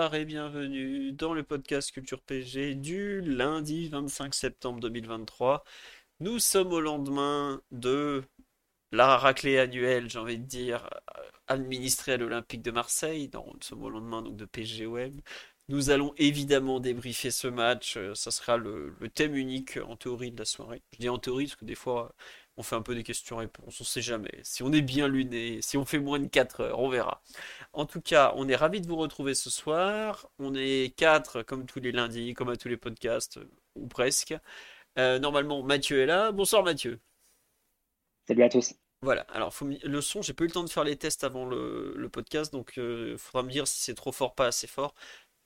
Et bienvenue dans le podcast Culture PG du lundi 25 septembre 2023. Nous sommes au lendemain de la raclée annuelle, j'ai envie de dire, administrée à l'Olympique de Marseille. Nous sommes au lendemain donc de PGOM. Nous allons évidemment débriefer ce match. euh, Ça sera le thème unique en théorie de la soirée. Je dis en théorie parce que des fois on fait un peu des questions-réponses, on sait jamais. Si on est bien luné, si on fait moins de 4 heures, on verra. En tout cas, on est ravis de vous retrouver ce soir. On est quatre comme tous les lundis, comme à tous les podcasts, euh, ou presque. Euh, normalement, Mathieu est là. Bonsoir Mathieu. Salut à tous. Voilà, alors faut le son, j'ai pas eu le temps de faire les tests avant le, le podcast, donc il faudra me dire si c'est trop fort, pas assez fort.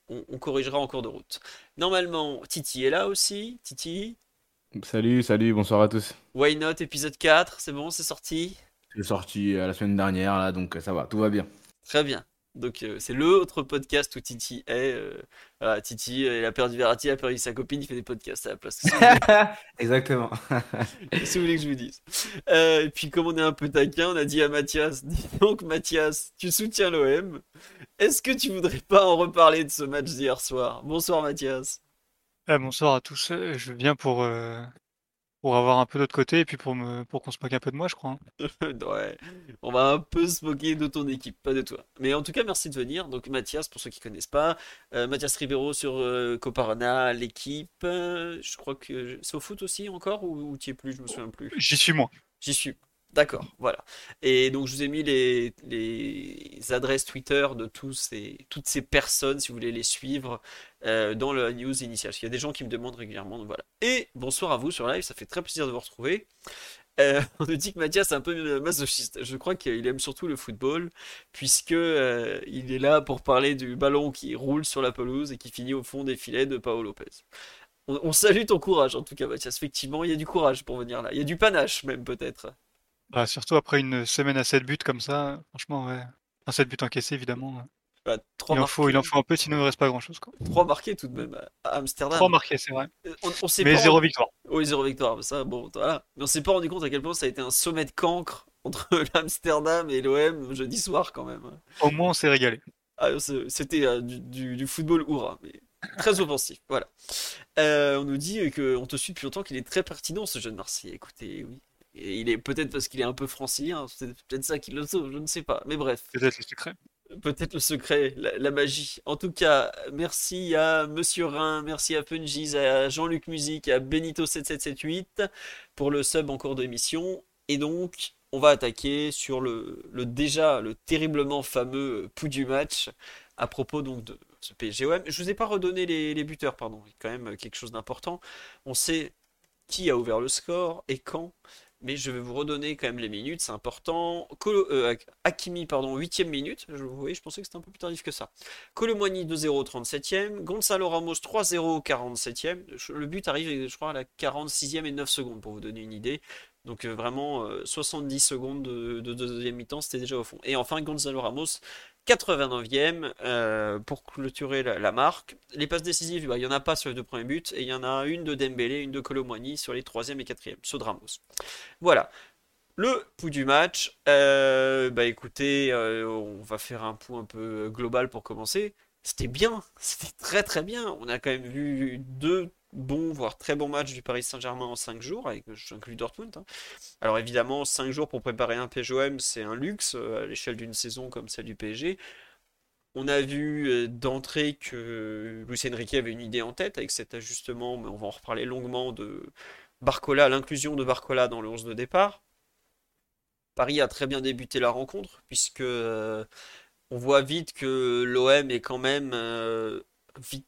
On, on corrigera en cours de route. Normalement, Titi est là aussi. Titi, Salut, salut, bonsoir à tous. Why Not, épisode 4, c'est bon, c'est sorti? Suis sorti euh, la semaine dernière là, donc euh, ça va, tout va bien. Très bien. Donc euh, c'est l'autre podcast où Titi est. voilà, Titi, il a perdu Verratti, il a perdu sa copine, il fait des podcasts à la place. Exactement. que vous voulez que je vous dise? Et puis comme on est un peu taquin, on a dit à Mathias, dis donc Mathias, tu soutiens l'OM. Est-ce que tu voudrais pas en reparler de ce match d'hier soir? Bonsoir Mathias. Bonsoir à tous. Euh, Je viens pour, euh, pour avoir un peu d'autre côté et puis pour me pour qu'on se moque un peu de moi, je crois. hein. Ouais, on va un peu se moquer de ton équipe, pas de toi. Mais en tout cas, merci de venir. Donc Mathias, pour ceux qui connaissent pas, euh, Mathias Ribeiro sur euh, Coparona, l'équipe. euh, je crois que c'est au foot aussi encore ou, ou tu es plus, je me souviens plus. J'y suis moi. J'y suis. D'accord, voilà. Et donc je vous ai mis les, adresses Twitter de toutes ces personnes, si vous voulez les suivre, euh, dans la news initiale. Parce qu'il y a des gens qui me demandent régulièrement, voilà. Et bonsoir à vous sur live, ça fait très plaisir de vous retrouver. Euh, on nous dit que Mathias est un peu masochiste. Je crois qu'il aime surtout le football, puisque euh, il est là pour parler du ballon qui roule sur la pelouse et qui finit au fond des filets de Paolo Lopez. On salue ton courage, en tout cas, Mathias. Effectivement, il y a du courage pour venir là. Il y a du panache, même, peut-être. Bah, surtout après une semaine à 7 buts comme ça, franchement, ouais. Un 7 buts encaissés, évidemment. Bah, Il en faut, il en faut un peu, sinon il ne reste pas grand-chose, quoi. trois marqués tout de même à Amsterdam. 3 marqués, c'est vrai. Euh, On, on Mais pas zéro rendu- victoire. Oui, zéro victoire. Ça, bon, voilà. Mais on s'est pas rendu compte à quel point ça a été un sommet de cancre entre l'Amsterdam et l'OM jeudi soir, quand même. Au moins, on s'est régalé. Ah, C'était euh, du, du- du football hurrah, mais très offensif. Voilà. Euh, on nous dit qu'on te suit depuis longtemps qu'il est très pertinent, ce jeune Marseillais. Écoutez, oui. Et il est peut-être parce qu'il est un peu francilien, c'est peut-être ça qui le sauve, je ne sais pas. Mais bref. Peut-être le secret. Peut-être le secret, la, la magie. En tout cas, merci à Monsieur Rhin, merci à Fungies, à Jean-Luc Musique, à Benito7778 pour le sub en cours d'émission. Et donc, on va attaquer sur le, le déjà, le terriblement fameux pouls du match à propos donc de ce PSGOM. Je vous ai pas redonné les, les buteurs, pardon. Il y a quand même quelque chose d'important. On sait qui a ouvert le score et quand. Mais je vais vous redonner quand même les minutes, c'est important. Colo- euh, Hakimi, pardon, 8ème minute. Je, vous voyez, je pensais que c'était un peu plus tardif que ça. Colomwani 2-0, 37ème. Gonzalo Ramos 3-0, 47ème. Je- Le but arrive, je crois, à la 46e et 9 secondes, pour vous donner une idée. Donc euh, vraiment, euh, 70 secondes de, de deuxième mi-temps, c'était déjà au fond. Et enfin, Gonzalo Ramos, 89e, euh, pour clôturer la, marque. Les passes décisives, bah, il n'y en a pas sur les deux premiers buts, et il y en a une de Dembélé, une de Colomwani sur les troisième et quatrième, saut de Ramos. Voilà. Le pouls du match, euh, bah écoutez, euh, on va faire un pouls un peu global pour commencer. C'était bien, c'était très très bien. On a quand même vu deux bons, voire très bons matchs du Paris Saint-Germain en 5 jours, avec j'inclus Dortmund. hein. Alors évidemment, 5 jours pour préparer un PSGOM, c'est un luxe euh, à l'échelle d'une saison comme celle du PSG. On a vu euh, d'entrée que Luis Enrique avait une idée en tête avec cet ajustement, mais on va en reparler longuement de Barcola, l'inclusion de Barcola dans le 11 de départ. Paris a très bien débuté la rencontre, puisque euh, on voit vite que l'OM est quand même vite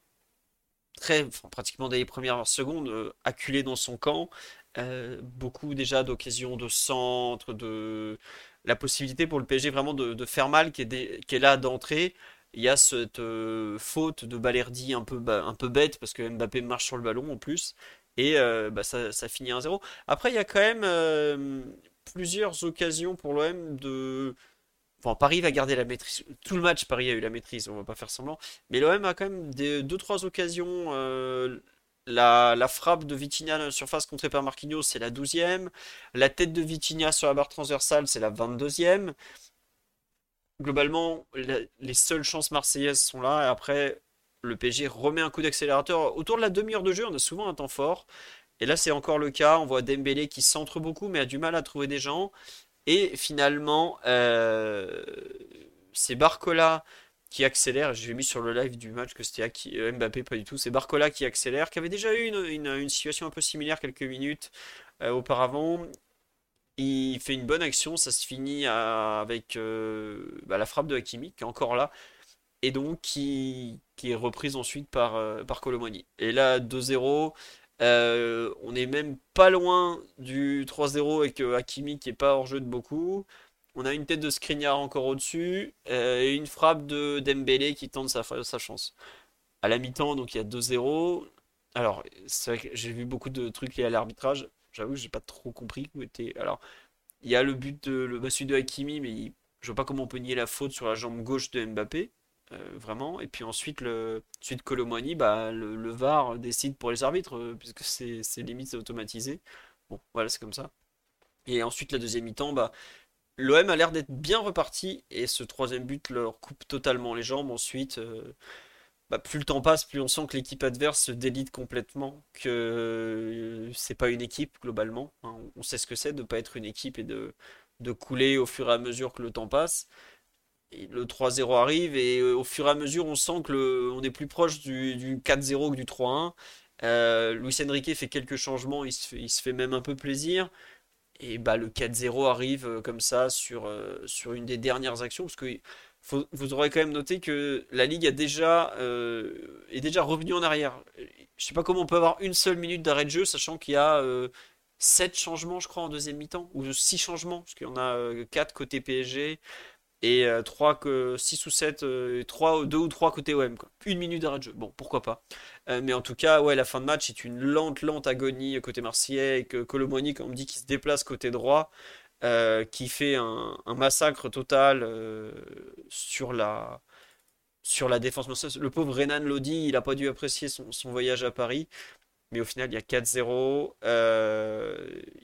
très, pratiquement dès les premières secondes, euh, acculé dans son camp. Euh, beaucoup déjà d'occasions de centre, de, la possibilité pour le PSG vraiment de, faire mal qui est, là d'entrée. Il y a cette euh, faute de Balerdi un peu, un peu bête parce que Mbappé marche sur le ballon en plus. Et bah, ça, ça, finit 1-0. Après, il y a quand même plusieurs occasions pour l'OM de. Paris va garder la maîtrise. Tout le match, Paris a eu la maîtrise, on va pas faire semblant. Mais l'OM a quand même des, deux, trois occasions. La, la, frappe de Vitinha la surface contrée par Marquinhos, c'est la 12e. La tête de Vitinha sur la barre transversale, c'est la 22e. Globalement, les seules chances marseillaises sont là. Et après, le PSG remet un coup d'accélérateur. Autour de la demi-heure de jeu, on a souvent un temps fort. Et là, c'est encore le cas. On voit Dembélé qui centre beaucoup, mais a du mal à trouver des gens. Et finalement, euh, c'est Barcola qui accélère. J'ai mis sur le live du match que c'était euh, Mbappé, pas du tout. C'est Barcola qui accélère, qui avait déjà eu une, situation un peu similaire quelques minutes euh, auparavant. Il fait une bonne action, ça se finit avec bah, la frappe de Hakimi qui est encore là et donc qui, est reprise ensuite par, euh, par Colomani. Et là, 2-0, euh, on est même pas loin du 3-0 avec euh, Hakimi qui est pas hors jeu de beaucoup. On a une tête de Skriniar encore au-dessus et une frappe de Dembélé qui tente sa, sa chance. À la mi-temps, donc il y a 2-0. Alors, c'est vrai que j'ai vu beaucoup de trucs liés à l'arbitrage. J'avoue que j'ai pas trop compris où était. Alors, il y a le but de le bah, de Hakimi, mais je vois pas comment on peut nier la faute sur la jambe gauche de Mbappé. Euh, vraiment. Et puis ensuite, le, suite Colomani, bah, le, VAR décide pour les arbitres, euh, puisque c'est, limite automatisé. Bon, voilà, c'est comme ça. Et ensuite, la deuxième mi-temps, bah, l'OM a l'air d'être bien reparti, et ce troisième but leur coupe totalement les jambes. Ensuite, euh, bah, plus le temps passe, plus on sent que l'équipe adverse se délite complètement, que c'est pas une équipe globalement. On sait ce que c'est de pas être une équipe et de, de couler au fur et à mesure que le temps passe le 3-0 arrive et euh, au fur et à mesure on sent que est plus proche du, 4-0 que du 3-1. Euh, Luis Enrique fait quelques changements, il se fait, il se fait même un peu plaisir. Et bah, le 4-0 arrive euh, comme ça sur, sur une des dernières actions. Parce que vous aurez quand même noté que la Ligue a déjà, est déjà revenue en arrière. Je sais pas comment on peut avoir une seule minute d'arrêt de jeu, sachant qu'il y a 7 changements, je crois, en deuxième mi-temps, ou 6 changements, parce qu'il y en a 4 côté PSG, et 3 euh, 6 ou 7 3 2 ou 3 côté OM quoi. Une minute d'arrêt de jeu. Bon, pourquoi pas. Euh, mais en tout cas, ouais, la fin de match est une lente lente agonie côté marseillais et que Colomoni on dit qui se déplace côté droit euh, qui fait un, massacre total sur la sur la défense Le pauvre Renan Lodi, il a pas dû apprécier son, son voyage à Paris. Mais au final, il y a 4-0.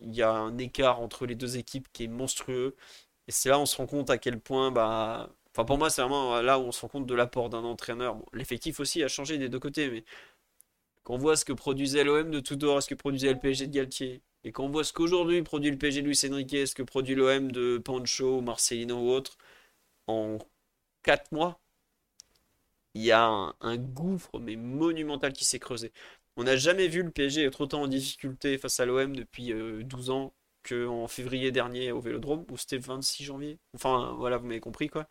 il y a un écart entre les deux équipes qui est monstrueux. Et c'est là où on se rend compte à quel point, bah, enfin pour moi c'est vraiment là où on se rend compte de l'apport d'un entraîneur. L'effectif aussi a changé des deux côtés, mais quand on voit ce que produisait l'OM de Tudor, ce que produisait le PSG de Galtier, et quand on voit ce qu'aujourd'hui produit le PSG de Luis Enrique, ce que produit l'OM de Pancho, Marcelino ou autre, en 4 mois, il y a un, gouffre mais monumental qui s'est creusé. On n'a jamais vu le PSG être autant en difficulté face à l'OM depuis 12 euh, ans qu'en février dernier au Vélodrome, ou c'était 26 janvier. Enfin, voilà, vous m'avez compris quoi.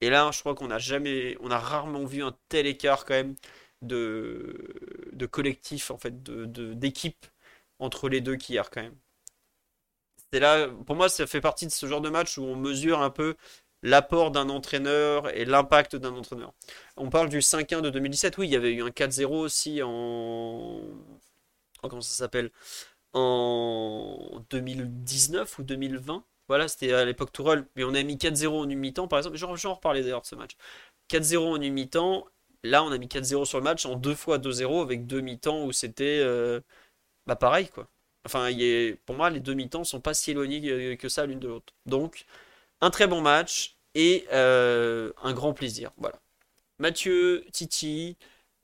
Et là, je crois qu'on a jamais, on a rarement vu un tel écart quand même de, de collectif, en fait, de, d'équipe entre les deux qui hier quand même. C'est là, pour moi, ça fait partie de ce genre de match où on mesure un peu l'apport d'un entraîneur et l'impact d'un entraîneur. On parle du 5-1 de 2017, oui, il y avait eu un 4-0 aussi en... Comment ça s'appelle? En 2019 ou 2020. Voilà, c'était à l'époque Tourelle, mais on a mis 4-0 en une mi-temps par exemple. J'en reparler d'ailleurs de ce match. 4-0 en une mi-temps. Là, on a mis 4-0 sur le match en deux fois 2-0 avec deux mi-temps où c'était euh, bah pareil quoi. Enfin, pour moi, les deux mi-temps sont pas si éloignés que ça l'une de l'autre. Donc, un très bon match et euh, un grand plaisir. Voilà. Mathieu, Titi,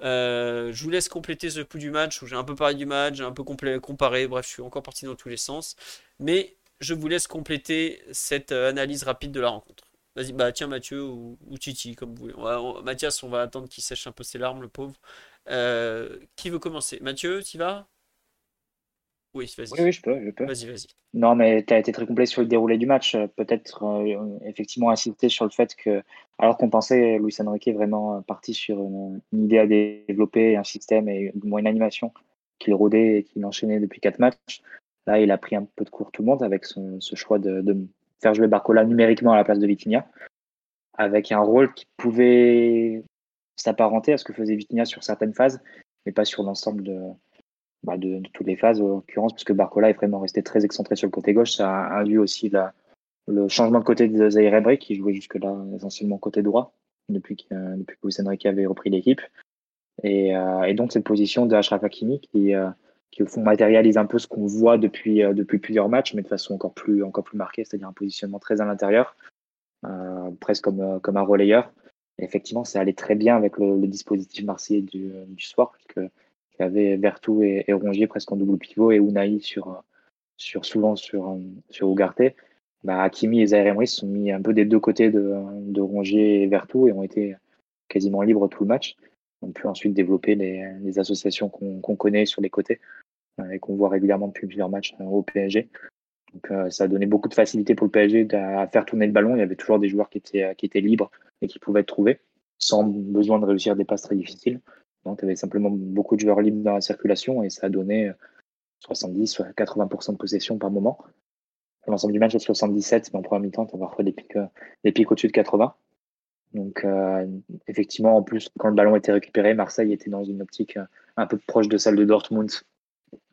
euh, je vous laisse compléter ce coup du match où j'ai un peu parlé du match, j'ai un peu comparé, bref, je suis encore parti dans tous les sens. Mais je vous laisse compléter cette euh, analyse rapide de la rencontre. Vas-y, bah tiens Mathieu ou, Titi, comme vous voulez. Mathias, on va attendre qu'il sèche un peu ses larmes, le pauvre. Euh, qui veut commencer? Mathieu, tu vas? Oui, vas-y. Oui, je peux, je peux. Vas-y, vas-y. Non, mais tu as été très complet sur le déroulé du match. Peut-être euh, effectivement insister sur le fait que, alors qu'on pensait Luis Enrique est vraiment parti sur une, idée à développer, un système et une animation qu'il rodait et qu'il enchaînait depuis quatre matchs, là, il a pris un peu de cours tout le monde avec son, ce choix de, faire jouer Barcola numériquement à la place de Vitinha, avec un rôle qui pouvait s'apparenter à ce que faisait Vitinha sur certaines phases, mais pas sur l'ensemble de, bah, de, toutes les phases, en l'occurrence, puisque Barcola est vraiment resté très excentré sur le côté gauche. Ça a induit aussi la, le changement de côté de Zaire qui jouait jusque-là essentiellement côté droit, depuis que, depuis que avait repris l'équipe. Et, euh, et, donc cette position de Ashraf Hakimi qui, euh, qui au fond matérialise un peu ce qu'on voit depuis, euh, depuis plusieurs matchs, mais de façon encore plus, encore plus marquée, c'est-à-dire un positionnement très à l'intérieur, presque comme, comme un relayeur. Et effectivement, ça allait très bien avec le, le dispositif marseillais du, du soir, puisque y avait Vertou et, Rongier presque en double pivot et Unai sur, sur souvent sur, sur Ugarte. Bah, Hakimi et Zaire Emery se sont mis un peu des deux côtés de, Rongier et Vertou et ont été quasiment libres tout le match. On peut ensuite développer les, associations qu'on connaît sur les côtés euh, et qu'on voit régulièrement depuis plusieurs matchs euh, au PSG. Euh, ça a donné beaucoup de facilité pour le PSG à faire tourner le ballon. Il y avait toujours des joueurs qui qui étaient libres et qui pouvaient être trouvés sans besoin de réussir des passes très difficiles. Y avait simplement beaucoup de joueurs libres dans la circulation et ça a donné 70, 80% de possession par moment. L'ensemble du match est 77, mais en première mi-temps, tu as parfois des pics, des pics au-dessus de 80. Donc, euh, effectivement, en plus, quand le ballon était récupéré, Marseille était dans une optique un peu proche de celle de Dortmund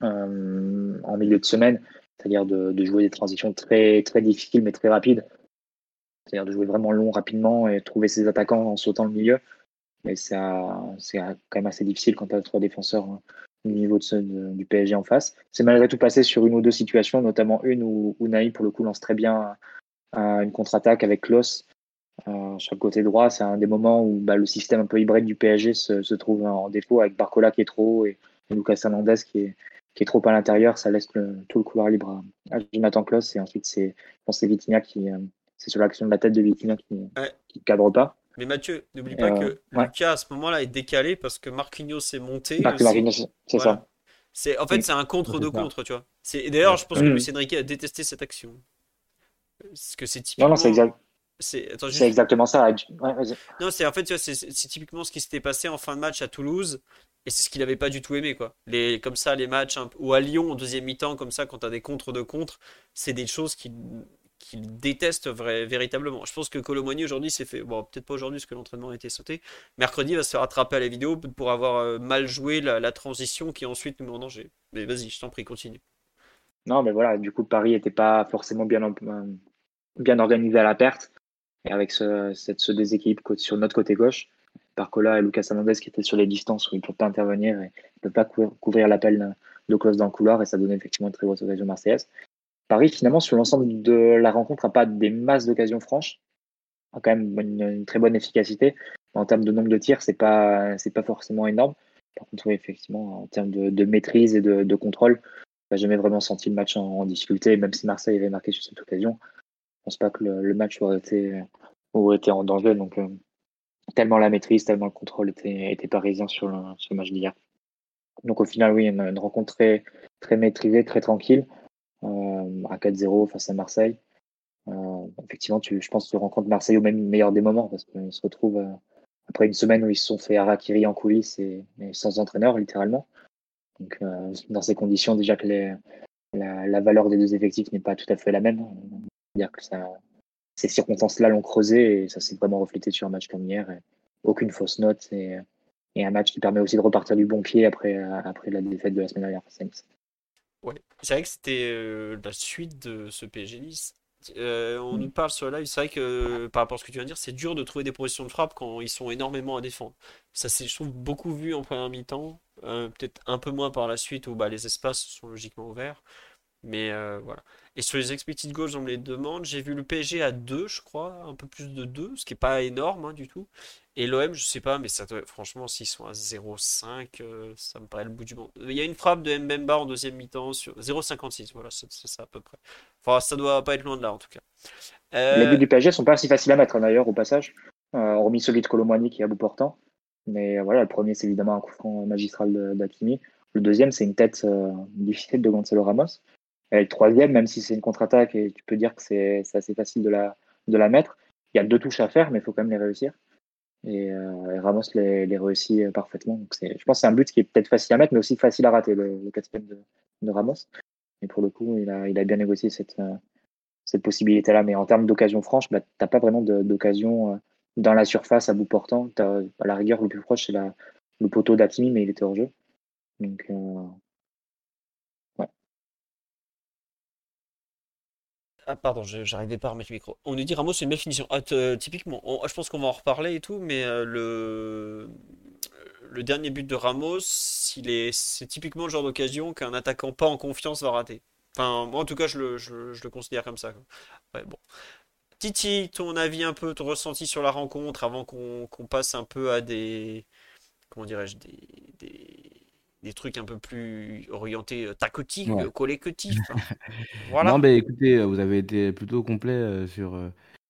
euh, en milieu de semaine, c'est-à-dire de, de, jouer des transitions très, très difficiles mais très rapides. C'est-à-dire de jouer vraiment long rapidement et trouver ses attaquants en sautant le milieu. Mais c'est quand même assez difficile quand tu as trois défenseurs hein, du niveau de, de, du PSG en face. C'est malgré tout passé sur une ou deux situations, notamment une où, où Naï, pour le coup, lance très bien une contre-attaque avec Klos. Euh, sur le côté droit, c'est un des moments où bah, le système un peu hybride du PSG se, se, trouve en défaut avec Barcola qui est trop et, et Lucas Hernandez qui est, qui est trop à l'intérieur. Ça laisse le, tout le couloir libre à, Jonathan Klaus et ensuite c'est, c'est Vitinha qui, euh, c'est sur l'action de la tête de Vitinha qui, ouais. qui cadre pas. Mais Mathieu, n'oublie pas euh, que ouais. Lucas à ce moment-là est décalé parce que Marquinhos est monté. Marquinhos, c'est voilà. ça. C'est, en fait, c'est un contre de contre, tu vois. C'est, d'ailleurs, je pense que Luis Enrique a détesté cette action. Parce que c'est typiquement. Non, non, c'est exact. C'est juste... exactement ça. Ouais, non, c'est en fait, c'est typiquement ce qui s'était passé en fin de match à Toulouse. Et c'est ce qu'il n'avait pas du tout aimé, quoi. Les, comme ça, les matchs, ou à Lyon en deuxième mi-temps, comme ça, quand tu as des contres de contre, c'est des choses qu'il qu déteste véritablement. Je pense que Colomboigny aujourd'hui s'est fait, bon, peut-être pas aujourd'hui parce que l'entraînement a été sauté, mercredi va se faire attraper à la vidéo pour avoir euh, mal joué la, transition qui ensuite nous met en danger. Mais vas-y, je t'en prie, continue. Non, mais voilà, du coup, Paris n'était pas forcément bien, bien organisé à la perte. Et avec ce, cette, ce déséquilibre sur notre côté gauche, Barcola et Lucas Hernandez qui étaient sur les distances où ils ne peuvent pas intervenir et ne peuvent pas couvrir, l'appel de close dans le couloir et ça donnait effectivement une très grosse occasion marseillaise. Paris, finalement, sur l'ensemble de la rencontre, n'a pas des masses d'occasions franches, a quand même une, très bonne efficacité. En termes de nombre de tirs, c'est pas c'est pas forcément énorme. Par contre, oui, effectivement, en termes de, maîtrise et de, contrôle, n'a jamais vraiment senti le match en, difficulté, même si Marseille avait marqué sur cette occasion. Je pense pas que le, match aurait été, aurait été en danger. Donc, euh, tellement la maîtrise, tellement le contrôle était, était parisien sur le, sur le match d'hier. Donc, au final, oui, une, une rencontre très, très maîtrisée, très tranquille, à 4-0 face à Marseille. Euh, effectivement, je pense que tu rencontres Marseille au même meilleur des moments parce qu'ils se retrouvent euh, après une semaine où ils se sont fait harakiri en coulisses et, sans entraîneur, littéralement. Donc, euh, dans ces conditions, déjà que la, valeur des deux effectifs n'est pas tout à fait la même. dire que ces circonstances-là l'ont creusé et ça s'est vraiment reflété sur un match comme hier. Aucune fausse note et, un match qui permet aussi de repartir du bon pied après, après la défaite de la semaine dernière face à. Ouais. C'est vrai que c'était euh, la suite de ce PSG Nice. Euh, on nous parle sur le live, c'est vrai que euh, par rapport à ce que tu viens de dire, c'est dur de trouver des positions de frappe quand ils sont énormément à défendre. Ça s'est, je trouve, beaucoup vu en première mi-temps, euh, peut-être un peu moins par la suite où bah, les espaces sont logiquement ouverts. Mais voilà. Et sur les expected goals, on me les demande. J'ai vu le PSG à 2, je crois, un peu plus de 2, ce qui n'est pas énorme hein, du tout. Et l'OM, je sais pas, mais ça, franchement, s'ils sont à 0,5, euh, ça me paraît le bout du monde. Il y a une frappe de Mbemba en deuxième mi-temps sur 0,56, voilà, c'est ça à peu près. Enfin, ça doit pas être loin de là en tout cas. Euh... Les buts du PSG sont pas si faciles à mettre d'ailleurs au passage, euh, hormis celui de Colomboigny qui est à bout portant. Mais voilà, le premier, c'est évidemment un coup franc magistral d'Akimi. Le deuxième, c'est une tête euh, difficile de Gonzalo Ramos. Et le troisième, même si c'est une contre-attaque et tu peux dire que c'est assez facile de la, de la mettre, il y a deux touches à faire, mais il faut quand même les réussir. Et, euh, Ramos les, les, réussit parfaitement. Donc je pense que c'est un but qui est peut-être facile à mettre, mais aussi facile à rater, le, le quatrième de, Ramos. Et pour le coup, il a, il a bien négocié cette, cette possibilité-là. Mais en termes d'occasion franche, bah, tu n'as pas vraiment d'occasion dans la surface à bout portant. À la rigueur, le plus proche, c'est le poteau d'Akimi, mais il était hors jeu. Donc, Ah pardon, j'arrivais pas à remettre le micro. On nous dit Ramos c'est une belle finition. Ah, typiquement, je pense qu'on va en reparler et tout, mais euh, le le dernier but de Ramos, c'est typiquement le genre d'occasion qu'un attaquant pas en confiance va rater. Enfin, moi en tout cas, je le, je, le considère comme ça. Ouais, bon. Titi, ton avis un peu, ton ressenti sur la rencontre avant qu'on passe un peu à des comment dirais-je des des trucs un peu plus orientés euh, tacotiques, ouais. collectifs. Hein. voilà. Non, mais écoutez, euh, vous avez été plutôt complet euh, sur,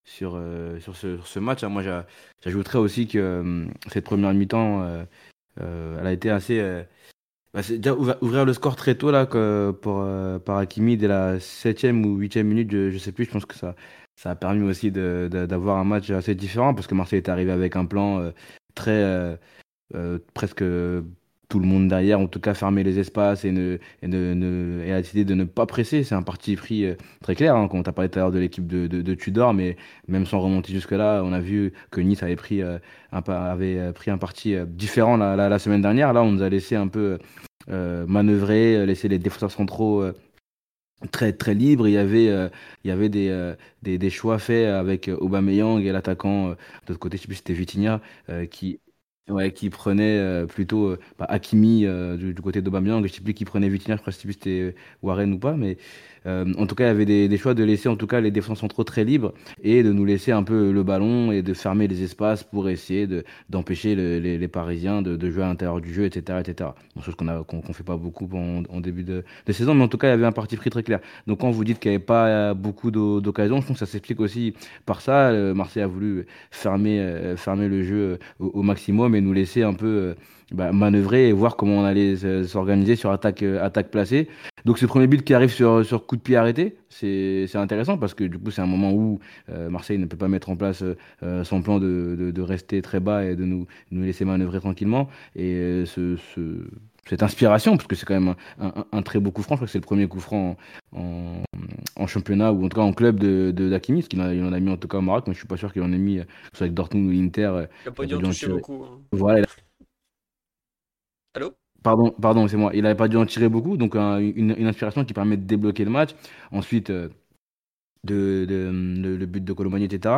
sur, sur, ce, ce, match. Hein. Moi, j'ajouterais aussi que cette première mi-temps, elle a été assez. Bah, déjà ouvrir le score très tôt là que pour par Hakimi dès la 7e ou 8e minute, je, je sais plus. Je pense que ça ça a permis aussi d'avoir un match assez différent parce que Marseille est arrivé avec un plan très presque tout le monde derrière, en tout cas fermer les espaces et, ne, et, ne, et décidé de ne pas presser. C'est un parti pris euh, très clair. Hein, quand on t'a parlé tout à l'heure de l'équipe de, de, Tudor, mais même sans remonter jusque-là, on a vu que Nice avait pris, euh, un, avait euh, pris un parti différent la, la, semaine dernière. Là, on nous a laissé un peu manœuvrer, laisser les défenseurs centraux très très libres. Il y avait, il y avait des, des, choix faits avec Aubameyang et l'attaquant de l'autre côté, je sais plus c'était Vitinha, qui Ouais, qui prenait euh, plutôt euh, bah, euh, du, côté d'Aubameyang. Je sais plus qui prenait Vitinha, je crois que c'était Warren ou pas, mais euh, en tout cas, il y avait des, des, choix de laisser en tout cas les défenses centraux très libres et de nous laisser un peu le ballon et de fermer les espaces pour essayer de, d'empêcher les, les, Parisiens de, de, jouer à l'intérieur du jeu, etc. etc. Bon, chose qu'on ne qu'on, fait pas beaucoup en, en début de, de, saison, mais en tout cas, il y avait un parti pris très clair. Donc quand vous dites qu'il n'y avait pas beaucoup d'occasions, je pense que ça s'explique aussi par ça. Marseille a voulu fermer, fermer le jeu au, au maximum et nous laisser un peu bah, manœuvrer et voir comment on allait s'organiser sur attaque, euh, attaque placée. Donc ce premier but qui arrive sur, sur coup de pied arrêté, c'est intéressant parce que du coup c'est un moment où euh, Marseille ne peut pas mettre en place euh, son plan de, de, de, rester très bas et de nous, nous laisser manœuvrer tranquillement. Et ce, ce, cette inspiration, parce que c'est quand même un, un, un, très beau coup franc, je crois que c'est le premier coup franc en, en, championnat ou en tout cas en club de, de d'Akimi, parce qu'il en, en, a mis en tout cas au Maroc, mais je suis pas sûr qu'il en ait mis soit avec Dortmund ou Inter. Il n'a pas dû en toucher beaucoup. Hein. Voilà, Allô Pardon, pardon, c'est moi. Il n'avait pas dû en tirer beaucoup, donc une, une, inspiration qui permet de débloquer le match. Ensuite, euh, le but de Colomani, etc.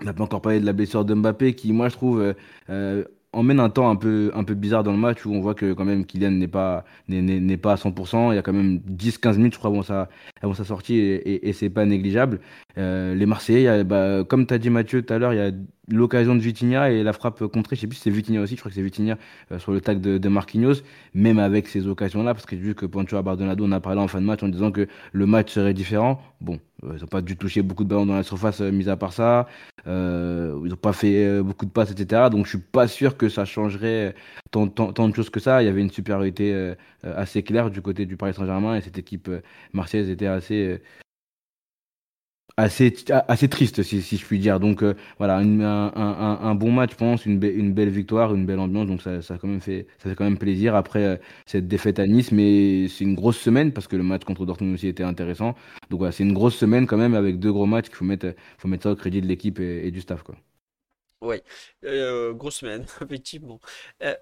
On n'a pas encore parlé de la blessure de Mbappé, qui, moi, je trouve, euh, euh emmène un temps un peu, un peu bizarre dans le match où on voit que quand même Kylian n'est pas, n'est, pas à 100%. Il y a quand même 10-15 minutes, je crois, avant sa, avant sa sortie et, et, c'est pas négligeable. Euh, les Marseillais, bah, comme tu as dit Mathieu tout à l'heure, il y a l'occasion de Vitinha et la frappe contrée, je sais plus si c'est Vitinha aussi, je crois que c'est Vitinha euh, sur le tag de, de, Marquinhos, même avec ces occasions-là, parce que vu que Pancho Abardonado on a parlé en fin de match en disant que le match serait différent, bon, ils n'ont pas dû toucher beaucoup de ballons dans la surface, euh, mis à part ça, euh, ils n'ont pas fait euh, beaucoup de passes, etc. Donc je suis pas sûr que ça changerait tant, tant, tant de choses que ça. Il y avait une supériorité assez claire du côté du Paris Saint-Germain et cette équipe marseillaise était assez assez, assez triste, si, si je puis dire. Donc euh, voilà, un, un, un, bon match, je pense, une, be une belle victoire, une belle ambiance. Donc ça, ça, quand même fait, ça fait quand même plaisir après euh, cette défaite à Nice. Mais c'est une grosse semaine parce que le match contre Dortmund aussi était intéressant. Donc voilà, c'est une grosse semaine quand même avec deux gros matchs qu'il faut mettre, faut mettre ça au crédit de l'équipe et, du staff. Quoi. Oui, euh, grosse semaine, effectivement.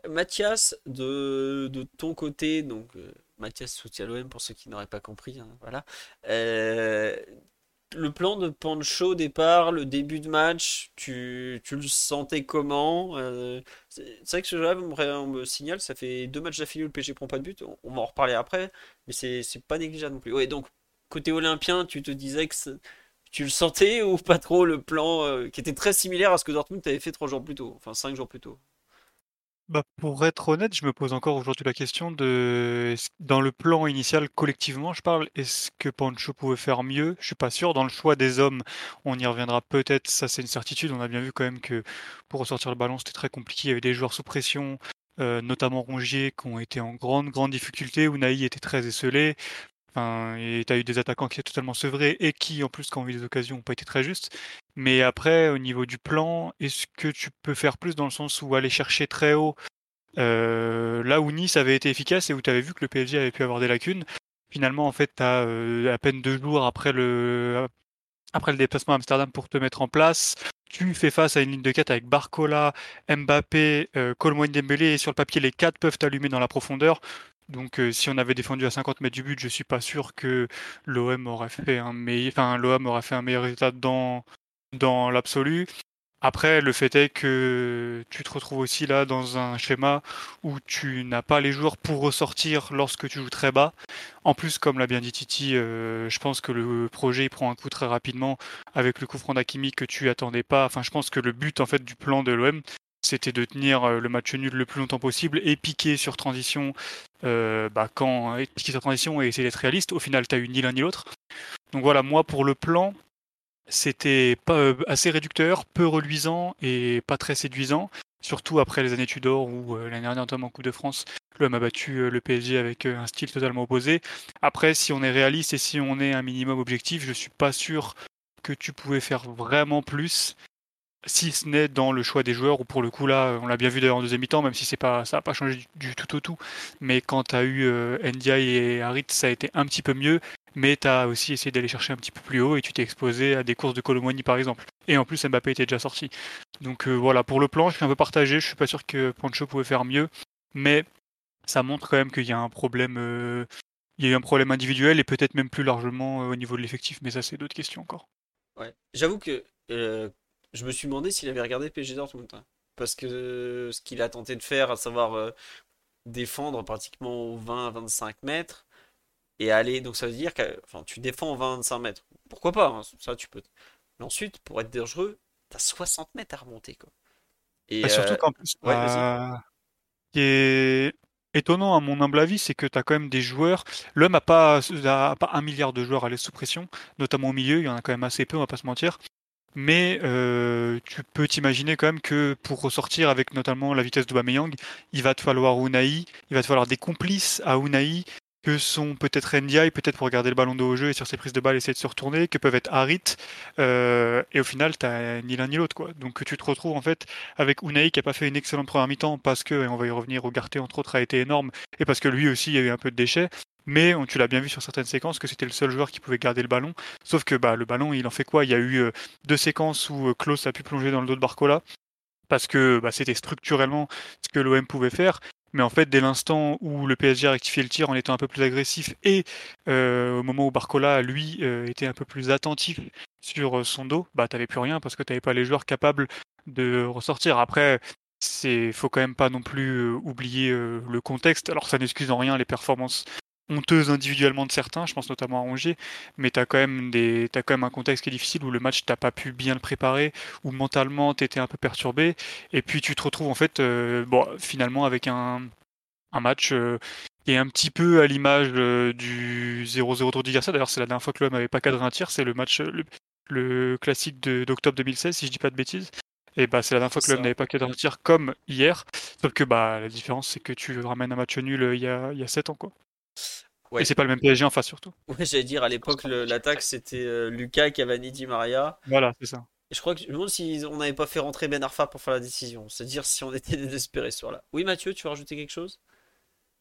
Mathias, de, de, ton côté, donc Mathias soutient l'OM pour ceux qui n'auraient pas compris, hein, voilà. Le plan de Pancho au départ, le début de match, tu, tu le sentais comment euh, C'est vrai que ce jeu-là, on me signale, ça fait deux matchs d'affilée où le PSG prend pas de but. On, on va en reparler après, mais c'est pas négligeable non plus. Ouais, donc, côté olympien, tu te disais que tu le sentais ou pas trop le plan euh, qui était très similaire à ce que Dortmund avait fait trois jours plus tôt, enfin cinq jours plus tôt? Bah, pour être honnête, je me pose encore aujourd'hui la question de dans le plan initial, collectivement, je parle, est-ce que Pancho pouvait faire mieux? Je suis pas sûr. Dans le choix des hommes, on y reviendra peut-être, ça c'est une certitude. On a bien vu quand même que pour ressortir le ballon, c'était très compliqué. Il y avait des joueurs sous pression, euh, notamment Rongier, qui ont été en grande, grande difficulté. Unai était très esselé. Et tu as eu des attaquants qui étaient totalement sevrés et qui, en plus, quand on eu des occasions, n'ont pas été très justes. Mais après, au niveau du plan, est-ce que tu peux faire plus dans le sens où aller chercher très haut euh, là où Nice avait été efficace et où tu avais vu que le PSG avait pu avoir des lacunes? Finalement, en fait, tu as euh, à peine deux jours après le après le déplacement à Amsterdam pour te mettre en place. Tu fais face à une ligne de 4 avec Barcola, Mbappé, euh, Dembélé et sur le papier les quatre peuvent t'allumer dans la profondeur. Donc euh, si on avait défendu à 50 mètres du but, je suis pas sûr que l'OM aurait fait un meilleur, enfin l'OM aurait fait un meilleur résultat dans dans l'absolu. Après, le fait est que tu te retrouves aussi là dans un schéma où tu n'as pas les joueurs pour ressortir lorsque tu joues très bas. En plus, comme l'a bien dit Titi, euh, je pense que le projet prend un coup très rapidement avec le coup franc d'Akimi que tu attendais pas. Enfin, je pense que le but en fait du plan de l'OM, c'était de tenir euh, le match nul le plus longtemps possible et piquer sur transition euh, bah, quand piquer sur transition et essayer d'être réaliste. Au final, tu as eu ni l'un ni l'autre. Donc voilà, moi pour le plan, c'était pas euh, assez réducteur, peu reluisant et pas très séduisant. Surtout après les années Tudor où l'année dernière, notamment en Coupe de France, l'homme a battu le PSG avec un style totalement opposé. Après, si on est réaliste et si on est un minimum objectif, je suis pas sûr que tu pouvais faire vraiment plus si ce n'est dans le choix des joueurs, ou pour le coup là, on l'a bien vu d'ailleurs en deuxième mi-temps, même si c'est pas, ça n'a pas changé du, tout au tout. Mais quand tu as eu euh, et Harit, ça a été un petit peu mieux mais tu as aussi essayé d'aller chercher un petit peu plus haut et tu t'es exposé à des courses de Colomoni par exemple. Et en plus, Mbappé était déjà sorti. Donc euh, voilà, pour le plan, je suis un peu partagé. Je suis pas sûr que Pancho pouvait faire mieux, mais ça montre quand même qu'il y a un problème. Euh, il y a eu un problème individuel et peut-être même plus largement euh, au niveau de l'effectif, mais ça c'est d'autres questions encore. Ouais, j'avoue que je me suis demandé s'il avait regardé PSG Dortmund. Hein. Parce que ce qu'il a tenté de faire, à savoir défendre pratiquement aux 20-25 mètres, et aller. Donc ça veut dire que enfin, tu défends 25 mètres. Pourquoi pas hein, Ça, tu peux. Mais ensuite, pour être dangereux, t'as 60 mètres à remonter. Quoi. Et bah, surtout euh, qu'en plus, ce qui est étonnant à mon humble avis, c'est que tu as quand même des joueurs. L'homme n'a pas, a pas un milliard de joueurs à l'aise sous pression, notamment au milieu, il y en a quand même assez peu, on va pas se mentir. Mais euh, tu peux t'imaginer quand même que pour ressortir avec notamment la vitesse de Bameyang, il va te falloir Unai, il va te falloir des complices à Unai, que sont peut-être Ndiaye, peut-être pour garder le ballon de haut jeu et sur ses prises de balle essayer de se retourner, que peuvent être Harit, euh, et au final, tu ni l'un ni l'autre. quoi. Donc tu te retrouves en fait avec Unai qui a pas fait une excellente première mi-temps parce que, et on va y revenir, Ougarté entre autres a été énorme, et parce que lui aussi il y a eu un peu de déchets, mais tu l'as bien vu sur certaines séquences que c'était le seul joueur qui pouvait garder le ballon. Sauf que bah, le ballon, il en fait quoi? Il y a eu euh, deux séquences où euh, Klaus a pu plonger dans le dos de Barcola parce que bah, c'était structurellement ce que l'OM pouvait faire. Mais en fait, dès l'instant où le PSG a rectifié le tir en étant un peu plus agressif et euh, au moment où Barcola, lui, euh, était un peu plus attentif sur euh, son dos, bah t'avais plus rien parce que t'avais pas les joueurs capables de ressortir. Après, c'est faut quand même pas non plus oublier le contexte. Alors ça n'excuse en rien les performances honteuse individuellement de certains, je pense notamment à Rongier, mais tu as, quand même des, as quand même un contexte qui est difficile où le match t'as pas pu bien le préparer, où mentalement tu étais un peu perturbé, et puis tu te retrouves en fait euh, bon, finalement avec un, un match euh, qui est un petit peu à l'image euh, du 0-0 de Garcia. D'ailleurs, c'est la dernière fois que l'homme n'avait pas cadré un tir, c'est le match, le, classique d'octobre 2016, si je dis pas de bêtises. Et bah, c'est la dernière fois que l'homme n'avait pas cadré un tir comme hier. Sauf que bah, la différence, c'est que tu ramènes un match nul il y a, il y a 7 ans. Quoi. Et c'est pas le même PSG en face surtout. Ouais, j'allais dire à l'époque l'attaque c'était euh, Lucas, Cavani, Di Maria. Voilà, c'est ça. Et je crois que je me demande si on n'avait pas fait rentrer Ben Arfa pour faire la décision. C'est-à-dire si on était désespéré sur là. Oui, Mathieu, tu veux rajouter quelque chose?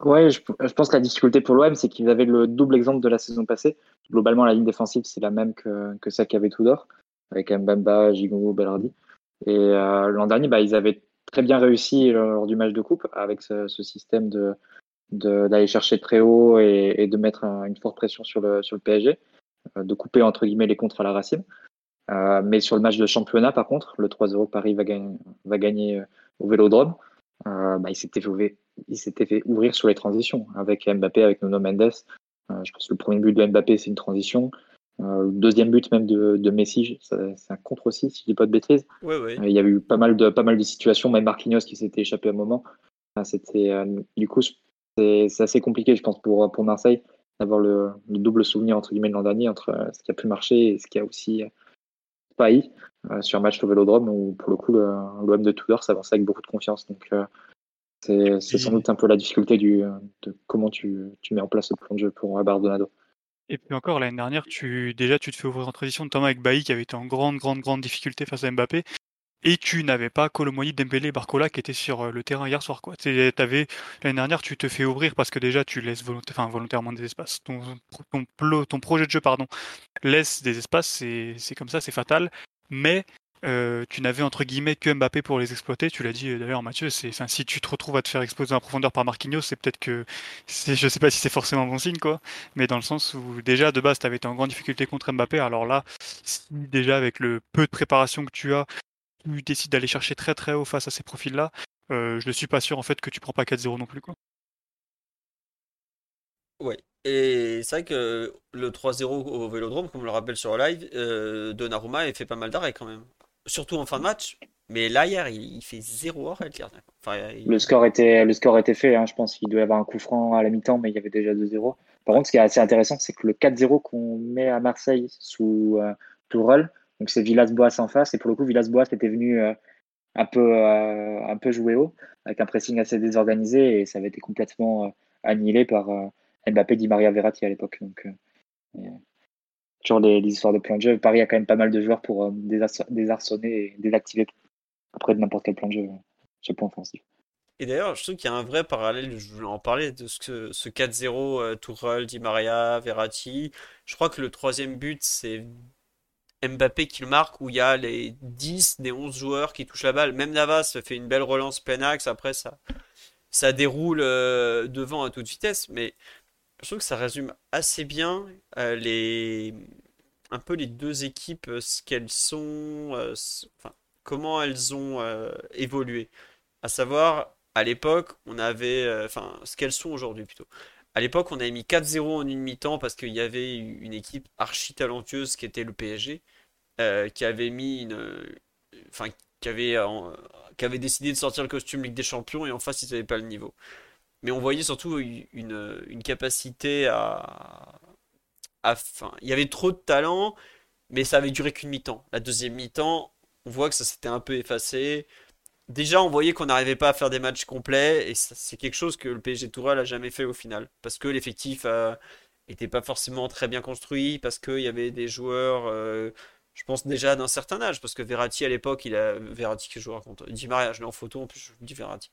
Ouais, je, pense que la difficulté pour l'OM, c'est qu'ils avaient le double exemple de la saison passée. Globalement, la ligne défensive, c'est la même que, que celle qu'avait Tudor, avec Mbamba, Gigongo, Bellardi. Et euh, l'an dernier, bah, ils avaient très bien réussi lors du match de coupe avec ce système de, d'aller chercher très haut et, de mettre une forte pression sur le, sur le PSG, euh, de couper entre guillemets les contres à la racine. Euh, mais sur le match de championnat, par contre, le 3-0 Paris va gagner, va gagner euh, au Vélodrome. bah, il s'était fait, ouvrir sur les transitions avec Mbappé, avec Nuno Mendes. je pense que le premier but de Mbappé, c'est une transition. le deuxième but même de, de Messi, c'est un contre aussi, si je dis pas de bêtises. il y avait eu pas mal de, pas mal de situations, même Marquinhos qui s'était échappé un moment. C'était du coup, c'est assez compliqué, je pense, pour, pour Marseille, d'avoir le, double souvenir entre guillemets de l'an dernier entre euh, ce qui a pu marcher et ce qui a aussi failli euh, sur un match au Vélodrome où pour le coup l'OM de Tudor s'avançait avec beaucoup de confiance. Donc euh, c'est sans doute un peu la difficulté du, de comment tu, tu mets en place ce plan de jeu pour Bardonado. Et puis encore, l'année dernière, tu, déjà, tu te fais ouvrir en transition, notamment avec Bailly qui avait été en grande, grande, grande difficulté face à Mbappé. Et tu n'avais pas Colomboigny, Dembélé, Barcola qui étaient sur le terrain hier soir. Quoi. L'année dernière, tu te fais ouvrir parce que déjà tu laisses volontairement des espaces. Ton, ton, projet de jeu pardon, laisse des espaces, c'est comme ça, c'est fatal. Mais euh, tu n'avais entre guillemets que Mbappé pour les exploiter. Tu l'as dit euh, d'ailleurs, Mathieu. C'est, si tu te retrouves à te faire exploser en profondeur par Marquinhos, c'est peut-être que, je sais pas si c'est forcément bon signe, quoi. Mais dans le sens où déjà de base, tu avais été en grande difficulté contre Mbappé. Alors là, déjà avec le peu de préparation que tu as, tu décides d'aller chercher très très haut face à ces profils-là. Euh, je ne suis pas sûr en fait que tu prends pas 4-0 non plus, quoi. Ouais. Et c'est vrai que le 3-0 au Vélodrome, comme on le rappelle sur le live, Donnarumma a fait pas mal d'arrêts quand même surtout en fin de match. Mais là, hier, il, fait zéro heure le, score était, le score était fait. Hein. Je pense qu'il doit y avoir un coup franc à la mi-temps, mais il y avait déjà 2-0. Par contre, ce qui est assez intéressant, c'est que le 4-0 qu'on met à Marseille sous euh, Tourelle, donc c'est Villas-Boas en face. Et pour le coup, Villas-Boas était venu euh, un, peu, euh, un peu jouer haut, avec un pressing assez désorganisé. Et ça avait été complètement annihilé par Mbappé, Di Maria, Verratti à l'époque. Donc, toujours les, histoires de plan de jeu. Paris a quand même pas mal de joueurs pour euh, désarçonner et désactiver après de n'importe quel plan de jeu ce point offensif. Et d'ailleurs, je trouve qu'il y a un vrai parallèle, je voulais en parler, de ce, ce 4-0 euh, Tourelle, Di Maria, Verratti. Je crois que le troisième but, c'est Mbappé qui le marque, où il y a les 10 des 11 joueurs qui touchent la balle. Même Navas fait une belle relance plein axe, après ça, ça déroule euh, devant à toute vitesse. Mais je trouve que ça résume assez bien euh, les un peu les deux équipes, euh, ce qu'elles sont, comment elles ont évolué. À savoir, à l'époque, on avait, enfin, ce qu'elles sont aujourd'hui plutôt. À l'époque, on avait mis 4-0 en une mi-temps parce qu'il y avait une équipe archi talentueuse qui était le PSG, qui avait mis une, enfin, qui avait, qui avait décidé de sortir le costume Ligue des Champions et en face, ils n'avaient pas le niveau mais on voyait surtout une, capacité à, il y avait trop de talent, mais ça avait duré qu'une mi-temps. La deuxième mi-temps, on voit que ça s'était un peu effacé. Déjà, on voyait qu'on n'arrivait pas à faire des matchs complets, et c'est quelque chose que le PSG Tourelle a jamais fait au final, parce que l'effectif n'était pas forcément très bien construit, parce qu'il y avait des joueurs, euh, je pense déjà d'un certain âge, parce que Verratti à l'époque, il a Verratti que je vous raconte, dit Maria, je l'ai en photo, en plus je dis Verratti.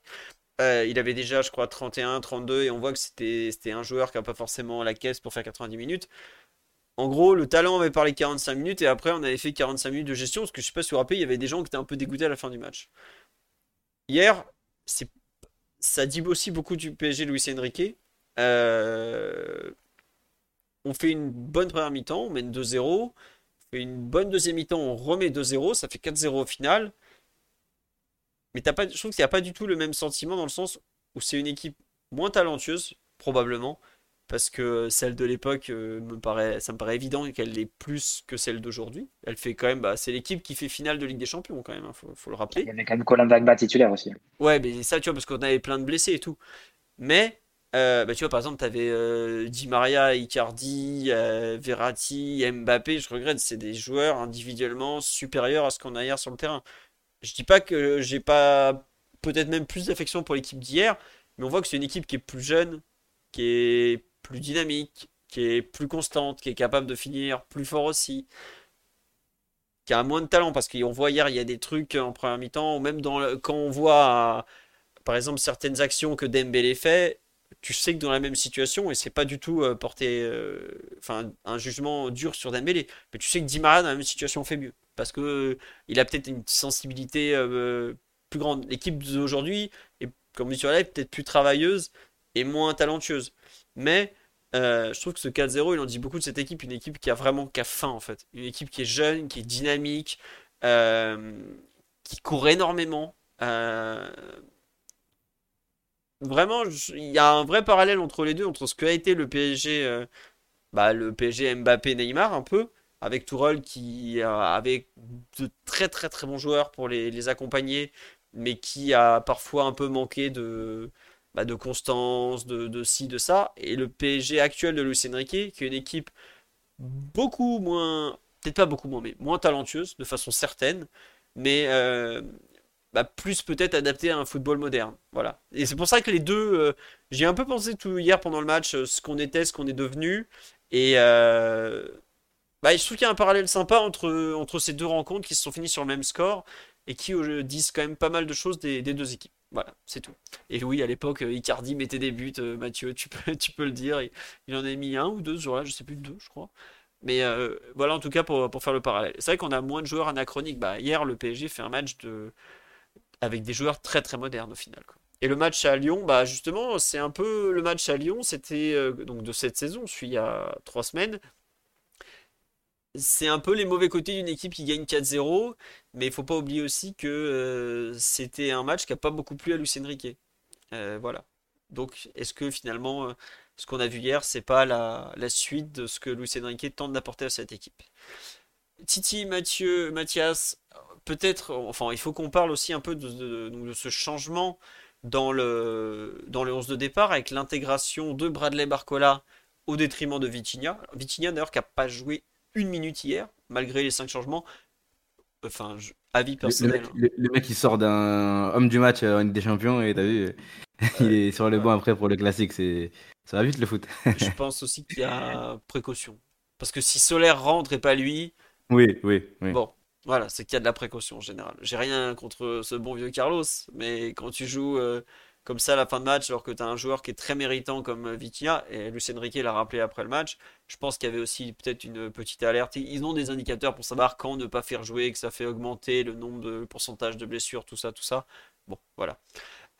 Euh, il avait déjà, je crois, 31, 32, et on voit que c'était un joueur qui n'a pas forcément la caisse pour faire 90 minutes. En gros, le talent avait parlé 45 minutes, et après, on avait fait 45 minutes de gestion, parce que je sais pas si vous vous rappelez, il y avait des gens qui étaient un peu dégoûtés à la fin du match. Hier, ça dit aussi beaucoup du PSG Luis Enrique. Euh, on fait une bonne première mi-temps, on mène 2-0. Fait une bonne deuxième mi-temps, on remet 2-0, ça fait 4-0 au final. Mais pas, je trouve qu'il n'y a pas du tout le même sentiment dans le sens où c'est une équipe moins talentueuse, probablement, parce que celle de l'époque, euh, me paraît, ça me paraît évident qu'elle est plus que celle d'aujourd'hui. Elle fait quand même, bah, c'est l'équipe qui fait finale de Ligue des Champions quand même, il hein, faut, le rappeler. Il y avait quand même Colin Dagba titulaire aussi. Ouais, mais ça, tu vois, parce qu'on avait plein de blessés et tout. Mais, euh, bah, tu vois, par exemple, tu avais euh, Di Maria, Icardi, Verratti, Mbappé, je regrette, c'est des joueurs individuellement supérieurs à ce qu'on a hier sur le terrain. Je dis pas que j'ai pas peut-être même plus d'affection pour l'équipe d'hier, mais on voit que c'est une équipe qui est plus jeune, qui est plus dynamique, qui est plus constante, qui est capable de finir plus fort aussi, qui a moins de talent parce qu'on voit hier il y a des trucs en première mi-temps, ou même quand on voit par exemple certaines actions que Dembélé fait, tu sais que dans la même situation, et c'est pas du tout euh, porter euh, un jugement dur sur Dembélé, mais tu sais que Di Maria dans la même situation fait mieux parce que il a peut-être une sensibilité euh, plus grande. L'équipe d'aujourd'hui est, comme sur la peut-être plus travailleuse et moins talentueuse. Mais je trouve que ce 4-0, il en dit beaucoup de cette équipe, une équipe qui a vraiment qu'à faim en fait. Une équipe qui est jeune, qui est dynamique, qui court énormément. Vraiment, il y a un vrai parallèle entre les deux, entre ce qu'a été le PSG, bah, le PSG Mbappé-Neymar un peu, avec Tourelle qui avait de très très très bons joueurs pour les, accompagner, mais qui a parfois un peu manqué de, bah, de constance, de, de ci, de ça. Et le PSG actuel de Luis Enrique, qui est une équipe beaucoup moins, peut-être pas beaucoup moins, mais moins talentueuse de façon certaine, mais euh, bah, plus peut-être adapté à un football moderne. Voilà. Et c'est pour ça que les deux, euh, j'ai un peu pensé tout hier pendant le match, euh, ce qu'on était, ce qu'on est devenu. Et bah, je trouve qu'il y a un parallèle sympa entre, entre ces deux rencontres qui se sont finies sur le même score. et qui euh, disent quand même pas mal de choses des, deux équipes. Voilà, c'est tout. Et oui, à l'époque, euh, Icardi mettait des buts, Mathieu, tu peux, tu peux le dire. Il, en a mis un ou deux ce jour-là, je sais plus, deux, je crois. Mais voilà, en tout cas, pour, pour faire le parallèle. C'est vrai qu'on a moins de joueurs anachroniques. Bah, hier, le PSG fait un match de... avec des joueurs très très modernes au final. Et le match à Lyon, bah justement, c'est un peu le match à Lyon, c'était donc de cette saison, je suis il y a trois semaines c'est un peu les mauvais côtés d'une équipe qui gagne 4-0, mais il faut pas oublier aussi que euh, c'était un match qui n'a pas beaucoup plu à Lucien Riquet. Euh, voilà. Donc, est-ce que finalement, euh, ce qu'on a vu hier, c'est pas la, suite de ce que Lucien Riquet tente d'apporter à cette équipe? Titi, Mathieu, Mathias, peut-être, enfin, il faut qu'on parle aussi un peu de, ce changement dans le, dans le 11 de départ avec l'intégration de Bradley Barcola au détriment de Vitinha. Vitinha d'ailleurs qui n'a pas joué une minute hier, malgré les cinq changements. Enfin, avis personnel. Le, mec, il sort d'un homme du match en Ligue des Champions et t'as vu, il est sur le banc après pour le classique. C'est ça va vite le foot. Je pense aussi qu'il y a précaution. Parce que si Solaire rentre et pas lui. Oui, oui, oui. Bon, voilà, c'est qu'il y a de la précaution en général. J'ai rien contre ce bon vieux Carlos, mais quand tu joues euh, comme ça à la fin de match, alors que tu as un joueur qui est très méritant comme Vitinha, et Lucien Riquet l'a rappelé après le match, je pense qu'il y avait aussi peut-être une petite alerte. Ils ont des indicateurs pour savoir quand ne pas faire jouer, que ça fait augmenter le nombre de pourcentage de blessures, tout ça, tout ça. Bon, voilà.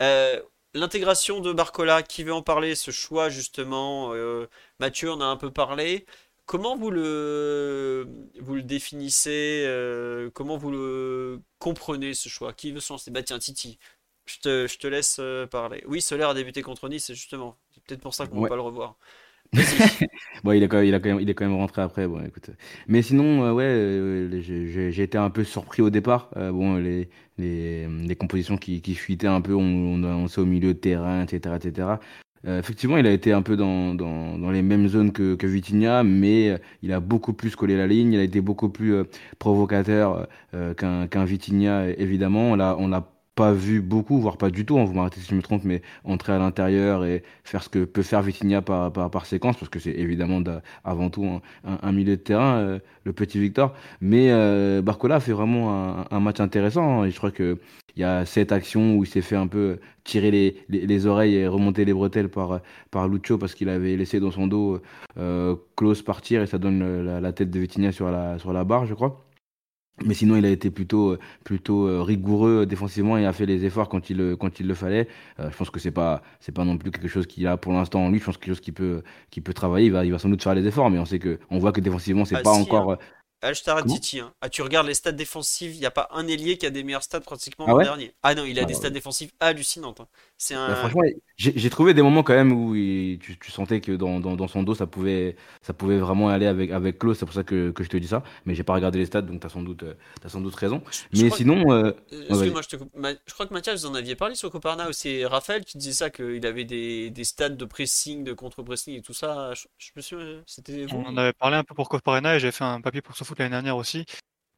Euh, l'intégration de Barcola, qui veut en parler, ce choix justement, euh, Mathieu en a un peu parlé. Comment vous le, vous le définissez euh, Comment vous le comprenez ce choix? Qui veut se lancer? Bah tiens, Titi, je te, laisse euh, parler. Oui, Solaire a débuté contre Nice, justement. C'est peut-être pour ça qu'on ne va pas le revoir. bon, il, a quand même, il, a quand même, il est quand même rentré après. Bon, écoute. Mais sinon, euh, ouais, euh, j'ai été un peu surpris au départ. bon, les, les, les, compositions qui, qui fuitaient un peu, on, on, sait au milieu de terrain, etc. etc. effectivement, il a été un peu dans, dans, les mêmes zones que, que Vitinha, mais il a beaucoup plus collé la ligne. Il a été beaucoup plus provocateur qu'un qu'un Vitinha, évidemment. On l'a pas vu beaucoup, voire pas du tout, hein, vous m'arrêtez si je me trompe, mais entrer à l'intérieur et faire ce que peut faire Vitinha par, par, par séquence, parce que c'est évidemment avant tout un, milieu de terrain, euh, le petit Victor. Mais euh, Barcola fait vraiment un, match intéressant. Hein, et je crois qu'il y a cette action où il s'est fait un peu tirer les, les, oreilles et remonter les bretelles par, par Lucho parce qu'il avait laissé dans son dos euh, Klaus partir et ça donne la, la, tête de Vitinha sur la, sur la barre, je crois. Mais sinon, il a été plutôt, plutôt euh, rigoureux défensivement et a fait les efforts quand il, quand il le fallait. Euh, je pense que c'est pas, c'est pas non plus quelque chose qu'il a pour l'instant en lui. Je pense que quelque chose qui peut, qui peut travailler. Il va, il va sans doute faire les efforts, mais on sait que, on voit que défensivement, c'est pas encore. Hein. Je t'arrête, Titi. Hein. Ah, tu regardes les stats défensifs, il n'y a pas un ailier qui a des meilleurs stats pratiquement ah l'an dernier. Ah non, il a ah des stats défensifs hallucinantes. Hein. C'est bah, franchement, j'ai trouvé des moments quand même où tu, tu, sentais que dans, dans, dans, son dos, ça pouvait, ça pouvait vraiment aller avec, avec Klaus. C'est pour ça que, que, je te dis ça. Mais j'ai pas regardé les stats, donc tu as, sans doute, as sans doute raison. mais sinon. Euh, euh, excuse-moi, je, je, crois que Mathias, vous en aviez parlé sur Coparna aussi. Raphaël, tu disais ça, qu'il avait des, des stats de pressing, de contre-pressing et tout ça. Je, je me suis. C'était On en avait parlé un peu pour Coparna et j'ai fait un papier pour foot l'année dernière aussi.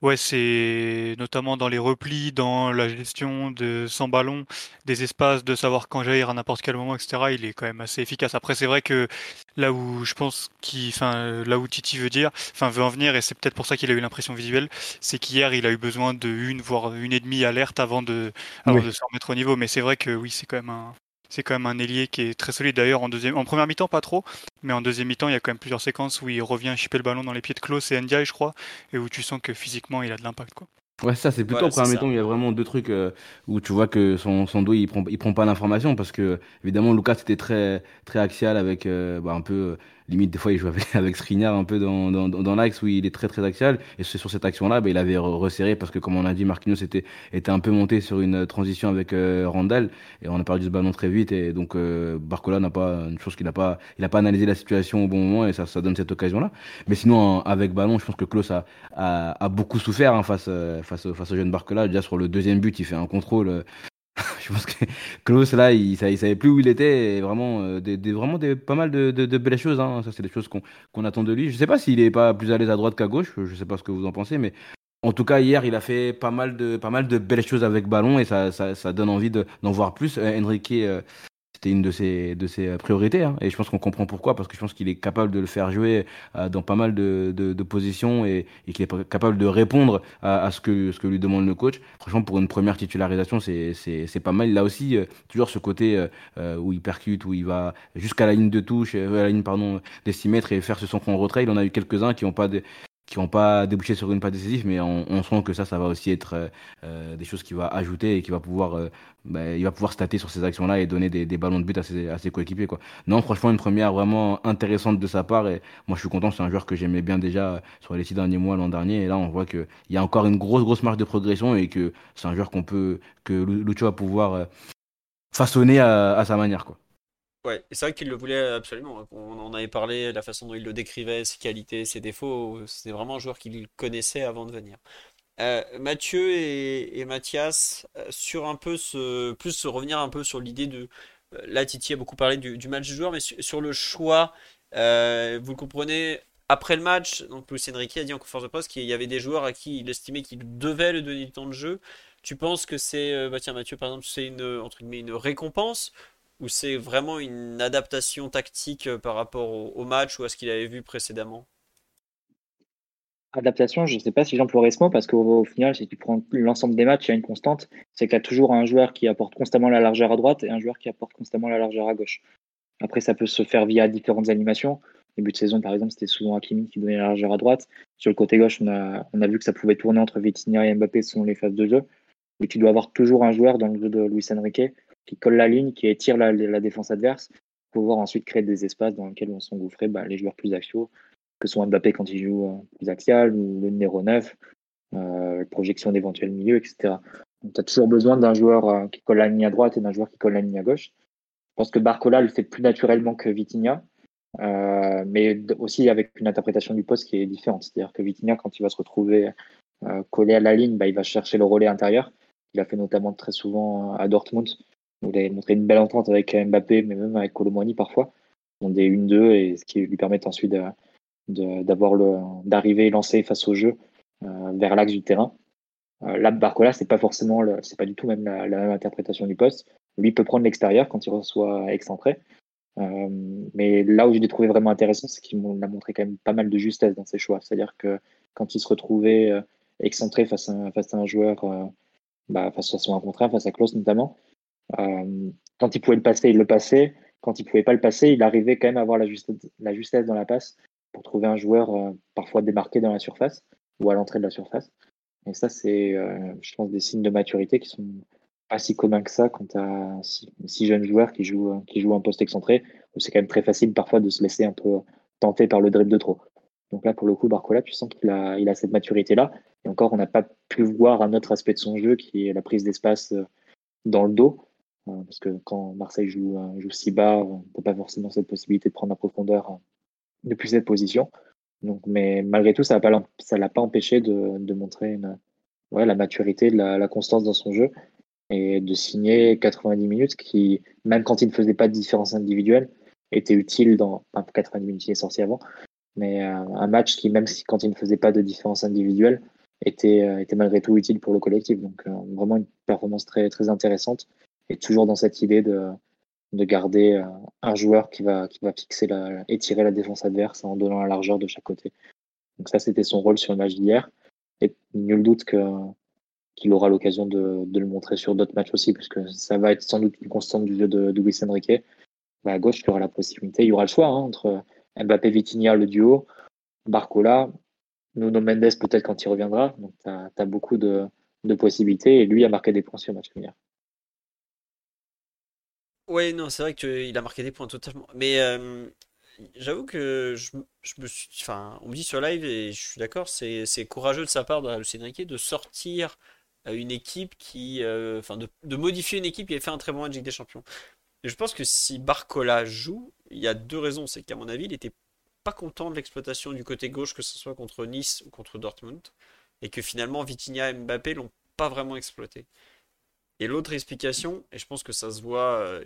Ouais, c'est notamment dans les replis, dans la gestion de sans ballon, des espaces, de savoir quand jaillir à n'importe quel moment, etc. Il est quand même assez efficace. Après, c'est vrai que là où je pense qu'il, enfin, là où Titi veut dire, enfin, veut en venir, et c'est peut-être pour ça qu'il a eu l'impression visuelle, c'est qu'hier, il a eu besoin de une, voire une et demie alerte avant de, avant de se remettre au niveau. Mais c'est vrai que oui, c'est quand même un, c'est quand même un ailier qui est très solide. D'ailleurs, en, deuxième, en première mi-temps, pas trop, mais en deuxième mi-temps, il y a quand même plusieurs séquences où il revient chipper le ballon dans les pieds de Klaus et Ndiaye, je crois, et où tu sens que physiquement, il a de l'impact. quoi. Ouais, ça, c'est plutôt en première mi-temps. Il y a vraiment deux trucs euh, où tu vois que son, son dos, il prend, il prend pas l'information parce que, évidemment, Lucas était très, très axial avec euh, bah, un peu limite des fois il joue avec, avec un peu dans, dans, dans l'axe où il est très très axial. Et c'est sur cette action là bah, il avait resserré parce que comme on a dit Marquinhos était, était un peu monté sur une transition avec euh, Randall. Et on a perdu ce ballon très vite. Et donc euh, Barcola n'a pas une chose qu'il n'a pas il a pas analysé la situation au bon moment. Et ça, ça donne cette occasion là mais sinon avec ballon je pense que Klaus a, a, a beaucoup souffert hein, face, euh, face, face au jeune Barcola. Déjà sur le deuxième but il fait un contrôle je pense que Klaus là il, savait plus où il était vraiment euh, vraiment pas mal de, belles choses hein. ça c'est des choses qu'on attend de lui. Je sais pas s'il est pas plus à l'aise à droite qu'à gauche. Je sais pas ce que vous en pensez mais en tout cas hier il a fait pas mal de pas mal de belles choses avec ballon et ça ça, ça donne envie d'en voir plus. Euh, Enrique euh, c'était une de ses, de ses priorités. Hein. Et je pense qu'on comprend pourquoi, parce que je pense qu'il est capable de le faire jouer euh, dans pas mal de, de, de positions et, et qu'il est capable de répondre à, à, ce, que, ce que lui demande le coach. Franchement, pour une première titularisation, c'est, pas mal. Là aussi, euh, toujours ce côté euh, où il percute, où il va jusqu'à la ligne de touche, à la ligne pardon, des 6 mètres et faire ce son en retrait. Il en a eu quelques-uns qui n'ont pas de, qui n'ont pas débouché sur une passe décisive, mais on, on, sent que ça, ça va aussi être euh, euh des choses qu'il va ajouter et qu'il va pouvoir, euh, bah, il va pouvoir stater sur ces actions-là et donner des, des, ballons de but à ses, à ses coéquipiers. Quoi. Non, franchement, une première vraiment intéressante de sa part et moi, je suis content. C'est un joueur que j'aimais bien déjà sur les six derniers mois l'an dernier et là, on voit qu'il y a encore une grosse, grosse marge de progression et que c'est un joueur qu'on peut, que Lucho va pouvoir euh, façonner à, à sa manière. Quoi. Ouais, c'est vrai qu'il le voulait absolument. On en avait parlé, la façon dont il le décrivait, ses qualités, ses défauts. C'était vraiment un joueur qu'il connaissait avant de venir. Euh, Mathieu et, et Mathias, euh, sur un peu ce, plus se revenir un peu sur l'idée de, euh, là Titi a beaucoup parlé du, match du joueur, mais sur, le choix, vous le comprenez, après le match, donc Luis Enrique a dit en conférence de poste qu'il y avait des joueurs à qui il estimait qu'il devait le donner du temps de jeu. Tu penses que c'est, bah tiens Mathieu par exemple, c'est une, une récompense ou c'est vraiment une adaptation tactique euh, par rapport au, match ou à ce qu'il avait vu précédemment? Adaptation, je ne sais pas si j'emploierais ce mot parce qu'au final, si tu prends l'ensemble des matchs, il y a une constante, c'est qu'il y a toujours un joueur qui apporte constamment la largeur à droite et un joueur qui apporte constamment la largeur à gauche. Après, ça peut se faire via différentes animations. Début de saison, par exemple, c'était souvent Hakimi qui donnait la largeur à droite. Sur le côté gauche, on a, vu que ça pouvait tourner entre Vitinha et Mbappé selon les phases de jeu. Mais tu dois avoir toujours un joueur dans le jeu de Luis Enrique qui colle la ligne, qui étire la, défense adverse, pour pouvoir ensuite créer des espaces dans lesquels vont s'engouffrer bah, les joueurs plus axiaux, que ce soit Mbappé quand il joue euh, plus axial, ou le numéro 9, euh, projection d'éventuels milieux, etc. Donc tu as toujours besoin d'un joueur euh, qui colle la ligne à droite et d'un joueur qui colle la ligne à gauche. Je pense que Barcola le fait plus naturellement que Vitinha, mais aussi avec une interprétation du poste qui est différente. C'est-à-dire que Vitinha, quand il va se retrouver collé à la ligne, bah, il va chercher le relais intérieur. Il a fait notamment très souvent à Dortmund, il a montré une belle entente avec Mbappé, mais même avec Colomboigny parfois. On des 1-2 et ce qui lui permet ensuite d'avoir le d'arriver lancé face au jeu euh, vers l'axe du terrain. Euh, là, Barcola, c'est pas forcément, c'est pas du tout même la, même interprétation du poste. Lui peut prendre l'extérieur quand il reçoit excentré. Euh, mais là où je l'ai trouvé vraiment intéressant, c'est qu'il a montré quand même pas mal de justesse dans ses choix. C'est-à-dire que quand il se retrouvait euh, excentré face à, face à un joueur, euh, bah, face à son contraire, face à Klaus notamment, euh, quand il pouvait le passer, il le passait. Quand il pouvait pas le passer, il arrivait quand même à avoir la justesse, dans la passe pour trouver un joueur euh, parfois démarqué dans la surface ou à l'entrée de la surface. Et ça, c'est, euh, je pense, des signes de maturité qui sont pas si communs que ça quand tu as six, six, jeunes joueurs qui jouent, qui jouent un poste excentré, où c'est quand même très facile parfois de se laisser un peu tenter par le dribble de trop. Donc là, pour le coup, Barcola, tu sens qu'il a, il a cette maturité-là. Et encore, on n'a pas pu voir un autre aspect de son jeu qui est la prise d'espace dans le dos. Parce que quand Marseille joue, euh, si bas, on n'a pas forcément cette possibilité de prendre la profondeur euh, depuis cette position. Donc, mais malgré tout, ça ne l'a pas empêché de, montrer la maturité, la, constance dans son jeu et de signer 90 minutes qui, même quand il ne faisait pas de différence individuelle, était utile dans. Enfin, 90 minutes, il est sorti avant, mais euh, un match qui, même quand il ne faisait pas de différence individuelle, était, malgré tout utile pour le collectif. Donc, vraiment une performance très intéressante et toujours dans cette idée de, de garder euh, un joueur qui va, qui va fixer la, étirer la défense adverse en donnant la largeur de chaque côté. Donc ça, c'était son rôle sur le match d'hier. Et nul doute que qu'il aura l'occasion de, de, le montrer sur d'autres matchs aussi, puisque ça va être sans doute une constante du jeu de, de Luis Enrique. Bah, à gauche, il y aura la possibilité, il y aura le choix hein, entre Mbappé Vitinha, le duo, Barcola, Nuno Mendes peut-être quand il reviendra. Donc tu as, beaucoup de, de, possibilités et lui a marqué des points sur le match hier. Ouais, non, c'est vrai qu'il a marqué des points totalement. Mais j'avoue que je, me suis. Enfin, on me dit sur live, et je suis d'accord, c'est courageux de sa part, de Lucien de sortir une équipe qui. Enfin, de, modifier une équipe qui avait fait un très bon match des Champions. Je pense que si Barcola joue, il y a deux raisons. C'est qu'à mon avis, il était pas content de l'exploitation du côté gauche, que ce soit contre Nice ou contre Dortmund. Et que finalement, Vitinha et Mbappé l'ont pas vraiment exploité. L'autre explication, et je pense que ça se voit, euh,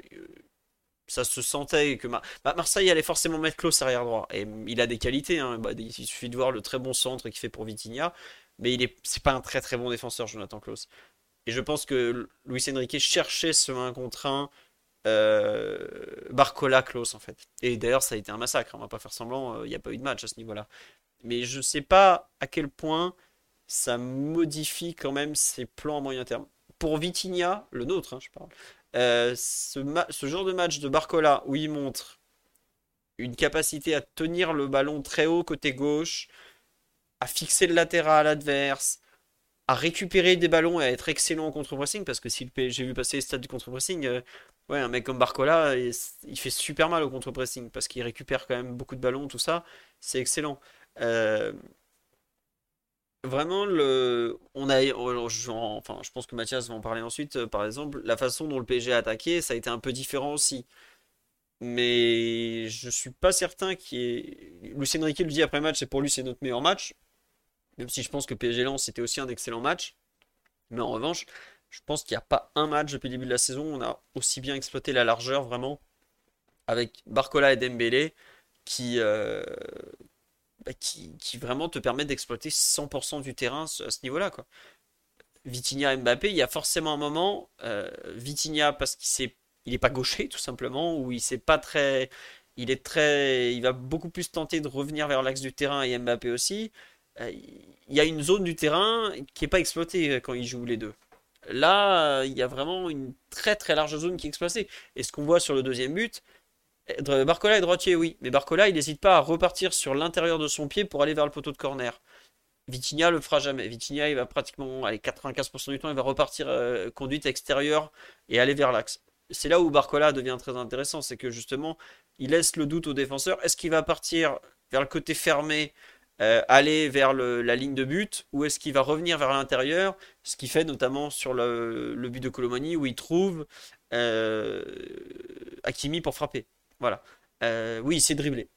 ça se sentait que Mar Marseille allait forcément mettre Klaus arrière droit. Et il a des qualités, hein. bah, il suffit de voir le très bon centre qu'il fait pour Vitinha, mais il est, c'est pas un très très bon défenseur, Jonathan Klaus. Et je pense que Luis Enrique cherchait ce 1 contre 1 euh, Barcola Klaus en fait. Et d'ailleurs ça a été un massacre, on va pas faire semblant, il n'y a pas eu de match à ce niveau-là. Mais je sais pas à quel point ça modifie quand même ses plans à moyen terme. Pour Vitinha, le nôtre, hein, je parle, ce, ce, genre de match de Barcola où il montre une capacité à tenir le ballon très haut côté gauche, à fixer le latéral adverse, à récupérer des ballons et à être excellent en contre-pressing, parce que si j'ai vu passer les stades du contre-pressing, euh, ouais, un mec comme Barcola, il, fait super mal au contre-pressing, parce qu'il récupère quand même beaucoup de ballons, tout ça, c'est excellent. Euh, vraiment, le, on a, enfin, je pense que Mathias va en parler ensuite, euh, par exemple, la façon dont le PSG a attaqué, ça a été un peu différent aussi. Mais je suis pas certain qu'il ait... Lucien Riquet le dit après match, c'est pour lui c'est notre meilleur match. Même si je pense que PSG Lens c'était aussi un excellent match. Mais en revanche, je pense qu'il n'y a pas un match depuis le début de la saison où on a aussi bien exploité la largeur vraiment avec Barcola et Dembélé qui, euh, bah, qui, vraiment te permettent d'exploiter 100% du terrain à ce niveau-là. Quoi. Vitinha Mbappé, il y a forcément un moment, euh, Vitinha parce qu'il s'est il n'est pas gaucher tout simplement, ou il sait pas très, il est très, il va beaucoup plus tenter de revenir vers l'axe du terrain et Mbappé aussi. Euh, il y a une zone du terrain qui n'est pas exploitée quand ils jouent les deux. Là, il y a vraiment une très très large zone qui est exploitée. Et ce qu'on voit sur le deuxième but, Barcola est droitier, oui, mais Barcola, il n'hésite pas à repartir sur l'intérieur de son pied pour aller vers le poteau de corner. Vitinha le fera jamais. Vitinha, il va pratiquement, allez, 95% du temps, il va repartir euh, conduite extérieure et aller vers l'axe c'est là où Barcola devient très intéressant, c'est que justement, il laisse le doute au défenseur. Est-ce qu'il va partir vers le côté fermé, euh, aller vers la ligne de but, ou est-ce qu'il va revenir vers l'intérieur? Ce qu'il fait notamment sur le, but de Colomani, où il trouve euh, Hakimi pour frapper. Voilà. Euh, oui, il s'est dribblé.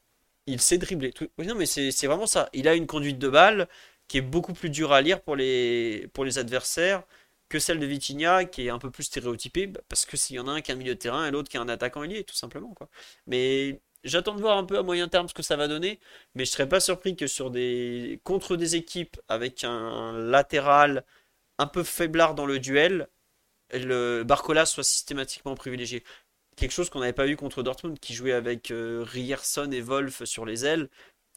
Il s'est dribblé. Oui, non, mais c'est vraiment ça. Il a une conduite de balle qui est beaucoup plus dure à lire pour les, adversaires que celle de Vitinha, qui est un peu plus stéréotypée, bah, parce que s'il y en a un qui a un milieu de terrain et l'autre qui est un attaquant ailier, tout simplement. Quoi. Mais j'attends de voir un peu à moyen terme ce que ça va donner, mais je serais pas surpris que sur des contre des équipes avec un latéral un peu faiblard dans le duel, le Barcola soit systématiquement privilégié. Quelque chose qu'on n'avait pas vu contre Dortmund, qui jouait avec euh, Rierson et Wolf sur les ailes.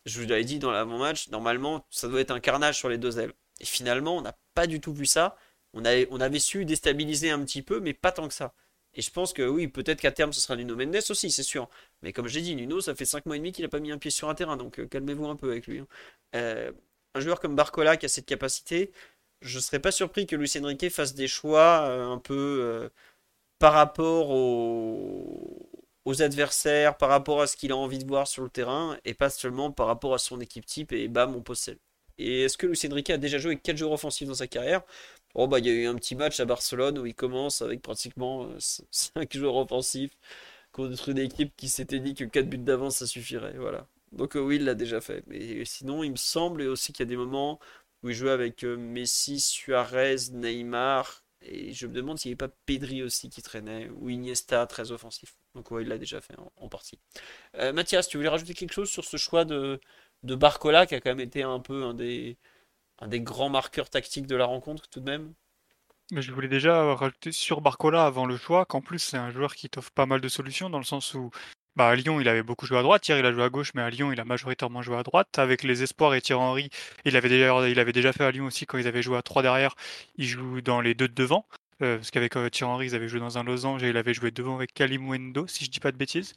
Je vous l'avais dit dans l'avant-match, normalement, ça doit être un carnage sur les deux ailes. Et finalement, on n'a pas du tout vu ça on avait, su déstabiliser un petit peu, mais pas tant que ça. Et je pense que oui, peut-être qu'à terme, ce sera Nuno Mendes aussi, c'est sûr. Mais comme j'ai dit, Nuno, ça fait 5 mois et demi qu'il n'a pas mis un pied sur un terrain, donc euh, calmez-vous un peu avec lui. Hein. Euh, un joueur comme Barcola qui a cette capacité, je ne serais pas surpris que Luis Enrique fasse des choix un peu par rapport aux, adversaires, par rapport à ce qu'il a envie de voir sur le terrain, et pas seulement par rapport à son équipe type, et bam, on possède. Et est-ce que Luis Enrique a déjà joué 4 joueurs offensifs dans sa carrière? Oh bah il y a eu un petit match à Barcelone où il commence avec pratiquement 5 euh, joueurs offensifs contre une équipe qui s'était dit que 4 buts d'avance ça suffirait. Voilà. Donc euh, oui, il l'a déjà fait. Mais sinon, il me semble aussi qu'il y a des moments où il jouait avec euh, Messi, Suarez, Neymar. Et je me demande s'il n'y avait pas Pedri aussi qui traînait, ou Iniesta très offensif. Donc oui, il l'a déjà fait en, partie. Mathias, tu voulais rajouter quelque chose sur ce choix de, de Barcola qui a quand même été un peu un des, un des grands marqueurs tactiques de la rencontre tout de même? Mais je voulais déjà rajouter sur Barcola avant le choix qu'en plus c'est un joueur qui t'offre pas mal de solutions dans le sens où bah, à Lyon il avait beaucoup joué à droite, hier il a joué à gauche mais à Lyon il a majoritairement joué à droite avec les espoirs et Thierry Henry il avait déjà il avait déjà fait à Lyon aussi quand ils avaient joué à 3 derrière il joue dans les deux de devant euh, parce qu'avec euh, Thierry Henry ils avaient joué dans un losange et il avait joué devant avec Kalimwendo si je dis pas de bêtises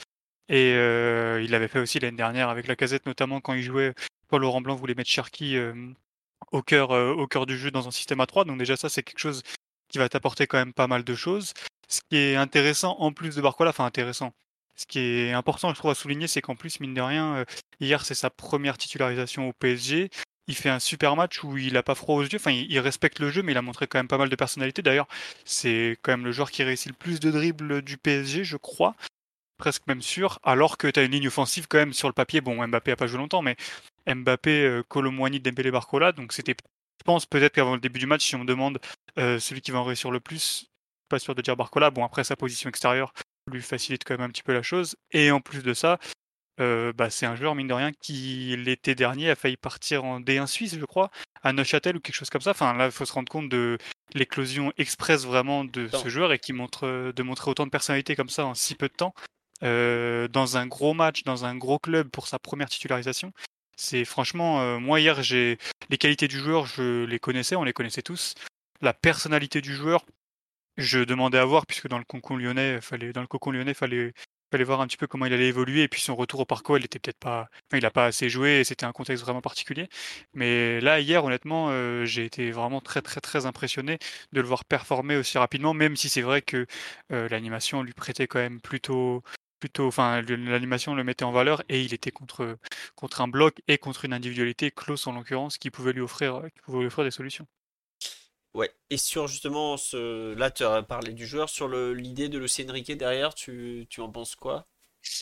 et euh, il l'avait fait aussi l'année dernière avec la casette notamment quand il jouait quand Laurent Blanc voulait mettre Cherki au cœur, au cœur du jeu dans un système à 3. Donc déjà ça c'est quelque chose qui va t'apporter quand même pas mal de choses. Ce qui est intéressant en plus de Barcola, enfin intéressant. Ce qui est important, je trouve, à souligner, c'est qu'en plus, mine de rien, euh, hier, c'est sa première titularisation au PSG. Il fait un super match où il a pas froid aux yeux. Enfin, il, respecte le jeu, mais il a montré quand même pas mal de personnalité. D'ailleurs, c'est quand même le joueur qui réussit le plus de dribbles du PSG, je crois. Presque même sûr. Alors que tu as une ligne offensive quand même sur le papier. Bon, Mbappé a pas joué longtemps, mais Mbappé, euh, Colomwani, Dembélé, Barcola. Donc c'était, je pense peut-être qu'avant le début du match, si on me demande euh, celui qui va en réussir le plus, pas sûr de dire Barcola. Bon après sa position extérieure lui facilite quand même un petit peu la chose. Et en plus de ça, euh, bah, c'est un joueur mine de rien qui l'été dernier a failli partir en D1 Suisse, je crois, à Neuchâtel ou quelque chose comme ça. Enfin, là, il faut se rendre compte de l'éclosion express vraiment de ce joueur et qui montre de montrer autant de personnalité comme ça en si peu de temps. Euh, dans un gros match, dans un gros club pour sa première titularisation. C'est franchement, euh, moi hier, j'ai les qualités du joueur, je les connaissais, on les connaissait tous. La personnalité du joueur, je demandais à voir puisque dans le cocon lyonnais, fallait dans le cocon lyonnais, fallait fallait voir un petit peu comment il allait évoluer et puis son retour au parcours, il était peut-être pas, il a pas assez joué et c'était un contexte vraiment particulier. Mais là hier, honnêtement, euh, j'ai été vraiment très très très impressionné de le voir performer aussi rapidement, même si c'est vrai que l'animation lui prêtait quand même plutôt plutôt, enfin, l'animation le mettait en valeur et il était contre, contre un bloc et contre une individualité, close en l'occurrence, qui pouvait lui offrir, qui pouvait lui offrir des solutions. Ouais, et sur justement ce. Là, tu as parlé du joueur, sur l'idée de Lucien Riquet derrière, tu, tu en penses quoi?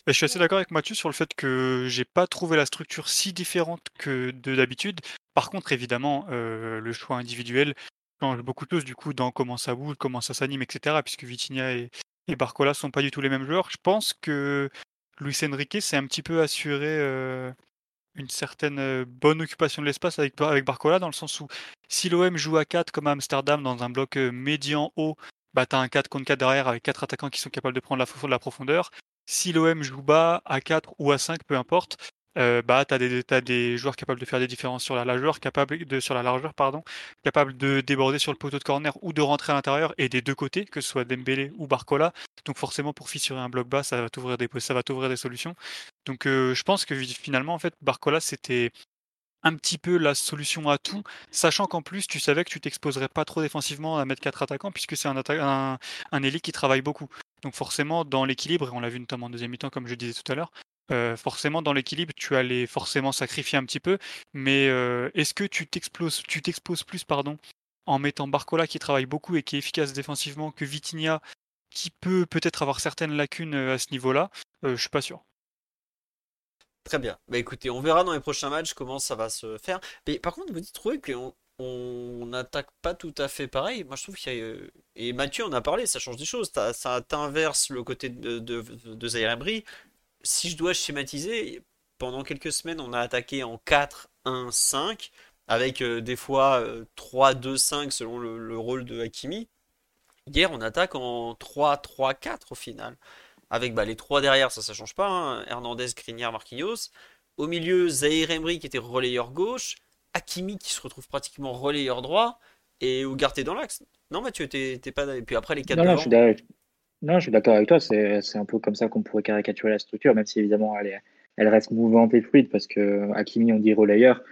Bah, je suis assez d'accord avec Mathieu sur le fait que j'ai pas trouvé la structure si différente que de d'habitude. Par contre, évidemment, euh, le choix individuel change beaucoup de choses du coup dans comment ça bouge, comment ça s'anime, etc. Puisque Vitinha et, et Barcola sont pas du tout les mêmes joueurs. Je pense que Luis Enrique s'est un petit peu assuré euh, une certaine euh, bonne occupation de l'espace avec, avec Barcola, dans le sens où si l'OM joue à 4 comme à Amsterdam dans un bloc euh, médian haut, bah tu as un 4 contre 4 derrière avec 4 attaquants qui sont capables de prendre la, la profondeur. Si l'OM joue bas à 4 ou à 5, peu importe, euh, bah, tu as, as, des joueurs capables de faire des différences sur la largeur, capables de, sur la largeur pardon, capables de déborder sur le poteau de corner ou de rentrer à l'intérieur et des deux côtés, que ce soit Dembélé ou Barcola. Donc forcément, pour fissurer un bloc bas, ça va t'ouvrir des, ça va t'ouvrir des solutions. Donc euh, je pense que finalement, en fait, Barcola, c'était un petit peu la solution à tout, sachant qu'en plus, tu savais que tu t'exposerais pas trop défensivement à mettre quatre attaquants, puisque c'est un, un, un élite qui travaille beaucoup. Donc forcément, dans l'équilibre, et on l'a vu notamment en deuxième mi-temps, comme je disais tout à l'heure, forcément, dans l'équilibre, tu allais forcément sacrifier un petit peu. Mais est-ce que tu t'exposes, tu t'exposes plus, pardon, en mettant Barcola qui travaille beaucoup et qui est efficace défensivement que Vitinha qui peut peut-être avoir certaines lacunes à ce niveau-là? Je suis pas sûr. Très bien. Bah écoutez, on verra dans les prochains matchs comment ça va se faire. Mais par contre, vous dites trouver qu'on on n'attaque pas tout à fait pareil. Moi, je trouve qu'il y a. Et Mathieu en a parlé, ça change des choses. Ça t'inverse le côté de, de, de si je dois schématiser, pendant quelques semaines, on a attaqué en 4-1-5, avec euh, des fois 3-2-5 euh, selon le, rôle de Hakimi. Hier, on attaque en 3-3-4 au final. Avec bah, les trois derrière, ça, ça change pas. Hein. Hernandez, Crinière, Marquinhos. Au milieu, Zahir Emery qui était relayeur gauche. Hakimi qui se retrouve pratiquement relayeur droit. Et Ugarte dans l'axe. Non, Mathieu, t'es pas. Et puis après, les quatre non, devant. Non, je suis d'accord avec toi. C'est un peu comme ça qu'on pourrait caricaturer la structure, même si évidemment elle, elle reste mouvante et fluide parce que Hakimi, on dit relayeur.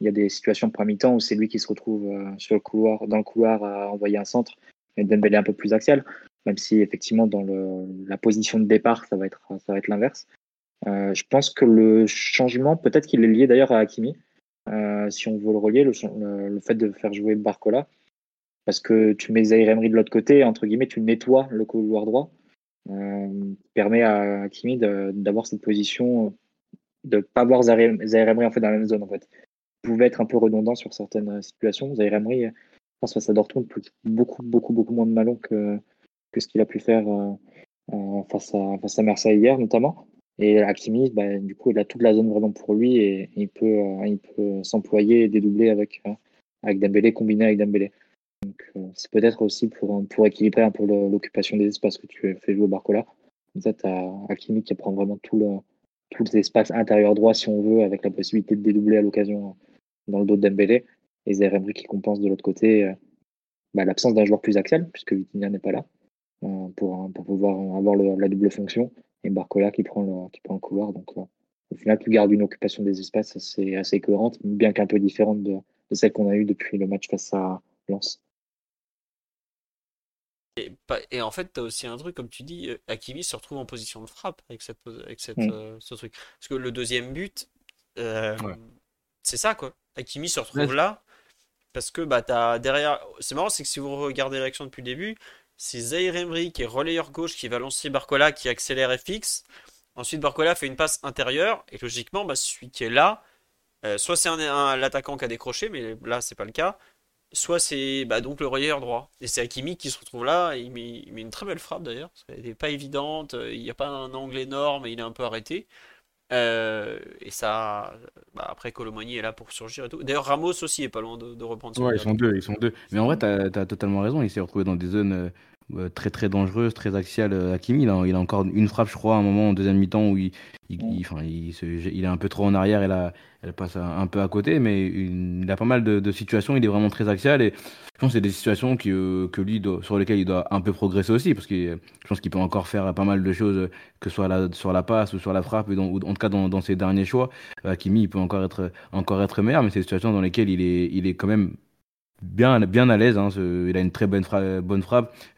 Il y a des situations de premier temps où c'est lui qui se retrouve euh, sur le couloir, dans le couloir à envoyer un centre et Dembélé un peu plus axial, même si effectivement dans le, la position de départ ça va être ça va être l'inverse. Euh, je pense que le changement, peut-être qu'il est lié d'ailleurs à Hakimi, euh, si on veut le relier, le, le, fait de faire jouer Barcola, parce que tu mets Zaire Emery de l'autre côté, entre guillemets, tu nettoies le couloir droit, euh, permet à Kimi d'avoir cette position, de ne pas avoir Zaire Emery en fait dans la même zone en fait. Il pouvait être un peu redondant sur certaines situations. Zaire Emery, je pense face à Dortmund, beaucoup, beaucoup, beaucoup moins de malon que, ce qu'il a pu faire euh, euh, face, à, face à Marseille hier notamment. Et Hakimi, bah, du coup, il a toute la zone vraiment pour lui et, il peut, euh, peut s'employer et dédoubler avec, avec Dembélé, combiné avec Dembélé. Donc, euh, c'est peut-être aussi pour, équilibrer un peu l'occupation des espaces que tu fais jouer au Barcola. Tu as Hakimi qui prend vraiment tout le, intérieur droit, si on veut, avec la possibilité de dédoubler à l'occasion dans le dos de Dembélé. Et Zeremri qui compense de l'autre côté euh, bah, l'absence d'un joueur plus axial, puisque Vitinha n'est pas là, euh, pour, pouvoir avoir la double fonction. Et Barcola qui prend le, qui prend le couloir. Donc, au final, tu gardes une occupation des espaces assez, assez cohérente, bien qu'un peu différente de, de celle qu'on a eue depuis le match face à Lens. Et, en fait, tu as aussi un truc, comme tu dis, euh, Hakimi se retrouve en position de frappe avec, cette, avec cette, mm. euh, ce truc. Parce que le deuxième but, euh, c'est ça, quoi. Hakimi se retrouve là, parce que bah, as derrière. C'est marrant, c'est que si vous regardez l'action depuis le début, c'est Zaire Emery qui est relayeur gauche qui va lancer Barcola qui accélère FX. Ensuite, Barcola fait une passe intérieure, et logiquement, bah, celui qui est là, soit c'est un, l'attaquant qui a décroché, mais là, c'est pas le cas soit c'est bah, donc le relayeur droit. Et c'est Hakimi qui se retrouve là, il met, il met une très belle frappe d'ailleurs, parce qu'elle n'est pas évidente, euh, il n'y a pas un angle énorme et il est un peu arrêté. Euh, et ça, bah, après Colomani est là pour surgir et tout. D'ailleurs, Ramos aussi est pas loin de, reprendre son Ouais, ils sont deux, ils sont deux. Mais en vrai, tu as, totalement raison. Il s'est retrouvé dans des zones euh, très très dangereuses, très axiales. Hakimi, il a, il a encore une frappe, je crois, à un moment en deuxième mi-temps où il, il, il, il, est un peu trop en arrière et elle passe un peu à côté. Mais il a pas mal de, situations. Il est vraiment très axial et je pense que c'est des situations euh, que lui sur lesquelles il doit un peu progresser aussi, parce que je pense qu'il peut encore faire pas mal de choses, que ce soit sur la passe ou sur la frappe, ou, en tout cas dans, ses derniers choix. Euh, Kimi, il peut encore être, encore être meilleur, mais c'est des situations dans lesquelles il est, il est quand même bien, bien à l'aise. Hein, il a une très bonne frappe, bonne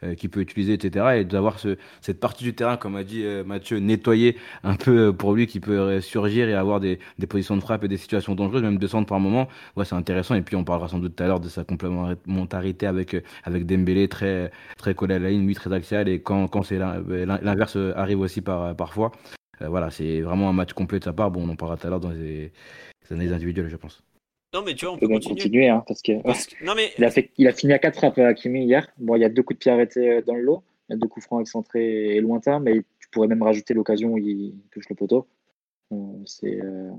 euh, qu'il peut utiliser, etc. Et d'avoir ce, cette partie du terrain, comme a dit euh, Mathieu, nettoyée un peu euh, pour lui, qui peut surgir et avoir des, positions de frappe et des situations dangereuses, même descendre par moment. Ouais, c'est intéressant. Et puis on parlera sans doute tout à l'heure de sa complémentarité avec, avec Dembélé, très, très collé à la ligne, lui très axial. Et quand, quand c'est l'inverse arrive aussi par, parfois. voilà, c'est vraiment un match complet de sa part. Bon, on en parlera tout à l'heure dans les, les individuelles, je pense. Non, mais tu vois, on peut continuer. hein, parce que, Non, mais... il, a fait... il a fini à 4 frappes à Kimi hier. Bon, il y a deux coups de pied arrêtés euh, dans le lot. Il y a deux coups francs excentrés et lointains, mais tu pourrais même rajouter l'occasion où il touche le poteau. Euh, c'est euh,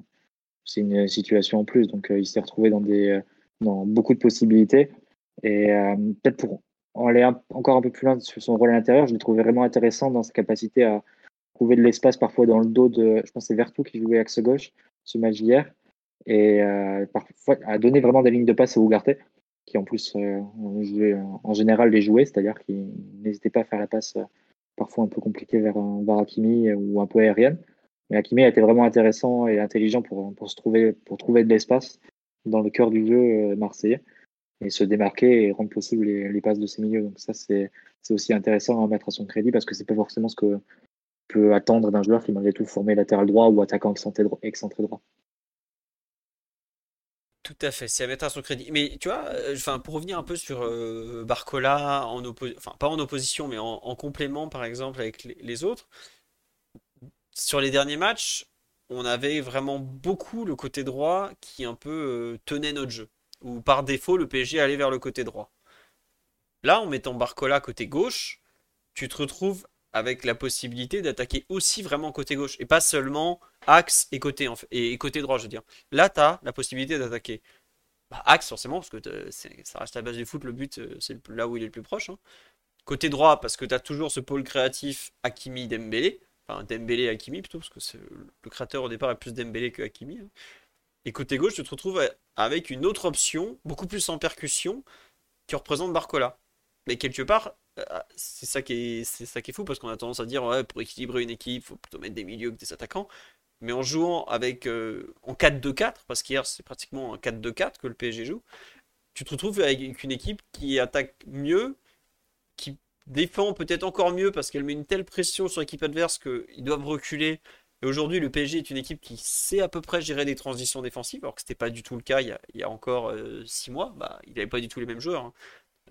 c'est une situation en plus. Donc, il s'est retrouvé dans, des, dans beaucoup de possibilités. Et peut-être pour aller encore un peu plus loin sur son rôle à l'intérieur, je l'ai trouvé vraiment intéressant dans sa capacité à trouver de l'espace parfois dans le dos de, je pense c'est Vertou qui jouait axe gauche ce match hier et euh, parfois a donné vraiment des lignes de passe à Ugarte, qui en plus euh, en général les jouait, c'est-à-dire qu'il n'hésitait pas à faire la passe euh, parfois un peu compliquée vers, vers Hakimi ou un peu aérienne. Mais Hakimi a été vraiment intéressant et intelligent pour, pour, se trouver, pour trouver de l'espace dans le cœur du jeu marseillais et se démarquer et rendre possible les, les passes de ses milieux. Donc ça, c'est aussi intéressant à mettre à son crédit parce que c'est pas forcément ce que peut attendre d'un joueur qui malgré tout formé latéral droit ou attaquant excentré droit. Tout à fait, c'est à mettre à son crédit. Mais tu vois, euh, pour revenir un peu sur euh, Barcola, en pas en opposition, mais en, complément par exemple avec les, autres, sur les derniers matchs, on avait vraiment beaucoup le côté droit qui un peu euh, tenait notre jeu. Ou par défaut, le PSG allait vers le côté droit. Là, en mettant Barcola côté gauche, tu te retrouves avec la possibilité d'attaquer aussi vraiment côté gauche et pas seulement axe et côté, droit, je veux dire. Là, tu as la possibilité d'attaquer bah, axe, forcément, parce que ça reste la base du foot, le but, euh, c'est là où il est le plus proche. Hein. Côté droit, parce que tu as toujours ce pôle créatif Hakimi-Dembélé, enfin Dembélé-Hakimi plutôt, parce que le créateur au départ est plus Dembélé que Hakimi. Hein. Et côté gauche, tu te retrouves avec une autre option, beaucoup plus en percussion, qui représente Barcola. Mais quelque part, c'est ça qui est, c'est ça qui est fou parce qu'on a tendance à dire pour équilibrer une équipe, faut plutôt mettre des milieux que des attaquants. Mais en jouant avec euh, en 4-2-4, parce qu'hier c'est pratiquement un 4-2-4 que le PSG joue, tu te retrouves avec une équipe qui attaque mieux, qui défend peut-être encore mieux parce qu'elle met une telle pression sur l'équipe adverse qu'ils doivent reculer. Et aujourd'hui, le PSG est une équipe qui sait à peu près gérer des transitions défensives, alors que ce n'était pas du tout le cas il y a, encore 6 euh, mois. Bah, il n'avait pas du tout les mêmes joueurs. Hein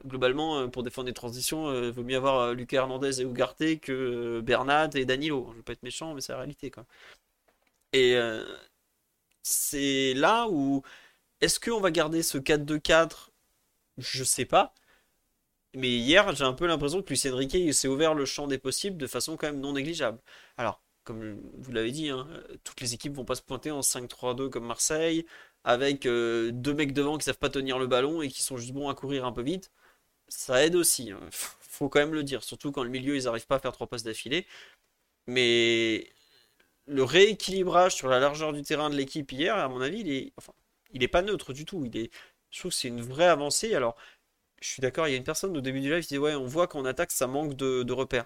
globalement, euh, pour défendre des transitions, il euh, vaut mieux avoir euh, Lucas Hernandez et Ugarte que Bernat et Danilo. Je veux pas être méchant, mais c'est la réalité. Quoi. Et c'est là où. Est-ce qu'on va garder ce 4-2-4 Je sais pas. Mais hier, j'ai un peu l'impression que Luis Enrique s'est ouvert le champ des possibles de façon quand même non négligeable. Alors, comme vous l'avez dit, hein, toutes les équipes vont pas se pointer en 5-3-2 comme Marseille, avec deux mecs devant qui savent pas tenir le ballon et qui sont juste bons à courir un peu vite ça aide aussi. Hein. Faut quand même le dire, surtout quand le milieu ils n'arrivent pas à faire trois passes d'affilée. Mais le rééquilibrage sur la largeur du terrain de l'équipe hier, à mon avis, il est, enfin, il est pas neutre du tout. Il est, je trouve que c'est une vraie avancée. Alors, je suis d'accord, il y a une personne au début du live qui dit ouais, on voit qu'en attaque ça manque de, repères.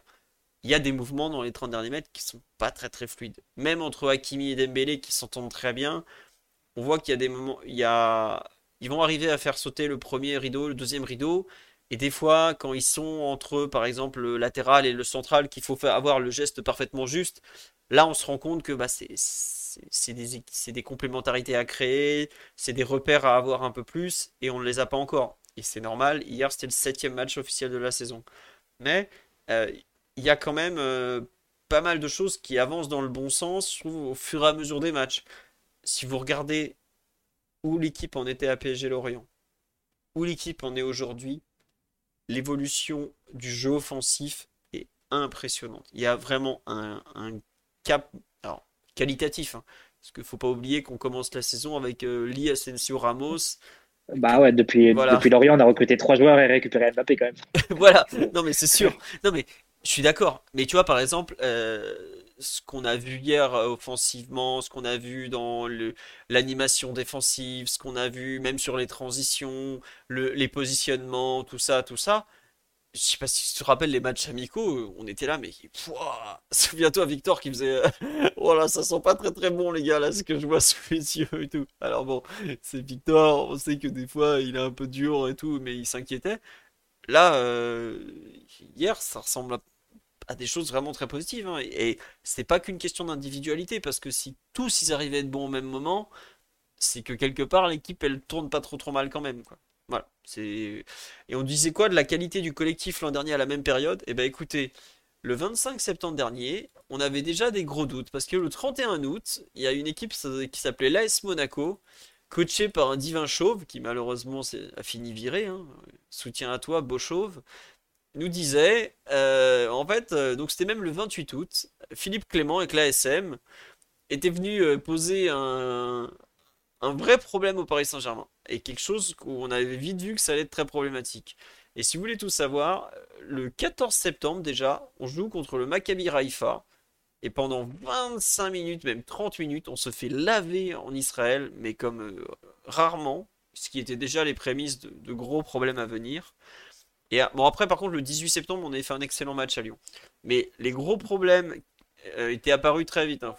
Il y a des mouvements dans les 30 derniers mètres qui sont pas très très fluides. Même entre Hakimi et Dembélé qui s'entendent très bien, on voit qu'il y a des moments, il y a, ils vont arriver à faire sauter le premier rideau, le deuxième rideau, et des fois, quand ils sont entre, par exemple, le latéral et le central, qu'il faut avoir le geste parfaitement juste, là, on se rend compte que bah, c'est des, complémentarités à créer, c'est des repères à avoir un peu plus, et on ne les a pas encore. Et c'est normal, hier, c'était le septième match officiel de la saison. Mais euh, il y a quand même euh, pas mal de choses qui avancent dans le bon sens, au fur et à mesure des matchs. Si vous regardez où l'équipe en était à PSG Lorient, où l'équipe en est aujourd'hui, l'évolution du jeu offensif est impressionnante. Il y a vraiment un, cap, qualitatif. Hein. Parce qu'il faut pas oublier qu'on commence la saison avec euh, Lee Asensio Ramos. Bah ouais, depuis, depuis Lorient, on a recruté trois joueurs et récupéré Mbappé quand même. voilà, non mais c'est sûr. Non mais je suis d'accord. Mais tu vois, par exemple, euh, ce qu'on a vu hier offensivement, ce qu'on a vu dans l'animation défensive, ce qu'on a vu même sur les transitions, les positionnements, tout ça, tout ça. Je sais pas si tu te rappelles les matchs amicaux, on était là, mais souviens-toi Victor qui faisait, voilà, ça sent pas très très bon les gars là, ce que je vois sous les yeux et tout. Alors bon, c'est Victor, on sait que des fois il est un peu dur et tout, mais il s'inquiétait. Là, hier, ça ressemble à à des choses vraiment très positives. Hein. Et, c'est pas qu'une question d'individualité, parce que si tous ils arrivaient à être bons au même moment, c'est que quelque part l'équipe elle tourne pas trop trop mal quand même. Quoi. Voilà. C'est... Et on disait quoi de la qualité du collectif l'an dernier à la même période? Eh ben écoutez, le 25 septembre dernier, on avait déjà des gros doutes, parce que le 31 août, il y a une équipe qui s'appelait l'AS Monaco, coachée par un divin chauve, qui malheureusement a fini viré, hein. soutien à toi, beau chauve, nous disait, euh, en fait, euh, donc c'était même le 28 août, Philippe Clément avec l'ASM était venu euh, poser un, un vrai problème au Paris Saint-Germain. Et quelque chose où on avait vite vu que ça allait être très problématique. Et si vous voulez tout savoir, le 14 septembre déjà, on joue contre le Maccabi Raifa. Et pendant 25 minutes, même 30 minutes, on se fait laver en Israël, mais comme rarement, ce qui était déjà les prémices de gros problèmes à venir. Et bon, après, par contre, le 18 septembre, on avait fait un excellent match à Lyon. Mais les gros problèmes euh, étaient apparus très vite. Hein,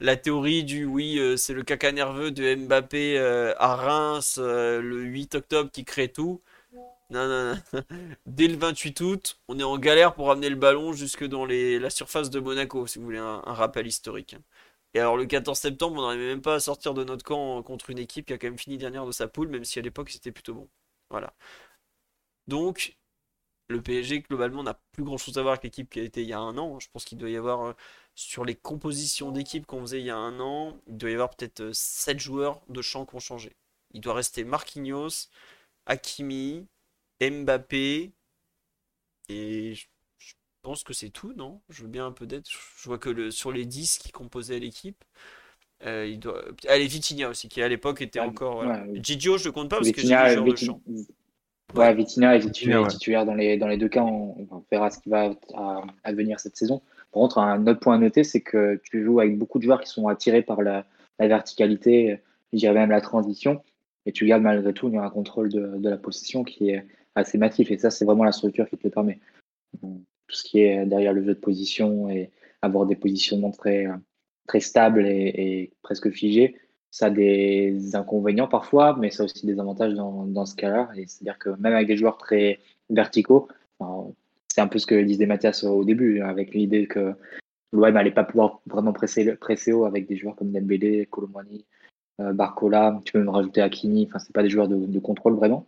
La théorie du oui, euh, c'est le caca nerveux de Mbappé euh, à Reims le 8 octobre qui crée tout. Non, non, non. Dès le 28 août, on est en galère pour amener le ballon jusque dans la surface de Monaco, si vous voulez un, rappel historique. Et alors le 14 septembre, on n'arrivait même pas à sortir de notre camp contre une équipe qui a quand même fini dernière de sa poule, même si à l'époque c'était plutôt bon. Voilà. Donc, le PSG, globalement, n'a plus grand chose à voir avec l'équipe qui a été il y a un an. Je pense qu'il doit y avoir, euh, sur les compositions d'équipe qu'on faisait il y a un an, il doit y avoir peut-être 7 euh, joueurs de champ qui ont changé. Il doit rester Marquinhos, Hakimi, Mbappé, et je, pense que c'est tout, non? Je veux bien un peu d'aide. Je vois que le, sur les 10 qui composaient l'équipe, euh, il doit. Allez, Vitinha aussi, qui à l'époque était encore. Gigio, je ne compte pas parce que j'ai joueur de champ. Ouais, Vitina est titulaire, dans, les, dans les deux cas. On, verra ce qui va advenir cette saison. Par contre, un autre point à noter, c'est que tu joues avec beaucoup de joueurs qui sont attirés par la, verticalité, je dirais même la transition, et tu gardes malgré tout un contrôle de, de la possession qui est assez massif. Et ça, c'est vraiment la structure qui te le permet. Tout ce qui est derrière le jeu de position et avoir des positionnements très, très stables et, et presque figés, ça a des inconvénients parfois, mais ça a aussi des avantages dans, dans ce cas-là. C'est-à-dire que même avec des joueurs très verticaux, c'est un peu ce que disait Mathias au début, avec l'idée que l'OM n'allait pas pouvoir vraiment presser, presser haut avec des joueurs comme Dembélé, Colomani, euh, Barcola, tu peux même rajouter Akini, enfin, c'est pas des joueurs de, de contrôle vraiment.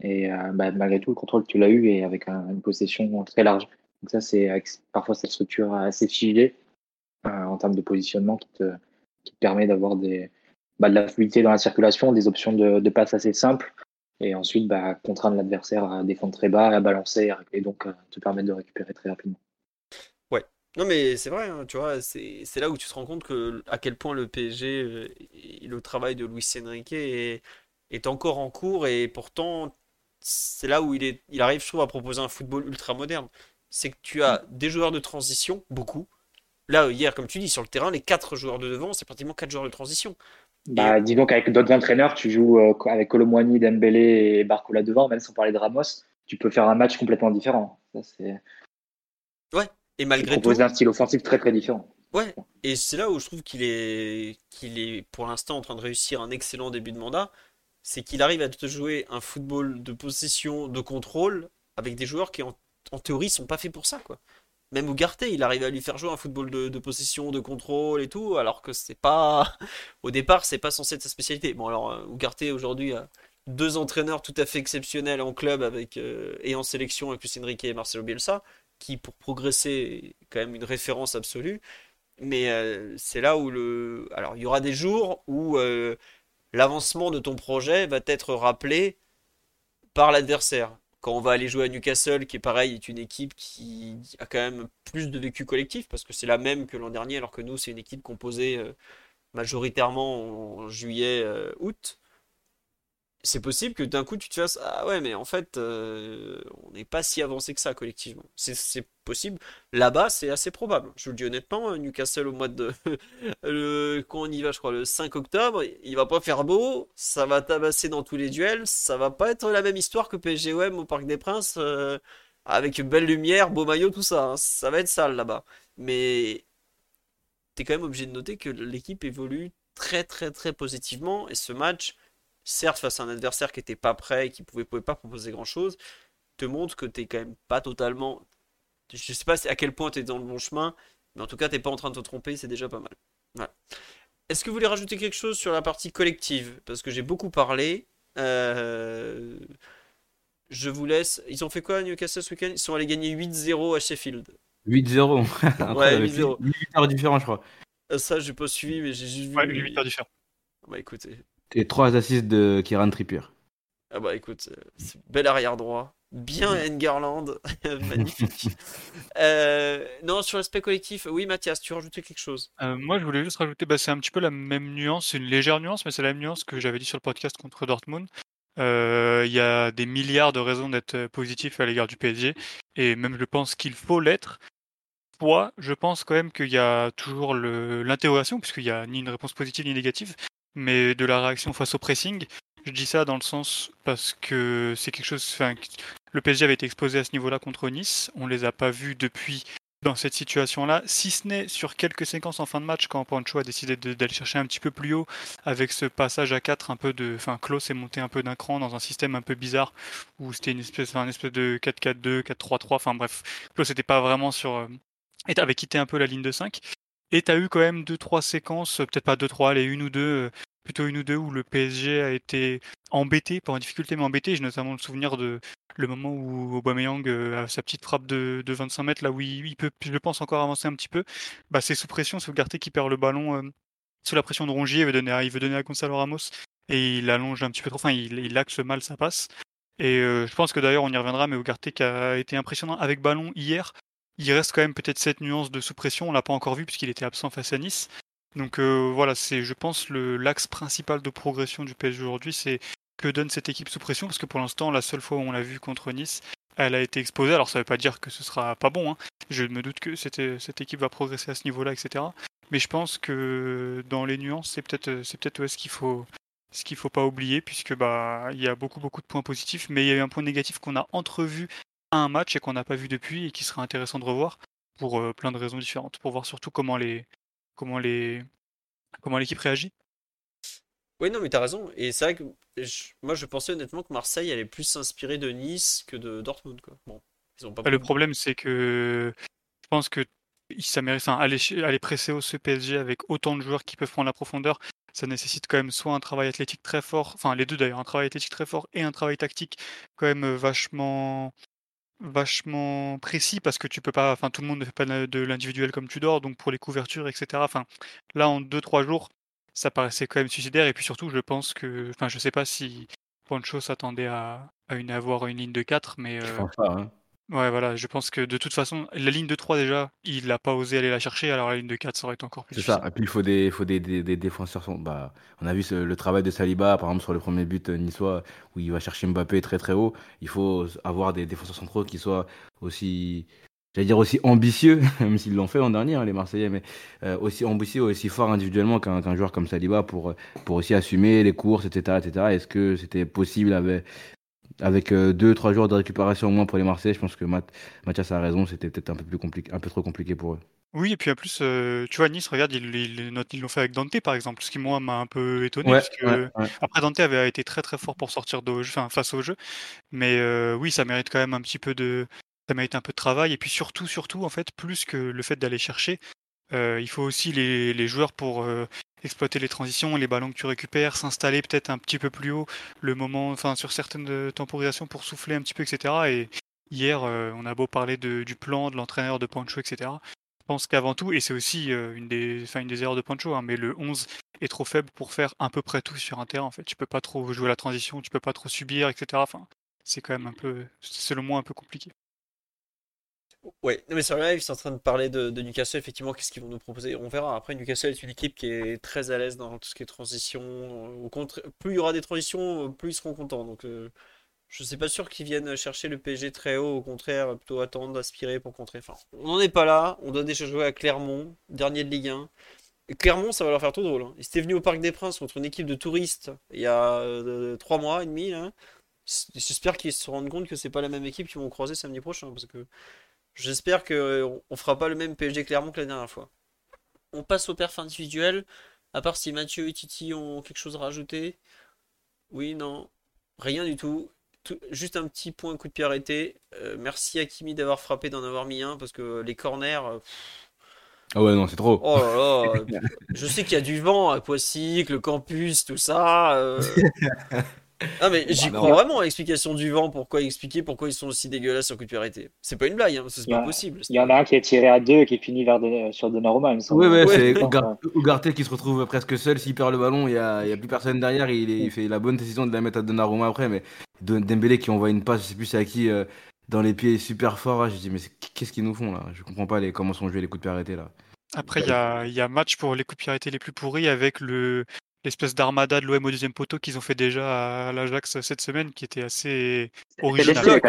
Et euh, bah, malgré tout, le contrôle, tu l'as eu et avec une possession très large. Donc ça, c'est parfois cette structure assez figée euh, en termes de positionnement qui te, qui te permet d'avoir des, bah, de la fluidité dans la circulation, des options de, de passe assez simples, et ensuite bah, contraindre l'adversaire à défendre très bas, à balancer, et donc euh, te permettre de récupérer très rapidement. Ouais, non mais c'est vrai, hein, tu vois, c'est là où tu te rends compte que à quel point le PSG, euh, le travail de Luis Enrique est, est encore en cours, et pourtant c'est là où il, est, il arrive, je trouve, à proposer un football ultra moderne. C'est que tu as des joueurs de transition, beaucoup. Là, hier, comme tu dis, sur le terrain, les quatre joueurs de devant, c'est pratiquement quatre joueurs de transition. Bah, dis donc, avec d'autres entraîneurs, tu joues euh, avec Colomwani, Dembélé et Barcola devant, même sans parler de Ramos, tu peux faire un match complètement différent. ouais, et malgré tout. un style offensif très très différent. Ouais, et c'est là où je trouve qu'il est, qu'il est pour l'instant en train de réussir un excellent début de mandat. C'est qu'il arrive à te jouer un football de possession, de contrôle, avec des joueurs qui en, en théorie sont pas faits pour ça, quoi. Même Ugarte, il arrive à lui faire jouer un football de, possession, de contrôle et tout, alors que c'est pas. Au départ, c'est pas censé être sa spécialité. Bon, alors, euh, Ugarte aujourd'hui a deux entraîneurs tout à fait exceptionnels en club avec, euh, et en sélection avec Lucien Riquet et Marcelo Bielsa, qui pour progresser est quand même une référence absolue. Mais euh, c'est là où le. Alors, il y aura des jours où l'avancement de ton projet va être rappelé par l'adversaire. Quand on va aller jouer à Newcastle, qui est pareil, est une équipe qui a quand même plus de vécu collectif, parce que c'est la même que l'an dernier, alors que nous, c'est une équipe composée euh, majoritairement en juillet, euh, c'est possible que d'un coup tu te fasses ah ouais mais en fait euh, on n'est pas si avancé que ça collectivement c'est possible. Là-bas c'est assez probable. Je vous le dis honnêtement hein, Newcastle au mois de le... quand on y va je crois le 5 octobre il va pas faire beau ça va tabasser dans tous les duels ça va pas être la même histoire que PSGOM au Parc des Princes euh, avec une belle lumière beau maillot tout ça hein. ça va être sale là-bas. Mais t'es quand même obligé de noter que l'équipe évolue très très très positivement et ce match certes face à un adversaire qui était pas prêt et qui pouvait, pouvait pas proposer grand chose, te montre que t'es quand même pas totalement. Je sais pas à quel point tu es dans le bon chemin, mais en tout cas t'es pas en train de te tromper, c'est déjà pas mal. Est-ce que vous voulez rajouter quelque chose sur la partie collective? Parce que j'ai beaucoup parlé. Euh, je vous laisse. Ils ont fait quoi à Newcastle ce week-end? Ils sont allés gagner 8-0 à Sheffield. 8-0 Ouais, 8-0. 8 heures différents, je crois. Euh, Ça, j'ai pas suivi, mais j'ai juste vu. Ouais, 8 heures différents. Bah écoutez, Et 3 assists de Kieran Trippier. Ah bah écoute, euh, c'est bel arrière droit, bien Engerland, magnifique. Euh, non, sur l'aspect collectif, oui Mathias, tu rajoutais quelque chose? Euh, moi, je voulais juste rajouter, bah, c'est un petit peu la même nuance, c'est une légère nuance, mais c'est la même nuance que j'avais dit sur le podcast contre Dortmund. Euh, Il y a des milliards de raisons d'être positif à l'égard du PSG, et même je pense qu'il faut l'être. Moi, je pense quand même qu'il y a toujours l'interrogation, puisqu'il n'y a ni une réponse positive ni négative, mais de la réaction face au pressing. Je dis ça dans le sens parce que c'est quelque chose. Enfin, le PSG avait été exposé à ce niveau-là contre Nice. On les a pas vus depuis dans cette situation-là, si ce n'est sur quelques séquences en fin de match quand Pancho a décidé d'aller chercher un petit peu plus haut avec ce passage à 4 un peu de. Enfin, Klaus est monté un peu d'un cran dans un système un peu bizarre où c'était une espèce, espèce de 4-4-2, 4-3-3. Enfin bref, Klaus n'était pas vraiment sur. euh, avait quitté un peu la ligne de 5. Et tu as eu quand même 2-3 séquences, euh, peut-être pas 2-3, les une ou deux, euh, plutôt une ou deux où le PSG a été embêté, pas en difficulté mais embêté. J'ai notamment le souvenir de le moment où Aubameyang euh, a sa petite frappe de, de 25 mètres, là où il, peut, je pense, encore avancer un petit peu. Bah, c'est sous pression, c'est Ugarte qui perd le ballon sous la pression de Rongier, il veut donner à, il veut Gonzalo Ramos et il allonge un petit peu trop, enfin il, il axe mal sa passe. Et je pense que d'ailleurs on y reviendra, mais Ugarte qui a été impressionnant avec ballon hier, il reste quand même peut-être cette nuance de sous pression, on l'a pas encore vu puisqu'il était absent face à Nice. Donc euh, voilà, c'est je pense l'axe principal de progression du PSG aujourd'hui, c'est que donne cette équipe sous pression parce que pour l'instant la seule fois où on l'a vu contre Nice, elle a été exposée. Alors ça veut pas dire que ce sera pas bon, hein. je me doute que cette, équipe va progresser à ce niveau-là, etc. Mais je pense que dans les nuances, c'est peut-être ce qu'il faut ce qu'il faut pas oublier puisque bah il y a beaucoup beaucoup de points positifs, mais il y a eu un point négatif qu'on a entrevu un match et qu'on n'a pas vu depuis et qui serait intéressant de revoir pour euh, plein de raisons différentes, pour voir surtout comment les comment les comment l'équipe réagit. Oui, non, mais t'as raison. Et c'est vrai que je- moi, je pensais honnêtement que Marseille allait plus s'inspirer de Nice que de Dortmund, quoi. Bon, ils ont pas Bah, le problème, c'est que je pense que ça mérite, enfin, aller, aller presser au ce PSG avec autant de joueurs qui peuvent prendre la profondeur, ça nécessite quand même soit un travail athlétique très fort, enfin les deux d'ailleurs, un travail athlétique très fort et un travail tactique quand même euh, vachement vachement précis parce que tu peux pas, enfin tout le monde ne fait pas de l'individuel comme tu dors, donc pour les couvertures, etc. Enfin là en 2-3 jours, ça paraissait quand même suicidaire et puis surtout je pense que, enfin je sais pas si Pancho s'attendait à, à une, avoir une ligne de 4, mais Je euh, pense pas. Hein. Ouais, voilà, je pense que de toute façon, la ligne de 3 déjà, il n'a pas osé aller la chercher, alors la ligne de 4, ça aurait été encore plus C'est ça. Et puis il faut des, faut des, des, des défenseurs. Bah, on a vu ce- le travail de Saliba, par exemple, sur le premier but euh, niçois, où il va chercher Mbappé très très haut. Il faut avoir des défenseurs centraux qui soient aussi, j'allais dire aussi ambitieux, même s'ils l'ont fait l'an dernier, hein, les Marseillais, mais euh, aussi ambitieux, aussi fort individuellement qu'un joueur comme Saliba pour, pour aussi assumer les courses, etc. etc. Est-ce que c'était possible avec, avec euh, deux, trois jours de récupération au moins pour les Marseillais Je pense que Math- Mathias a raison, c'était peut-être un peu plus compliqué, un peu trop compliqué pour eux. Oui, et puis en plus, euh, tu vois, Nice, regarde, ils l'ont fait avec Dante, par exemple, ce qui, moi, m'a un peu étonné, Ouais, parce que ouais, ouais. après, Dante avait été très très fort pour sortir de, enfin, face au jeu, mais euh, oui, ça mérite quand même un petit peu de, ça mérite un peu de travail, et puis surtout, surtout, en fait, plus que le fait d'aller chercher, euh, il faut aussi les, les joueurs pour exploiter les transitions, les ballons que tu récupères, s'installer peut-être un petit peu plus haut, le moment, enfin sur certaines euh, temporisations pour souffler un petit peu, etc. Et hier, euh, on a beau parler du plan, de l'entraîneur, de Pancho, etc. Je pense qu'avant tout, et c'est aussi euh, une, des, une des erreurs de Pancho, hein, mais le 11 est trop faible pour faire à peu près tout sur un terrain. En fait, tu peux pas trop jouer la transition, tu peux pas trop subir, etc. Enfin, c'est quand même un peu, selon moi, un peu compliqué. Ouais, mais sur le live, ils sont en train de parler de, de Newcastle, effectivement, qu'est-ce qu'ils vont nous proposer? On verra. Après, Newcastle est une équipe qui est très à l'aise dans tout ce qui est transition. Au contraire, plus il y aura des transitions, plus ils seront contents. Donc, euh, je ne suis pas sûr qu'ils viennent chercher le PSG très haut. Au contraire, plutôt attendre, aspirer pour contrer. Enfin, on n'en est pas là. On doit déjà jouer à Clermont, dernier de Ligue 1. Et Clermont, ça va leur faire tout drôle. Hein. Ils étaient venus au Parc des Princes contre une équipe de touristes il y a euh, trois mois et demi. J'espère qu'ils se rendent compte que c'est pas la même équipe qu'ils vont croiser samedi prochain. Parce que J'espère qu'on on fera pas le même PSG Clermont que la dernière fois. On passe au perf individuel. À part si Mathieu et Titi ont quelque chose à rajouter. Oui, non. Rien du tout. juste un petit point coup de pied arrêté. Euh, merci à Kimi d'avoir frappé, d'en avoir mis un. Parce que les corners. Euh, ah ouais, non, c'est trop. Oh là là. je sais qu'il y a du vent à Poissy, le campus, tout ça. Euh. Ah mais j'y bah, crois vraiment à l'explication du vent, pourquoi expliquer pourquoi ils sont aussi dégueulasses sur coup de arrêté? C'est pas une blague, hein, c'est pas possible. Il y en a un qui est tiré à deux et qui finit vers sur Donnarumma. Oui, ouais, c'est Ugarte qui se retrouve presque seul s'il perd le ballon, il y a, y a, plus personne derrière, il, il, fait la bonne décision de la mettre à Donnarumma après, mais Dembélé qui envoie une passe, je sais plus c'est à qui, euh, dans les pieds super fort, je dis mais qu'est-ce qu'ils nous font là? Je comprends pas les, comment sont joués les coups de pied arrêtés là. Après, il y a, y a, match pour les coups de pied arrêtés les plus pourris avec le, l'espèce d'armada de l'OM au deuxième poteau qu'ils ont fait déjà à l'Ajax cette semaine, qui était assez original.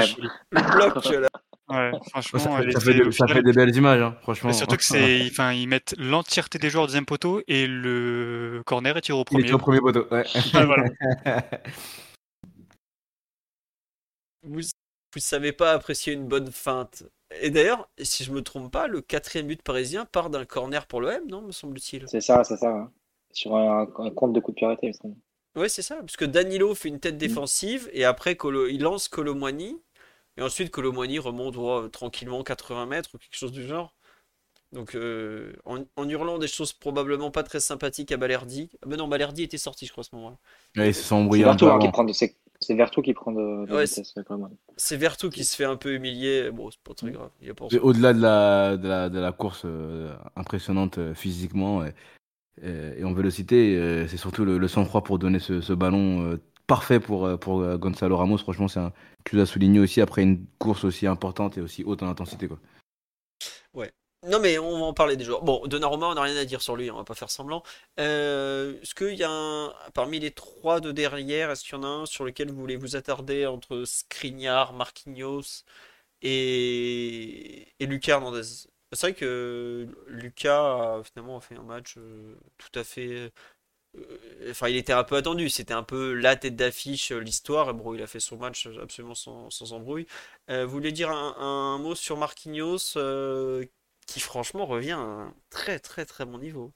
Le bloc, là. Ouais, franchement, ça, fait, des, belles images, hein, franchement. surtout que c'est, enfin, ils mettent l'entièreté des joueurs au deuxième poteau et le corner est tiré au premier. Il est au premier poteau, ouais. vous, vous savez pas apprécier une bonne feinte. Et d'ailleurs, si je me trompe pas, le quatrième but parisien part d'un corner pour l'OM, non, me semble-t-il? C'est ça, c'est ça. Hein sur un, compte de coup de pied arrêté. Oui, c'est ça, parce que Danilo fait une tête mm. défensive et après il lance Colomwani et ensuite Colomwani remonte tranquillement 80 mètres ou quelque chose du genre. Donc euh, en, hurlant des choses probablement pas très sympathiques à Balerdi. Ah ben non, Balerdi était sorti, je crois, à ce moment-là. Ouais, ils se sont embrouillés peu. C'est Vertou qui prend de, vitesse. C'est Vertou qui se fait un peu humilier. Bon, c'est pas très mm. grave. Au-delà de la, de, la, de la course euh, impressionnante euh, physiquement, euh, et en vélocité, euh, c'est surtout le, sang-froid pour donner ce, ballon euh, parfait pour, Gonzalo Ramos. Franchement, c'est un chose à souligner aussi après une course aussi importante et aussi haute en intensité. Quoi. Ouais. Non, mais on va en parler des joueurs. Bon, Donnarumma, on n'a rien à dire sur lui, on va pas faire semblant. est-ce qu'il y a un. Parmi les trois de derrière, est-ce qu'il y en a un sur lequel vous voulez vous attarder entre Skriniar, Marquinhos et, et Lucas Hernandez? C'est vrai que Lucas a finalement fait un match euh, tout à fait. Euh, enfin, il était un peu attendu. C'était un peu la tête d'affiche, euh, l'histoire. Et bon, il a fait son match absolument sans, embrouille. vous voulez dire un, mot sur Marquinhos qui, franchement, revient à un très, très, très bon niveau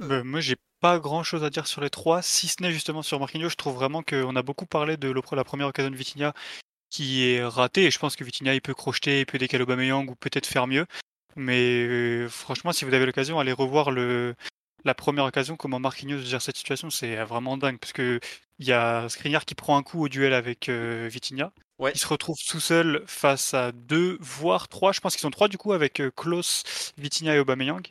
Moi, j'ai pas grand chose à dire sur les trois, si ce n'est justement sur Marquinhos. Je trouve vraiment qu'on a beaucoup parlé de la première occasion de Vitinha qui est ratée. Et je pense que Vitinha, il peut crocheter, il peut décaler Aubameyang ou peut-être faire mieux. Mais franchement, si vous avez l'occasion, allez revoir le, la première occasion, comment Marquinhos gère cette situation, c'est vraiment dingue. Parce que il y a Skriniar qui prend un coup au duel avec euh, Vitinha. Il se retrouve tout seul face à deux, voire trois. Je pense qu'ils sont trois du coup avec euh, Klaus, Vitinha et Aubameyang.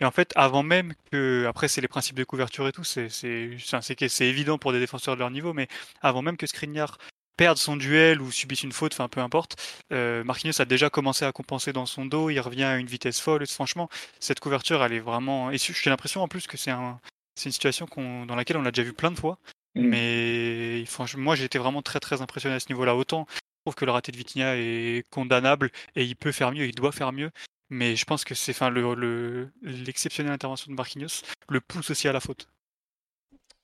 Et en fait, avant même que, après c'est les principes de couverture et tout, c'est c'est évident pour des défenseurs de leur niveau, mais avant même que Skriniar perdre son duel ou subisse une faute, enfin peu importe. Euh, Marquinhos a déjà commencé à compenser dans son dos, il revient à une vitesse folle. Franchement, cette couverture, elle est vraiment. Et j'ai l'impression en plus que c'est un, une situation dans laquelle on l'a déjà vu plein de fois. Mm. Mais franchement, moi j'ai été vraiment très très impressionné à ce niveau-là. Autant je trouve que le raté de Vitinha est condamnable et il peut faire mieux, il doit faire mieux. Mais je pense que c'est enfin l'exceptionnelle le, intervention de Marquinhos le pousse aussi à la faute.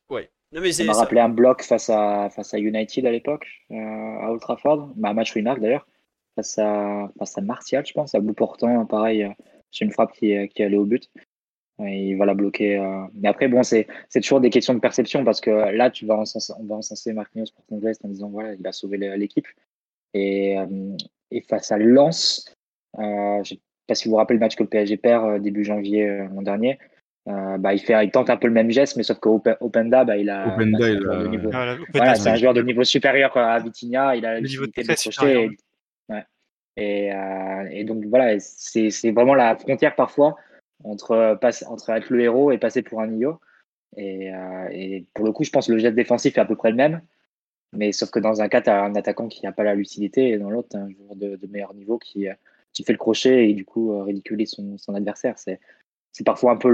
Ouais, ça m'a rappelé un bloc face à, face à United à l'époque, euh, à Old Trafford, bah, un match où il marque d'ailleurs, face à, face à Martial, je pense, à bout portant, pareil, euh, c'est une frappe qui, qui allée au but. Et il va la bloquer. Euh. Mais après, bon, c'est toujours des questions de perception parce que là, tu vas encenser, on va encenser Marquinhos pour son geste en disant voilà, il a sauvé l'équipe. Et, et, face à Lens, je ne sais pas si vous vous rappelez le match que le PSG perd début janvier l'an dernier. Euh, bah, il, fait, il tente un peu le même geste, mais sauf qu'Openda, bah, il a. Openda, il a... Niveau... voilà, c'est un joueur de niveau supérieur à Vitinha. Il a la possibilité de crocheter. Et... Ouais. Et, euh, et, donc voilà, c'est vraiment la frontière parfois entre, passe, entre être le héros et passer pour un Nio. Et, euh, et, pour le coup, je pense que le geste défensif est à peu près le même. Mais sauf que dans un cas, tu as un attaquant qui n'a pas la lucidité et dans l'autre, tu as un joueur de, meilleur niveau qui, qui fait le crochet et du coup ridiculise son, son adversaire. C'est parfois un peu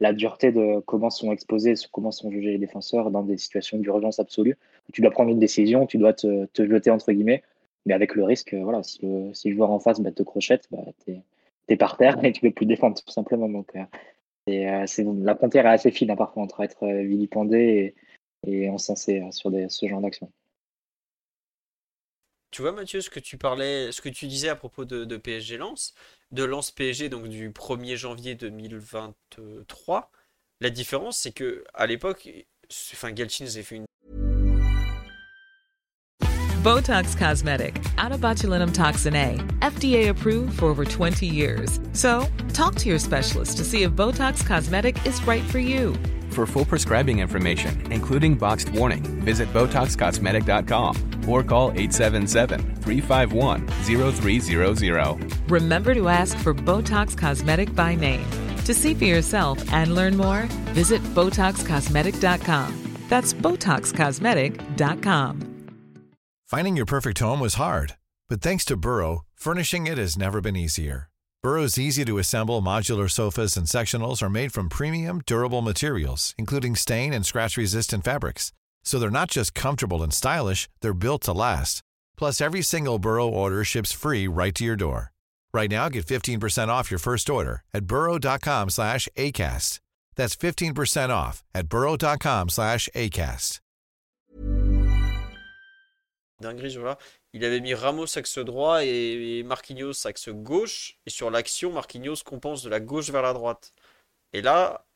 la dureté de comment sont exposés, comment sont jugés les défenseurs dans des situations d'urgence absolue. Tu dois prendre une décision, tu dois te, te, jeter entre guillemets, mais avec le risque, voilà, si le, joueur en face bah, te crochette, bah, tu es, par terre et tu peux plus défendre tout simplement. Donc, euh, euh, c'est, la frontière est assez fine hein, parfois entre être euh, vilipendé et, et encensé sur ce genre d'action. Tu vois, Mathieu, ce que tu parlais, ce que tu disais à propos de, de PSG Lens, de Lens PSG, donc du 1er janvier 2023, la différence, c'est que à l'époque, enfin, Galchin avait fait une. Botox Cosmetic, out of botulinum toxin A, FDA approved for over 20 years. So, talk to your specialist to see if Botox Cosmetic is right for you. For full prescribing information, including boxed warning, visit BotoxCosmetic.com or call 877-351-0300. Remember to ask for Botox Cosmetic by name. To see for yourself and learn more, visit BotoxCosmetic.com. That's BotoxCosmetic.com. Finding your perfect home was hard, but thanks to Burrow, furnishing it has never been easier. Burrow's easy-to-assemble modular sofas and sectionals are made from premium, durable materials, including stain and scratch-resistant fabrics. So they're not just comfortable and stylish, they're built to last. Plus, every single Burrow order ships free right to your door. Right now, get 15% off your first order at burrow.com slash ACAST. That's 15% off at burrow.com slash ACAST. Dinguerie, vois. Il avait mis Ramos axe droit et Marquinhos axe gauche. Et sur l'action, Marquinhos compense de la gauche vers la droite. Et là,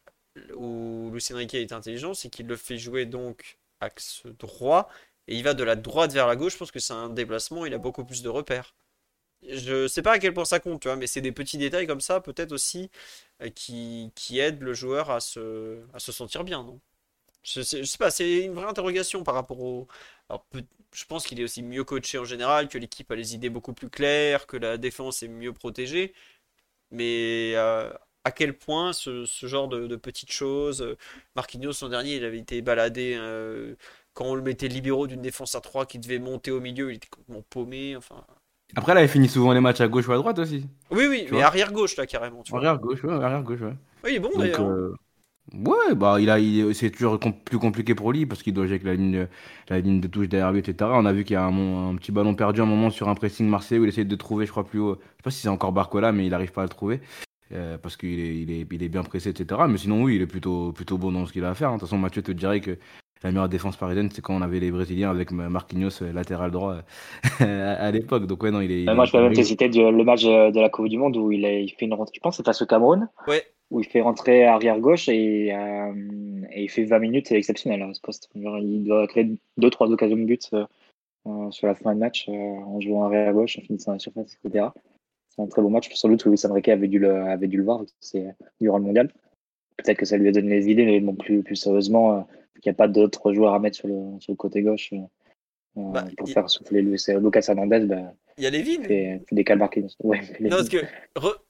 où Lucien Riquet est intelligent, c'est qu'il le fait jouer donc axe droit, et il va de la droite vers la gauche, je pense que c'est un déplacement, il a beaucoup plus de repères. Je sais pas à quel point ça compte, tu vois, mais c'est des petits détails comme ça, peut-être aussi, euh, qui, qui aident le joueur à se, à se sentir bien, non? Je sais, pas, c'est une vraie interrogation par rapport au... Alors, je pense qu'il est aussi mieux coaché en général, que l'équipe a les idées beaucoup plus claires, que la défense est mieux protégée, mais... Euh, à quel point ce, genre de, petites choses. Euh, Marquinhos, son dernier, il avait été baladé euh, quand on le mettait libéraux d'une défense à 3 qui devait monter au milieu, il était complètement paumé. Enfin. Après, là, il finit souvent les matchs à gauche ou à droite aussi. Oui, oui, mais arrière gauche, là, carrément. arrière gauche, ouais, arrière gauche, ouais. Oui, il est bon d'ailleurs. Euh, ouais, bah, il a, c'est toujours plus compliqué pour lui parce qu'il doit jouer avec la ligne, la ligne de touche derrière lui, etc. On a vu qu'il y a un, un, petit ballon perdu un moment sur un pressing marseillais où il essaie de trouver, je crois, plus haut. Je sais pas si c'est encore Barcola, mais il n'arrive pas à le trouver. Euh, parce qu'il est, il est, il est, bien pressé, etc. Mais sinon, oui, il est plutôt, plutôt bon dans ce qu'il a à faire. Hein. De toute façon, Mathieu te dirait que la meilleure défense parisienne, c'est quand on avait les Brésiliens avec Marquinhos euh, latéral droit euh, à l'époque. Donc, ouais, non, il est. moi, je peux même te citer le match de la Coupe du Monde où il, a, il fait une rentrée, je pense, c'est face au Cameroun. Ouais. Où il fait rentrer arrière gauche et, et il fait 20 minutes, c'est exceptionnel hein, ce poste. il doit créer 2-3 occasions de but sur la fin du match en jouant arrière gauche, en finissant la surface, etc un très beau match. Sans doute, Luis Enrique avait dû le, avait dû le voir, c'est durant le mondial. Peut-être que ça lui a donné les idées, mais bon, plus, plus sérieusement, euh, il n'y a pas d'autres joueurs à mettre sur le, sur le côté gauche euh, euh, bah, pour faire souffler Lucas Hernandez. Bah, il y a Levin. Fait, des Ouais, non, parce que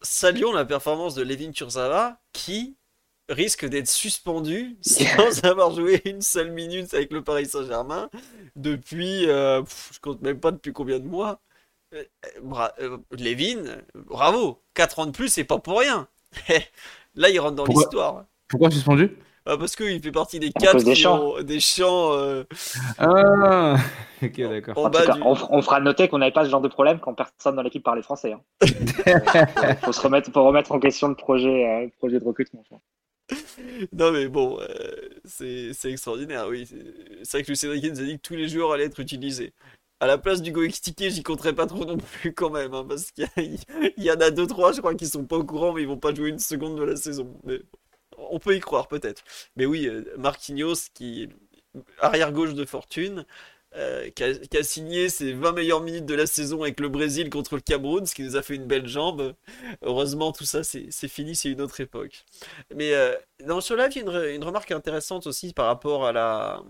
saluons la performance de Levin Turzava qui risque d'être suspendu sans avoir joué une seule minute avec le Paris Saint-Germain depuis, euh, je compte même pas depuis combien de mois. Euh, euh, Levin, bravo, 4 ans de plus, c'est pas pour rien. Là, il rentre dans l'histoire. Pourquoi suspendu? Ah, Parce qu'il fait partie des 4 des champs. des champs euh, Ah, ok, d'accord. on, fera noter qu'on n'avait pas ce genre de problème quand personne dans l'équipe parlait français. Hein. faut se remettre, pour remettre en question le projet, projet de recrutement. non mais bon, c'est extraordinaire, oui. C'est vrai que Lucien Riquet nous a dit que tous les joueurs allaient être utilisés à la place du Goextiqué, j'y compterais pas trop non plus quand même, hein, parce qu'il y, en a deux trois, je crois, qui sont pas au courant, mais ils vont pas jouer une seconde de la saison. Mais on peut y croire peut-être. Mais oui, euh, Marquinhos, qui arrière gauche de fortune, euh, qui, a, signé ses 20 meilleures minutes de la saison avec le Brésil contre le Cameroun, ce qui nous a fait une belle jambe. Heureusement, tout ça, c'est fini, c'est une autre époque. Mais euh, dans ce live, il y a une remarque intéressante aussi par rapport à la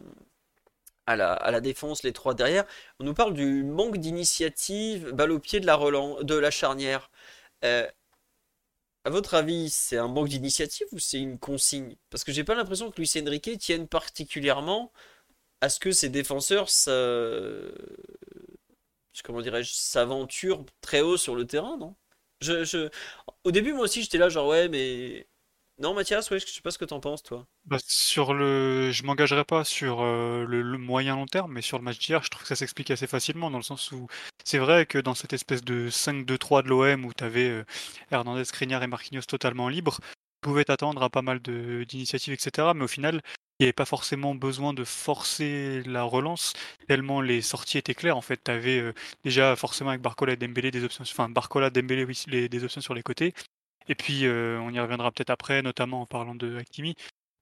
à la, défense, les trois derrière. On nous parle du manque d'initiative, balle au pied de la, de la charnière. Euh, à votre avis, c'est un manque d'initiative ou c'est une consigne? Parce que j'ai pas l'impression que Luis Enrique tienne particulièrement à ce que ces défenseurs ça... comment dirais-je s'aventurent très haut sur le terrain, non? Je, je... Au début, moi aussi, j'étais là, genre, ouais, mais non, Mathias, ouais, je sais pas ce que t'en penses, toi. Bah, sur le, je m'engagerai pas sur euh, le, moyen long terme, mais sur le match d'hier, je trouve que ça s'explique assez facilement dans le sens où c'est vrai que dans cette espèce de 5-2-3 de l'OM où tu avais euh, Hernandez, Skriniar et Marquinhos totalement libres, tu pouvais t'attendre à pas mal d'initiatives, etc. Mais au final, il n'y avait pas forcément besoin de forcer la relance, tellement les sorties étaient claires. En fait, tu avais euh, déjà forcément avec Barcola et Dembélé des options, enfin Barcola, Dembélé, des options sur les côtés. Et puis, euh, on y reviendra peut-être après, notamment en parlant de Hakimi.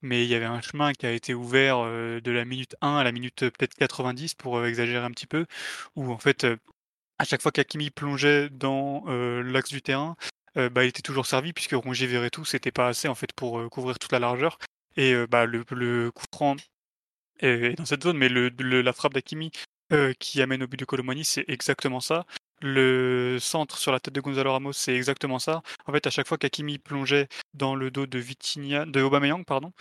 Mais il y avait un chemin qui a été ouvert euh, de la minute 1 à la minute euh, peut-être 90, pour exagérer un petit peu, où en fait, à chaque fois qu'Hakimi plongeait dans l'axe du terrain, bah, il était toujours servi, puisque Rongier verrait tout, c'était pas assez en fait pour couvrir toute la largeur. Et bah, le, le, coup franc est dans cette zone, mais le, la frappe d'Hakimi qui amène au but de Colomani, c'est exactement ça. Le centre sur la tête de Gonzalo Ramos, c'est exactement ça. En fait, à chaque fois qu'Akimi plongeait dans le dos de Vitinha, de Aubameyang, pardon,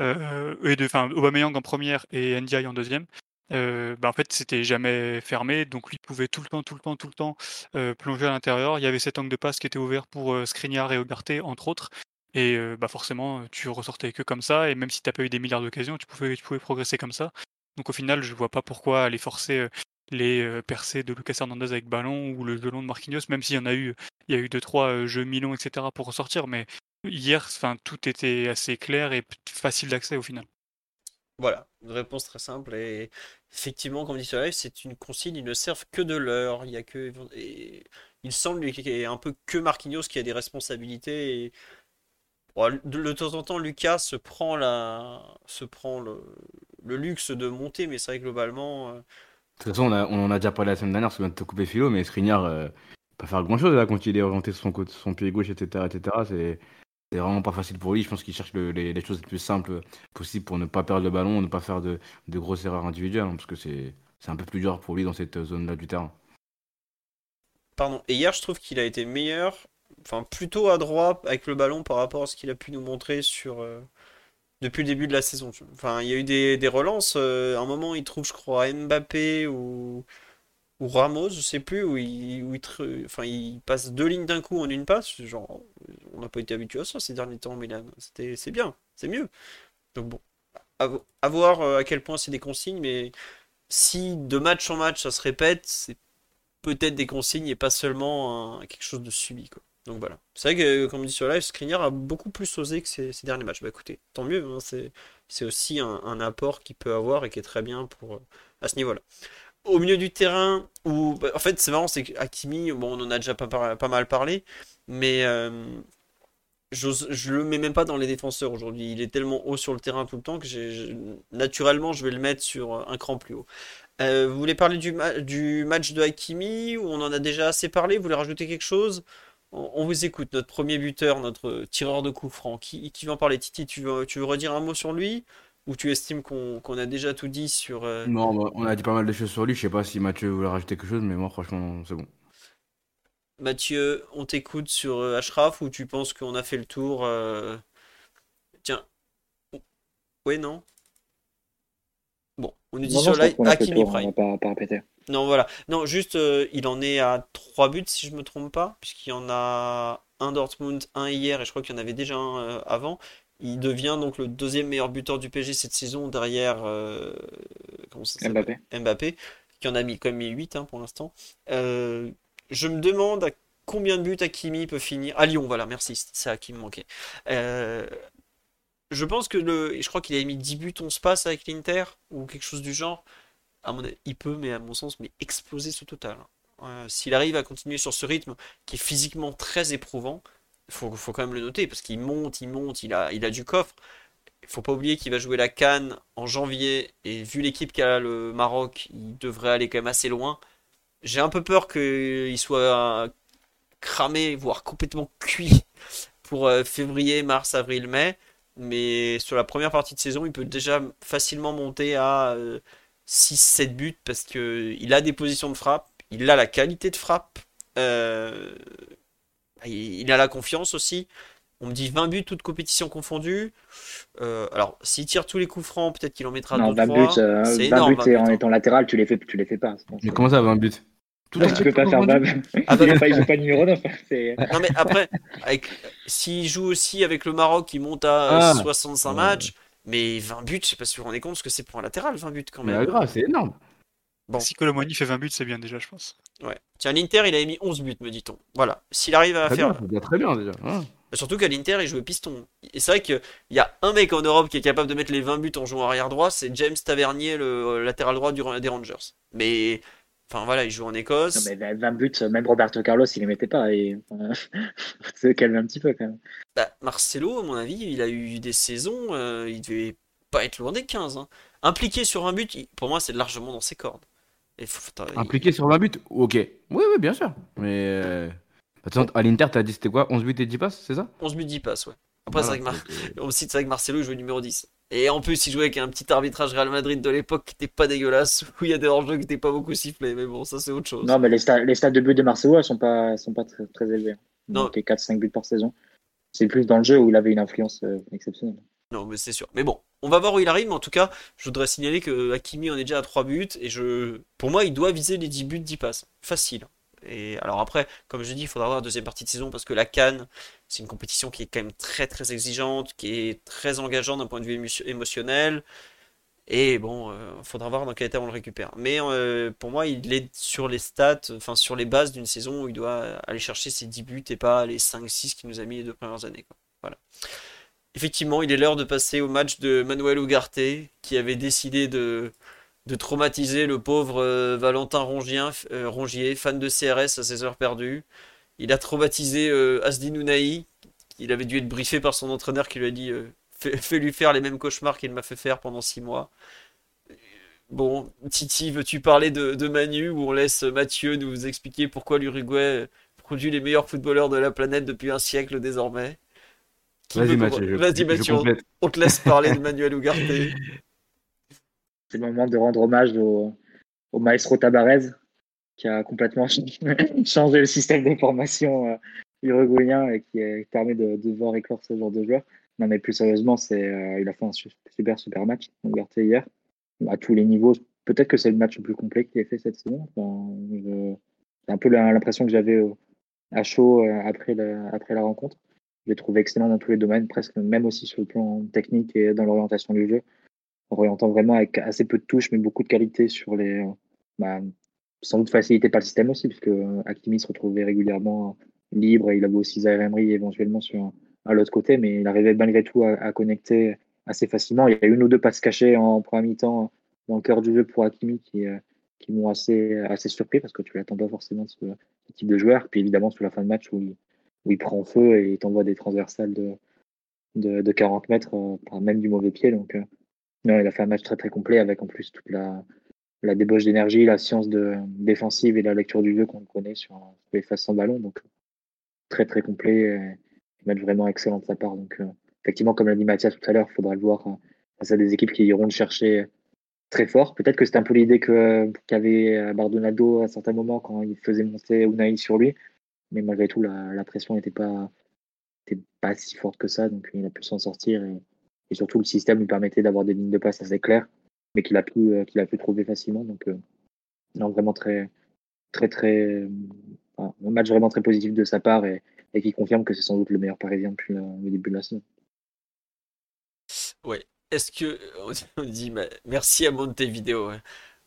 euh, et de, enfin, Aubameyang en première et Ndiaye en deuxième, euh, bah, en fait, c'était jamais fermé, donc lui pouvait tout le temps, tout le temps, tout le temps euh, plonger à l'intérieur. Il y avait cet angle de passe qui était ouvert pour euh, et Ugarte, entre autres. Et bah forcément, tu ressortais que comme ça, et même si tu n'as pas eu des milliards d'occasions, tu pouvais, tu pouvais progresser comme ça. Donc au final, je vois pas pourquoi aller forcer les percées de Lucas Hernandez avec ballon ou le jeu de Marquinhos, même s'il y en a eu, il y a eu deux trois jeux mi etc. pour ressortir, mais hier, enfin tout était assez clair et facile d'accès au final. Voilà, une réponse très simple et effectivement, comme dit Soleil, c'est une consigne, ils ne servent que de l'heure. Il y a que, il semble qu'il ait un peu que Marquinhos qui a des responsabilités de, temps en temps, Lucas se prend la, se prend le, luxe de monter, mais c'est vrai que globalement, de toute façon, on, a, on en a déjà parlé la semaine dernière, ça de te couper philo, mais Skriniar, euh, pas faire grand chose là quand il est orienté sur son, son pied gauche, etc. C'est, vraiment pas facile pour lui. Je pense qu'il cherche les, choses les plus simples possibles pour ne pas perdre le ballon, ne pas faire de, de grosses erreurs individuelles, hein, parce que c'est, un peu plus dur pour lui dans cette zone-là du terrain. Pardon. Et hier, je trouve qu'il a été meilleur, enfin plutôt à droite avec le ballon par rapport à ce qu'il a pu nous montrer sur, euh, depuis le début de la saison. Enfin, il y a eu des, relances. Euh, à un moment, il trouve, je crois, Mbappé ou, ou Ramos, je sais plus, où il, passe deux lignes d'un coup en une passe. Genre, on n'a pas été habitué à ça ces derniers temps, Milan. C'était, c'est bien, c'est mieux. Donc bon, à, voir euh, à quel point c'est des consignes, mais si de match en match ça se répète, c'est peut-être des consignes et pas seulement quelque chose de subi. Quoi. Donc voilà. C'est vrai que, comme dit sur live, Skriniar a beaucoup plus osé que ces, derniers matchs. Bah écoutez, tant mieux. Hein, c'est aussi un, apport qu'il peut avoir et qui est très bien pour, euh, à ce niveau-là. Au milieu du terrain, où, bah, en fait, c'est marrant, c'est qu'Akimi, bon, on en a déjà pas, pas mal parlé, mais euh, je le mets même pas dans les défenseurs aujourd'hui. Il est tellement haut sur le terrain tout le temps que naturellement, je vais le mettre sur un cran plus haut. Euh, vous voulez parler du, du match de Hakimi, où on en a déjà assez parlé? Vous voulez rajouter quelque chose? On, vous écoute, notre premier buteur, notre tireur de coups franc. Qui, qui va en parler? Titi, tu veux, tu veux redire un mot sur lui? Ou tu estimes qu'on a déjà tout dit sur... Euh, non, bah, on a dit pas mal de choses sur lui. Je sais pas si Mathieu voulait rajouter quelque chose, mais moi franchement, c'est bon. Mathieu, on t'écoute sur euh, Ashraf ou tu penses qu'on a fait le tour euh, Tiens. Oui, non? Bon, on nous dit sur live Hakimi Prime. Pas, pas répéter. Non, voilà. Non, juste, euh, il en est à 3 buts, si je me trompe pas, puisqu'il y en a un Dortmund, un hier, et je crois qu'il y en avait déjà un euh, avant. Il devient donc le deuxième meilleur buteur du PSG cette saison, derrière euh, Mbappé. Mbappé, qui en a mis quand même 8 hein, pour l'instant. je me demande à combien de buts Hakimi peut finir. À Lyon, voilà, merci, c'est ça qui me manquait. je pense que le. Je crois qu'il a mis 10 buts, on se passe avec l'Inter, ou quelque chose du genre il peut, mais à mon sens, mais exploser ce total. Euh, s'il arrive à continuer sur ce rythme qui est physiquement très éprouvant, il faut, faut, quand même le noter parce qu'il monte, il monte, il a, il a du coffre. Il faut pas oublier qu'il va jouer la Cannes en janvier et vu l'équipe qu'a le Maroc, il devrait aller quand même assez loin. J'ai un peu peur qu'il soit cramé, voire complètement cuit pour euh, février, mars, avril, mai. Mais sur la première partie de saison, il peut déjà facilement monter à euh, 6-7 buts parce qu'il a des positions de frappe, il a la qualité de frappe, euh, il a la confiance aussi. On me dit 20 buts, toutes compétitions confondues. Euh, alors, s'il tire tous les coups francs, peut-être qu'il en mettra Non, 2 20 buts, euh, C'est 20 énorme. buts et 20 en buts, hein. étant latéral, tu les fais, tu les fais pas. Mais comment ça, 20 buts? Tout tu peux pas faire 20 buts. Ah bah, il, joue pas, il pas numéro 9. C'est... Non mais après, s'il joue aussi avec le Maroc qui monte à Ah. 65 Ouais. matchs, mais 20 buts, je sais pas si vous vous rendez compte ce que c'est pour un latéral, 20 buts quand Mais même. grave, c'est énorme. Bon. Si Colomoni fait 20 buts, c'est bien déjà, je pense. Ouais. Tiens, l'Inter, il avait mis 11 buts, me dit-on. Voilà. S'il arrive à Très faire. bien, très bien déjà. Ouais. Surtout qu'à l'Inter, il jouait piston. Et c'est vrai qu'il y a un mec en Europe qui est capable de mettre les 20 buts en jouant arrière droit, c'est James Tavernier, le euh, latéral droit du, des Rangers. Mais. Enfin voilà, il joue en Non, Écosse. mais 20 buts, même Roberto Carlos, il les mettait pas. Et... enfin, faut se calmer un petit peu quand même. Bah, Marcelo, à mon avis, il a eu des saisons, euh, il devait pas être loin des 15. hein. Impliqué sur un but, pour moi, c'est largement dans ses cordes. Et faut- faut- il- Impliqué sur 20 buts Ok. Oui, oui, bien sûr. Mais. euh, Attends, à l'Inter, t'as dit c'était quoi? 11 buts et 10 passes, c'est ça? 11 buts, 10 passes, ouais. Après, c'est vrai que Voilà, Mar- donc, euh, on cite, c'est vrai que Marcelo il jouait numéro 10. Et en plus, il jouait avec un petit arbitrage Real Madrid de l'époque qui était pas dégueulasse, où il y a des hors-jeux qui étaient pas beaucoup sifflés. Mais bon, ça, c'est autre chose. Non, mais les, stats, les stats de buts de Marcelo, elles sont pas, sont pas très, très élevées. Non. Donc, 4-5 buts par saison. C'est plus dans le jeu où il avait une influence euh, exceptionnelle. Non, mais c'est sûr. Mais bon, on va voir où il arrive. Mais en tout cas, je voudrais signaler que Hakimi en est déjà à 3 buts. Et je, pour moi, il doit viser les 10 buts, 10 passes. Facile. Et alors après, comme je dis, il faudra voir la deuxième partie de saison parce que la Cannes, c'est une compétition qui est quand même très très exigeante, qui est très engageante d'un point de vue émo- émotionnel. Et bon, il faudra voir dans quel état on le récupère. Mais euh, pour moi, il est sur les stats, enfin sur les bases d'une saison où il doit aller chercher ses 10 buts et pas les 5-6 qu'il nous a mis les deux premières années. Voilà. Effectivement, il est l'heure de passer au match de Manuel Ugarte, qui avait décidé de, de traumatiser le pauvre euh, Valentin Rongien, euh, Rongier, fan de CRS à ses heures perdues. Il a traumatisé euh, il avait dû être briefé par son entraîneur qui lui a dit euh, fais, fais lui faire les mêmes cauchemars qu'il m'a fait faire pendant six mois. Bon, Titi, veux-tu parler de, de Manu ou on laisse Mathieu nous expliquer pourquoi l'Uruguay produit les meilleurs footballeurs de la planète depuis un siècle désormais? Vas-y, Mathieu, je Mathieu, on te laisse parler de Manuel Ugarte. C'est le moment de rendre hommage au, maestro Tabarez, qui a complètement changé le système de formation euh, uruguayen et qui permet de, voir éclore ce genre de joueur. Non, mais plus sérieusement, c'est, euh, il a fait un su- super, super match, Ugarte, hier, à tous les niveaux. Peut-être que c'est le match le plus complet qu'il ait fait cette saison. C'est un peu l'impression que j'avais à chaud euh, après, la, après la rencontre. Je l'ai trouvé excellent dans tous les domaines, presque même aussi sur le plan technique et dans l'orientation du jeu orientant vraiment avec assez peu de touches, mais beaucoup de qualité sur les. euh, bah, sans doute facilité par le système aussi, puisque euh, Hakimi se retrouvait régulièrement libre et il avait aussi Zaire Emery éventuellement sur à l'autre côté, mais il arrivait malgré tout à, connecter assez facilement. Il y a une ou deux passes cachées en première mi-temps dans le cœur du jeu pour Hakimi qui, euh, qui m'ont assez, assez surpris parce que tu l'attends pas forcément de ce, type de joueur. Puis évidemment, sur la fin de match où il, prend feu et il t'envoie des transversales de, de, de 40 mètres, euh, même du mauvais pied. Donc, euh, non, il a fait un match très très complet avec en plus toute la, débauche d'énergie, la science de, défensive et la lecture du jeu qu'on connaît sur, les phases sans ballon. Donc très très complet, et match vraiment excellent de sa part. Donc euh, effectivement, comme l'a dit Mathias tout à l'heure, il faudra le voir euh, face à des équipes qui iront le chercher très fort. Peut-être que c'était un peu l'idée qu'avait euh, Bardonado à certains moments quand il faisait monter Unai sur lui, mais malgré tout la, pression n'était pas pas si forte que ça, donc il a pu s'en sortir et surtout le système lui permettait d'avoir des lignes de passe assez claires, mais qu'il a pu euh, qu'il a pu trouver facilement. Donc euh, non, vraiment très très très euh, un match vraiment très positif de sa part et, et qui confirme que c'est sans doute le meilleur Parisien depuis le, le début de la saison. Ouais. Est-ce que on dit merci à Montevideo.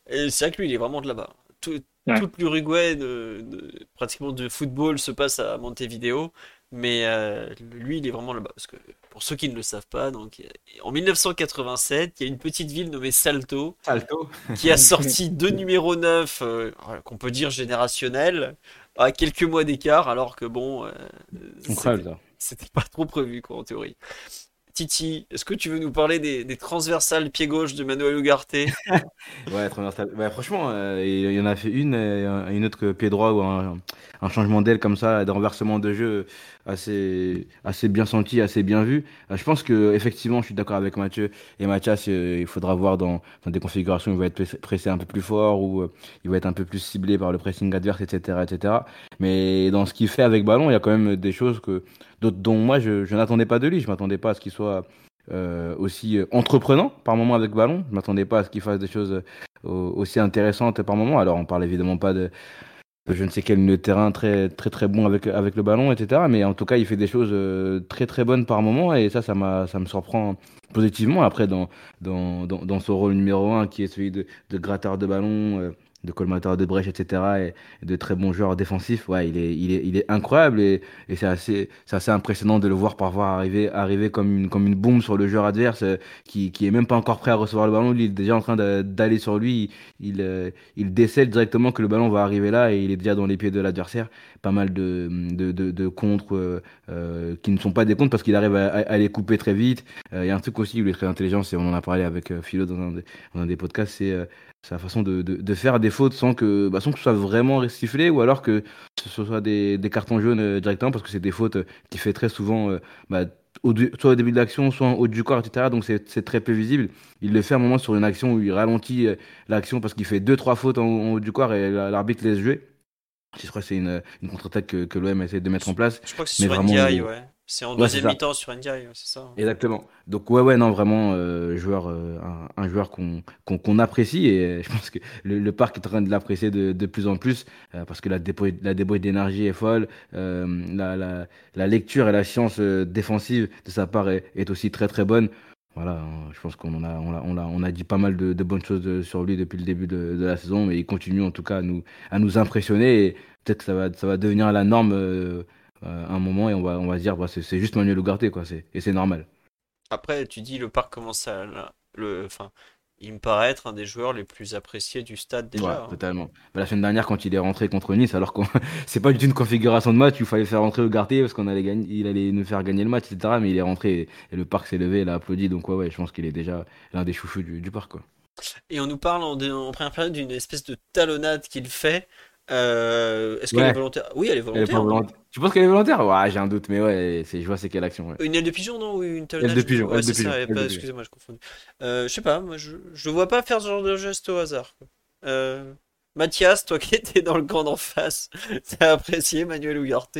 Et c'est vrai que lui il est vraiment de là-bas. Tout, Ouais. Toute l'Uruguay de, de- pratiquement de football se passe à Montevideo, mais euh, lui il est vraiment là-bas parce que pour ceux qui ne le savent pas, donc en 1987, il y a une petite ville nommée Salto Salto. qui a sorti deux numéros 9 euh, qu'on peut dire générationnels à quelques mois d'écart alors que bon euh, c'était- pas trop prévu quoi en théorie. Titi, est-ce que tu veux nous parler des, des transversales pied gauche de Manuel Ugarte? Ouais, transversal. Ouais, franchement, euh, il y en a fait une, et un- une autre que pied droit ou un, un changement d'aile comme ça, des renversements de jeu assez, assez bien senti, assez bien vu. Euh, je pense que effectivement, je suis d'accord avec Mathieu et Mathias. euh, il faudra voir dans, des configurations où il va être pressé- un peu plus fort ou euh, il va être un peu plus ciblé par le pressing adverse, etc., etc. Mais dans ce qu'il fait avec ballon, il y a quand même des choses que dont moi je, n'attendais pas de lui. Je m'attendais pas à ce qu'il soit aussi entreprenant par moment avec ballon. Je m'attendais pas à ce qu'il fasse des choses au- aussi intéressantes par moment. Alors on parle évidemment pas de je ne sais quel terrain très très bon avec le ballon, etc. Mais en tout cas, il fait des choses euh, très très bonnes par moment et ça, ça m'a me surprend positivement. Après, dans dans dans, son rôle numéro un, qui est celui de, de gratteur de ballon. De colmateur de brèche, etc. Et, et de très bons joueurs défensifs. Ouais, il est, il est, il est incroyable et, et c'est assez, assez impressionnant de le voir parfois arriver, arriver comme une, comme une bombe sur le joueur adverse euh, qui, qui est même pas encore prêt à recevoir le ballon. Lui, il est déjà en train d'aller sur lui. Il, euh, il décèle directement que le ballon va arriver là et il est déjà dans les pieds de l'adversaire. Pas mal de, de, de, de contres euh, euh, qui ne sont pas des contres parce qu'il arrive à, à- les couper très vite. Il y a un truc aussi où il est très intelligent, c'est on en a parlé avec Philo dans un des, dans un des podcasts, c'est sa façon de, de, de faire des fautes sans que, bah, sans que ce soit vraiment sifflé ou alors que ce soit des, des cartons jaunes euh, directement parce que c'est des fautes euh, qu'il fait très souvent, euh, bah, au, soit au début de l'action, soit en haut du corps, etc. Donc c'est c'est très peu visible. Il le fait à un moment sur une action où il ralentit l'action parce qu'il fait deux, trois fautes en, en haut du corps et la- l'arbitre laisse jouer. Je crois que c'est une, une contre-attaque que, que l'OM essaie de mettre en place. Je crois que c'est Mais sur vraiment, NDI, il- ouais. C'est en Ouais, deuxième mi-temps sur NDI, ouais, c'est ça. Exactement. Donc ouais ouais non vraiment euh, joueur euh, un, un joueur qu'on qu'on apprécie et je pense que le, le parc est en train de l'apprécier de, de plus en plus euh, parce que la débauche la débauche d'énergie est folle la, la, la lecture et la science défensive de sa part est, est aussi très très bonne voilà hein, je pense qu'on a on a, on a on a dit pas mal de, de bonnes choses de- sur lui depuis le début de, de la saison mais il continue en tout cas à nous à nous impressionner et peut-être que ça va ça va devenir la norme un moment et on va on va se dire bah, c'est juste Manuel Ugarte quoi et c'est normal Après, tu dis le parc commence à. la- Le... Enfin, il me paraît être un des joueurs les plus appréciés du stade déjà. Ouais, hein. totalement. Bah, la semaine dernière, quand il est rentré contre Nice, alors que c'est pas du tout une configuration de match il fallait faire rentrer Ugarte parce qu'on allait gagner, il allait nous faire gagner le match, etc. Mais il est rentré et, et le parc s'est levé, il a applaudi. Donc ouais, ouais, je pense qu'il est déjà l'un des chouchous du, du parc, quoi. Et on nous parle en, en première période d'une espèce de talonnade qu'il fait. Euh, Est-ce qu'elle Ouais. est volontaire? Oui, elle est Elle est volontaire. Tu penses qu'elle est volontaire? Ouais, j'ai un doute, mais ouais, c'est, je vois c'est quelle action. Ouais. Une aile de pigeon, non? Ou une talonnade de je- pigeon, Ouais, aile de c'est pigeon, ça, pas- excusez-moi, je confonds. Euh, je sais pas, moi je, je vois pas faire ce genre de geste au hasard. Euh, Mathias, toi qui étais dans le camp d'en face, t'as apprécié Manuel Ugarte?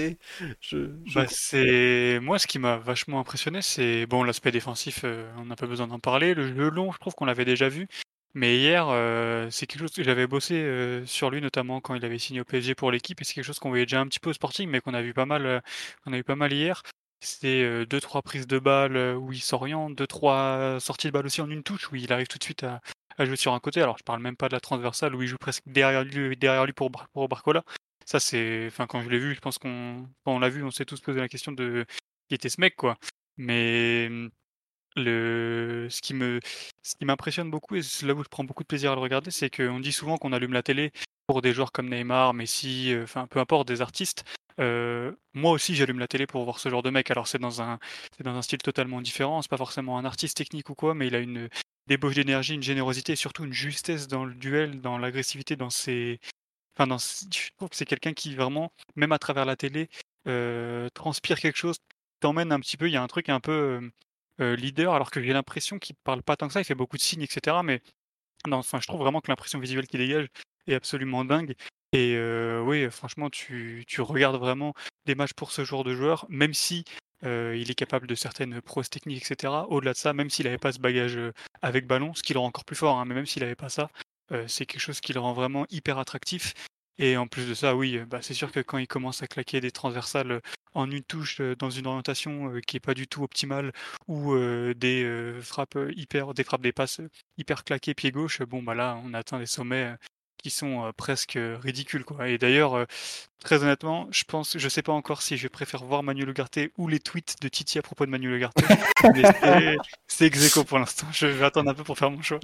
Je, je- Bah, c'est moi ce qui m'a vachement impressionné, c'est bon l'aspect défensif, euh, on n'a pas besoin d'en parler. Le jeu long, je trouve qu'on l'avait déjà vu, mais hier euh, c'est quelque chose que j'avais bossé euh, sur lui notamment quand il avait signé au PSG pour l'équipe et c'est quelque chose qu'on voyait déjà un petit peu au Sporting, mais qu'on a vu pas mal, euh, qu'on a vu pas mal hier. C'est euh, deux trois prises de balles euh, où il s'oriente, deux trois sorties de balles aussi en une touche où il arrive tout de suite à, à jouer sur un côté. Alors je parle même pas de la transversale où il joue presque derrière lui, derrière lui pour, pour Barcola. Ça, c'est. Enfin, quand je l'ai vu, je pense qu'on. On l'a vu, on s'est tous posé la question de qui était ce mec, quoi. Mais ce qui m'impressionne beaucoup, et c'est là où je prends beaucoup de plaisir à le regarder, c'est qu'on dit souvent qu'on allume la télé pour des joueurs comme Neymar, Messi, euh, enfin, peu importe, des artistes. Euh, moi aussi, j'allume la télé pour voir ce genre de mec. Alors, c'est dans un, style totalement différent. C'est pas forcément un artiste technique ou quoi, mais il a une débauche d'énergie, une générosité et surtout une justesse dans le duel, dans l'agressivité, dans ses, Enfin, je trouve que c'est quelqu'un qui vraiment, même à travers la télé, euh, transpire quelque chose, t'emmène un petit peu. Il y a un truc un peu euh, leader, alors que j'ai l'impression qu'il parle pas tant que ça. Il fait beaucoup de signes, etc. Mais non, enfin, je trouve vraiment que l'impression visuelle qu'il dégage est absolument dingue. Et euh, oui, franchement, tu, regardes vraiment des matchs pour ce genre de joueur, même si euh, il est capable de certaines prouesses techniques, etc. Au-delà de ça, même s'il n'avait pas ce bagage avec ballon, ce qui le rend encore plus fort, hein, mais même s'il n'avait pas ça, c'est quelque chose qui le rend vraiment hyper attractif. Et en plus de ça, oui, euh, bah, c'est sûr que quand il commence à claquer des transversales euh, en une touche euh, dans une orientation qui est pas du tout optimale ou des frappes hyper, des frappes passes hyper claquées pied gauche, bon bah là on atteint des sommets qui sont euh, presque euh, ridicules quoi. Et d'ailleurs, euh, très honnêtement, je pense, je sais pas encore si je préfère voir Manuel Ugarte ou les tweets de Titi à propos de Manuel mais c'est- ex pour l'instant. Je vais attendre un peu pour faire mon choix.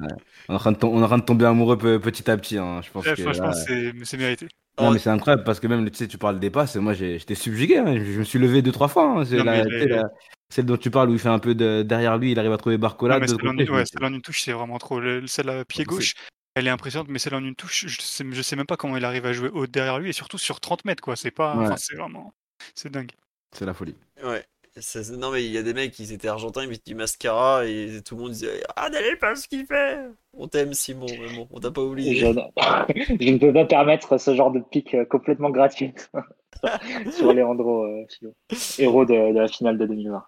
On est en train de, tom- on est en train de tomber amoureux pe- petit à petit. hein. Je pense Ouais, que, franchement, c'est mérité. Non, mais c'est incroyable parce que même, tu sais, tu parles des passes, moi j'ai- j'étais subjugué, hein. je, me suis levé deux, trois fois. hein. C'est la- la- celle dont tu parles où il fait un peu de, derrière lui, il arrive à trouver Barcola. Non, mais de l'autre celle en, côté, une- je me ouais, celle en une touche, c'est vraiment trop. Le- Celle à pied gauche, elle est impressionnante, mais celle en une touche, je sais, je sais même pas comment il arrive à jouer haut derrière lui et surtout sur 30 mètres, quoi. C'est pas. Ouais. C'est vraiment. C'est dingue. C'est la folie. Ouais. Ça- non, mais il y a des mecs, ils étaient argentins, ils mettaient du mascara et tout le monde disait Ah, n'allez pas ce qu'il fait On t'aime, Simon, mais bon, on t'a pas Je, oublié. je ne peux pas permettre ce genre de pic euh, complètement gratuit sur Leandro euh, Filo, héros de, de la finale de 2020.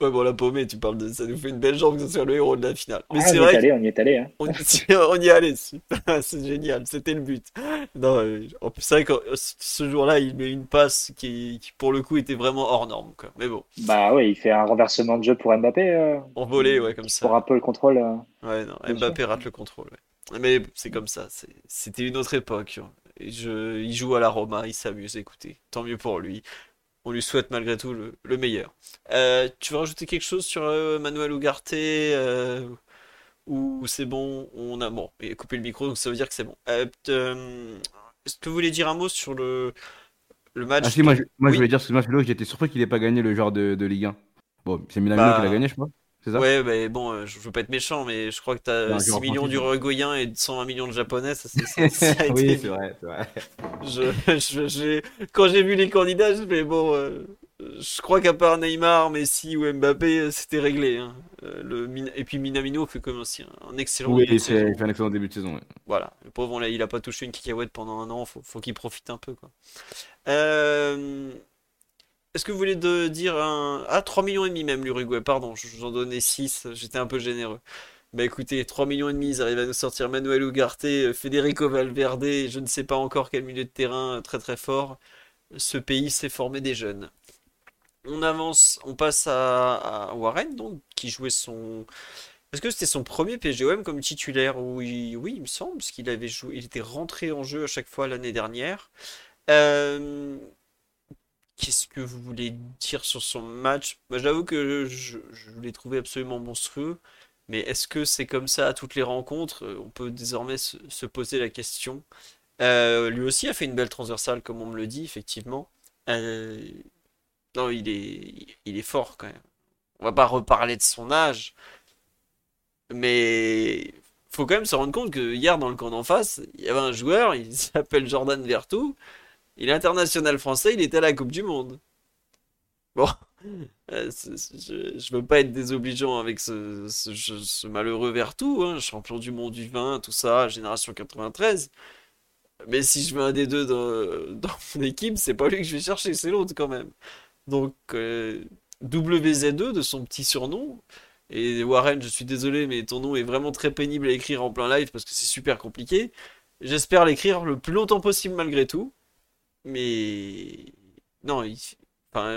Ouais, bon, la paumée, tu parles de ça, nous fait une belle jambe que ce soit le héros de la finale. Mais Ah, c'est on y est vrai allé, on y est allé. Hein. on y allait, c'est c'est génial, c'était le but. Non, euh, en plus, c'est vrai que euh, ce jour-là, il met une passe qui, qui, pour le coup, était vraiment hors norme, quoi. Mais bon, Bah ouais, il fait un renversement de jeu pour Mbappé. Euh, en volée, ouais, comme ça. pour un peu le contrôle. euh. Ouais, non, Mbappé rate le contrôle. ouais. Mais c'est comme ça. C'était une autre époque. hein. Et je, il joue à la Roma, il s'amuse. Écoutez, tant mieux pour lui. On lui souhaite malgré tout le, le meilleur. Euh, tu veux rajouter quelque chose sur euh, Manuel Ugarte euh, ou c'est bon? On a bon, il a coupé le micro, donc ça veut dire que c'est bon. Euh, est-ce que vous voulez dire un mot sur le, le match Ah si, moi, je, moi Oui. je voulais dire, excuse-moi Philo, j'étais surpris qu'il ait pas gagné le genre de, de Ligue 1. Bon, c'est Minamino Bah, qui l'a gagné, je crois. C'est ça Ouais, mais bon, euh, je veux pas être méchant, mais je crois que t'as Non, 6 j'ai millions d'Uruguayens et 120 millions de Japonais, ça, c'est- ça a été Oui, c'est vrai, c'est vrai. Je, je- j'ai- quand j'ai vu les candidats, je fais bon, euh, je crois qu'à part Neymar, Messi ou Mbappé, euh, c'était réglé. hein. Le, Min- et puis Minamino fait comme aussi un, un excellent Oui, début de saison. il fait un excellent début de saison. ouais. Voilà, le pauvre, on l'a- il a pas touché une cacahuète pendant un an, faut, faut qu'il profite un peu, quoi. Euh, est-ce que vous voulez dire un... Ah, 3 millions et demi même l'Uruguay, pardon, je- j'en donnais 6, j'étais un peu généreux. Bah écoutez, 3 millions et demi, ils arrivent à nous sortir Manuel Ugarte, Federico Valverde, je ne sais pas encore quel milieu de terrain euh, très très fort. Ce pays s'est formé des jeunes. On avance, on passe à, Warren, donc, qui jouait son... Est-ce que c'était son premier PGOM comme titulaire? ou il- Oui, il me semble, parce qu'il avait joué, il était rentré en jeu à chaque fois l'année dernière. Euh, Qu'est-ce que vous voulez dire sur son match? Moi, j'avoue que je, l'ai trouvé absolument monstrueux. Mais est-ce que c'est comme ça à toutes les rencontres? Euh, On peut désormais se, se poser la question. Euh, lui aussi a fait une belle transversale, comme on me le dit, effectivement. Euh, non, il est, il est fort quand même. On va pas reparler de son âge, mais faut quand même se rendre compte que hier, dans le camp d'en face, il y avait un joueur, il s'appelle Jordan Vertou. Il est international français, il était à la Coupe du Monde. Bon, euh, je, je veux pas être désobligeant avec ce, malheureux Vertou, hein, champion du monde du vin, tout ça, génération 93. Mais si je veux un des deux dans, dans mon équipe, c'est pas lui que je vais chercher, c'est l'autre quand même. Donc, euh, WZ2 de son petit surnom. Et Warren, je suis désolé, mais ton nom est vraiment très pénible à écrire en plein live parce que c'est super compliqué. J'espère l'écrire le plus longtemps possible malgré tout. Mais non,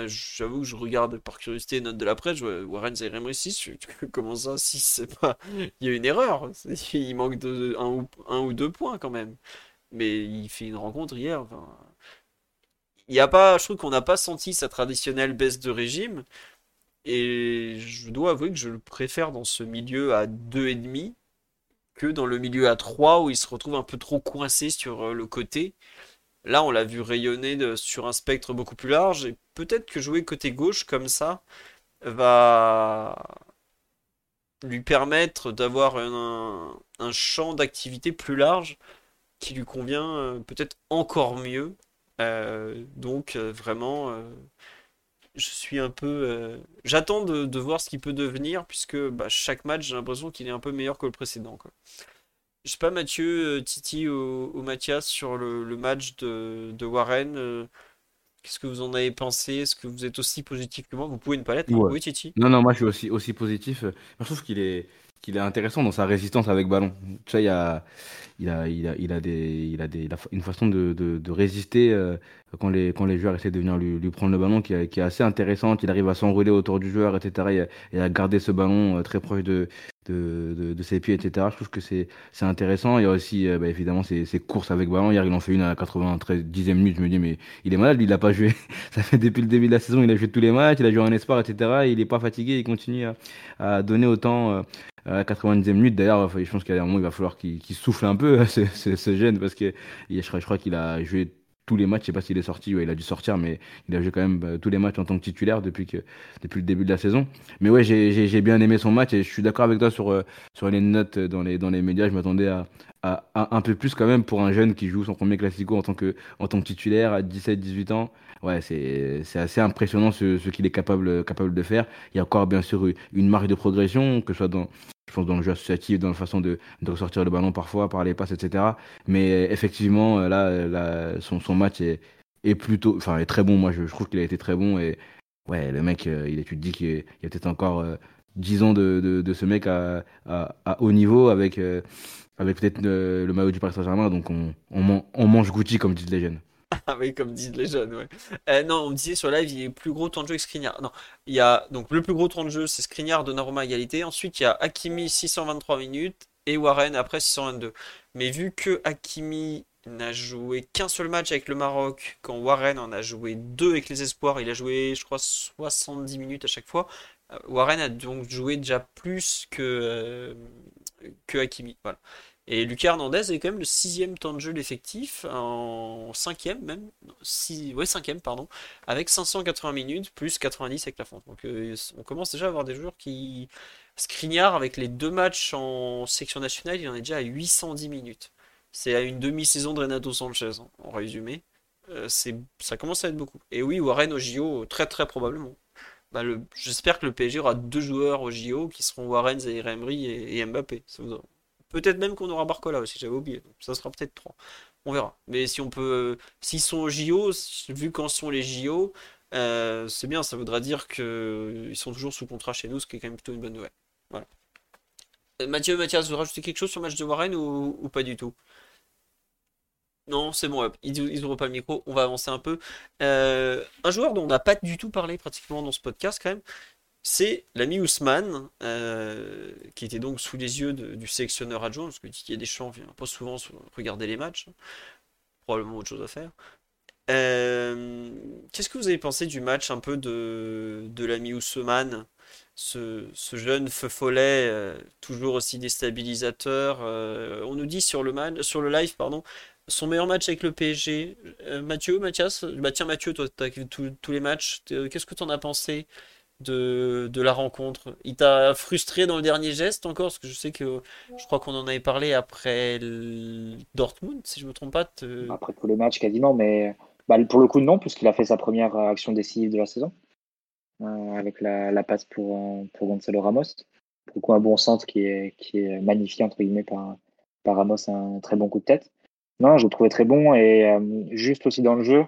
j'avoue que je regarde par curiosité les notes de la presse. je vois Warren Zaïre 6. Comment ça, 6, c'est pas. Il y a une erreur. Il manque un ou, deux points quand même. Mais il fait une rencontre hier. il y a pas, je trouve qu'on n'a pas senti sa traditionnelle baisse de régime. Et je dois avouer que je le préfère dans ce milieu à 2,5 que dans le milieu à 3 où il se retrouve un peu trop coincé sur euh, le côté. Là, on l'a vu rayonner sur un spectre beaucoup plus large et peut-être que jouer côté gauche comme ça va lui permettre d'avoir un, champ d'activité plus large qui lui convient euh, peut-être encore mieux. Euh, donc euh, vraiment, je suis un peu... j'attends de, voir ce qu'il peut devenir puisque bah, chaque match, j'ai l'impression qu'il est un peu meilleur que le précédent. Je sais pas, Mathieu, euh, Titi ou, ou Mathias, sur le, le match de, de Warren, euh, qu'est-ce que vous en avez pensé? Est-ce que vous êtes aussi positif que moi? Vous pouvez ne pas l'être, hein. Ouais. Oui, Titi? Non, non, moi je suis aussi, aussi positif. Je trouve qu'il est, qu'il est intéressant dans sa résistance avec ballon. Tu sais, il a, il a, il a, il a des, il a des, il a une façon de, de, de résister euh, quand les, quand les joueurs essaient de venir lui, lui prendre le ballon qui, est- qui est assez intéressante. Il arrive à s'enrouler autour du joueur, etc. Et, à- et à garder ce ballon très proche de, de, de, de ses pieds, etc. Je trouve que c'est, intéressant. Il y a aussi, euh, bah, évidemment, ses, ses courses avec ballon. Hier, il en fait une à la 93, 10e minute. Je me dis, mais il est malade, il n'a pas joué. Ça fait depuis le début de la saison, il a joué tous les matchs, il a joué en espoir, etc. Il n'est pas fatigué, il continue à, à donner autant euh, à la 90e minute. D'ailleurs, je pense qu'à un moment, il va falloir qu'il souffle un peu, ce, ce, ce parce que je crois, je crois qu'il a joué tous les matchs. Je sais pas s'il est sorti, ouais, il a dû sortir, mais il a joué quand même euh, tous les matchs en tant que titulaire depuis, que, depuis le début de la saison. Mais ouais, j'ai bien aimé son match et je suis d'accord avec toi sur, euh, sur les notes dans les, dans les médias. Je m'attendais à, à, un peu plus quand même pour un jeune qui joue son premier classico en tant que, en tant que titulaire à 17-18 ans. Ouais, c'est assez impressionnant ce, ce qu'il est capable, capable de faire. Il y a encore bien sûr une marge de progression, que ce soit dans, dans le jeu associatif, dans la façon de, de ressortir le ballon parfois, par les passes, etc. Mais effectivement, là, là son, son match est, est plutôt, enfin, est très bon. Moi, je, trouve qu'il a été très bon et ouais, le mec, euh, il, tu te dis qu'il y a, peut-être encore euh, 10 ans de, de, ce mec à, à, haut niveau avec, euh, avec peut-être le, maillot du Paris Saint-Germain. Donc on, on, on mange Gucci, comme disent les jeunes. Ah oui, comme disent les jeunes, ouais. Euh, non, on me disait sur live, il a plus gros temps de jeu que Skriniar. Non, il y a donc le plus gros temps de jeu, c'est Skriniar, Donnarumma égalité. Ensuite, il y a Hakimi 623 minutes et Warren après 622. Mais vu que Hakimi n'a joué qu'un seul match avec le Maroc, quand Warren en a joué deux avec les espoirs, il a joué, je crois, 70 minutes à chaque fois. Euh, Warren a donc joué déjà plus que, euh, que Hakimi. Voilà. Et Lucas Hernandez est quand même le sixième temps de jeu l'effectif, en cinquième même, six, ouais cinquième pardon, avec 580 minutes plus 90 avec la fonte. Donc euh, on commence déjà à avoir des joueurs qui... Skriniar avec les deux matchs en section nationale, il en est déjà à 810 minutes. C'est à une demi-saison de Renato Sanchez, hein, en résumé. Euh, ça commence à être beaucoup. Et oui, Warren au JO, très très probablement. Bah, j'espère que le PSG aura deux joueurs au JO qui seront Warren, Zaire Emery et, et Mbappé. Ça vous Peut-être même qu'on aura Barcola aussi, j'avais oublié. Ça sera peut-être 3. On verra. Mais si on peut. S'ils sont au JO, vu qu'en sont les JO, euh, c'est bien, ça voudra dire qu'ils sont toujours sous contrat chez nous, ce qui est quand même plutôt une bonne nouvelle. Voilà. Euh, Mathieu, Mathias, vous rajoutez quelque chose sur le match de Warren ou, pas du tout? Non, c'est bon, ils n'ouvrent pas le micro, on va avancer un peu. Euh, un joueur dont on n'a pas du tout parlé pratiquement dans ce podcast quand même, c'est l'ami Ousmane, euh, qui était donc sous les yeux du sélectionneur adjoint, parce que Didier Deschamps vient pas souvent regarder les matchs, probablement autre chose à faire. Euh, qu'est-ce que vous avez pensé du match un peu de, l'ami Ousmane ce, jeune feu follet, euh, toujours aussi déstabilisateur. on nous dit sur le, live, pardon, son meilleur match avec le PSG. Mathieu, Mathias, bah tiens Mathieu, toi, tu as tous les matchs. Qu'est-ce que tu en as pensé? De, de la rencontre Il t'a frustré dans le dernier geste encore? Parce que je sais que je crois qu'on en avait parlé après Dortmund, si je me trompe pas. Après tous les matchs quasiment, mais bah, pour le coup non, puisqu'il a fait sa première action décisive de la saison, euh, avec la, la, passe pour, pour Gonzalo Ramos. Pour le coup un bon centre qui est, qui est magnifié entre guillemets par, par Ramos, un très bon coup de tête. Non, je le trouvais très bon et euh, juste aussi dans le jeu,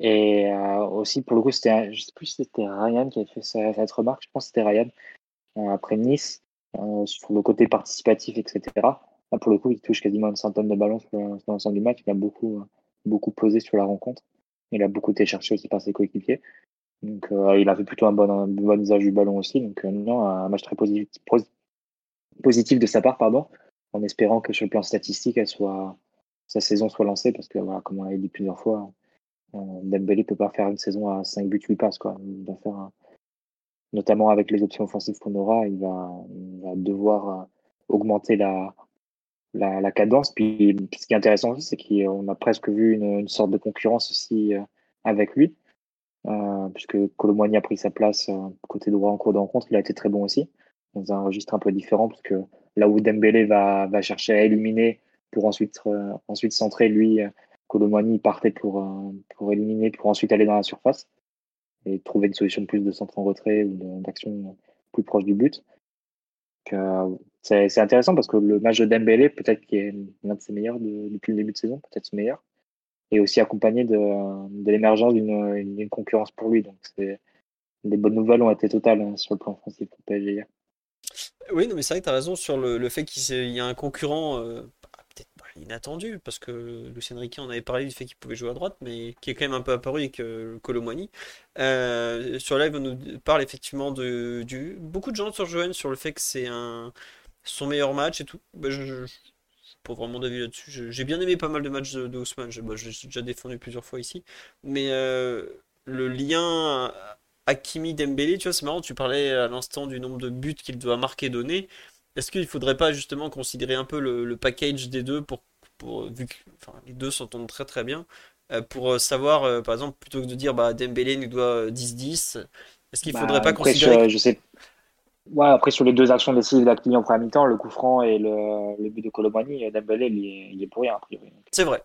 et euh, aussi, pour le coup, c'était, je sais plus si c'était Ryan qui avait fait cette remarque, je pense que c'était Ryan, euh, après Nice, euh, sur le côté participatif, etc. Pour le coup, il touche quasiment une centaine de ballons sur, l'ensemble du match. Il a beaucoup, beaucoup posé sur la rencontre. Il a beaucoup été cherché aussi par ses coéquipiers. Donc, il a fait plutôt un bon, un bon usage du ballon aussi. Donc, non, un match très positif, positif de sa part, pardon, en espérant que sur le plan statistique, sa saison soit lancée, parce que, voilà, comme on l'a dit plusieurs fois, Dembélé peut pas faire une saison à 5 buts 8 passes quoi. Il va faire notamment avec les options offensives qu'on aura, il va, devoir euh, augmenter la, la, cadence. Puis ce qui est intéressant aussi, c'est qu'on a presque vu une, sorte de concurrence aussi euh, avec lui, euh, puisque Colomboigny a pris sa place euh, côté droit en cours de rencontre. Il a été très bon aussi, dans un registre un peu différent, parce que là où Dembélé va, va chercher à éliminer pour ensuite, ensuite centrer, lui Colomani partait pour, euh, pour éliminer, pour ensuite aller dans la surface et trouver une solution de plus de centre en retrait ou d'action plus proche du but. Euh, c'est intéressant parce que le match de Dembélé, peut-être qu'il est l'un de ses meilleurs depuis le début de saison, peut-être ce meilleur, et aussi accompagné de, l'émergence d'une concurrence pour lui. Donc les bonnes nouvelles ont été totales hein, sur le plan offensif pour PSG. Oui, non, mais c'est vrai que tu as raison sur le, le fait qu'il y a un concurrent euh, inattendu, parce que Lucien Riquet en avait parlé du fait qu'il pouvait jouer à droite, mais qui est quand même un peu apparu avec euh, Colomwani. Euh, sur live, on nous parle effectivement de, du... beaucoup de gens sur Johan sur le fait que c'est son meilleur match et tout. Bah, je, je, pas vraiment d'avis là-dessus. J'ai bien aimé pas mal de matchs de, de Ousmane, je, bah, déjà défendu plusieurs fois ici, mais euh, le lien Hakimi Dembélé, tu vois, c'est marrant, tu parlais à l'instant du nombre de buts qu'il doit marquer donner. Est-ce qu'il ne faudrait pas justement considérer un peu le, package des deux pour, pour vu que les deux s'entendent très très bien euh, pour savoir, par exemple, plutôt que de dire bah, Dembélé nous doit 10-10, est-ce qu'il ne Bah, faudrait pas après, considérer. sur, je sais, ouais, après, sur les deux actions décisives d'Akimi en première mi-temps, le coup franc et le, le but de Colomani, Dembélé, il est, il est pour rien, a priori. C'est vrai.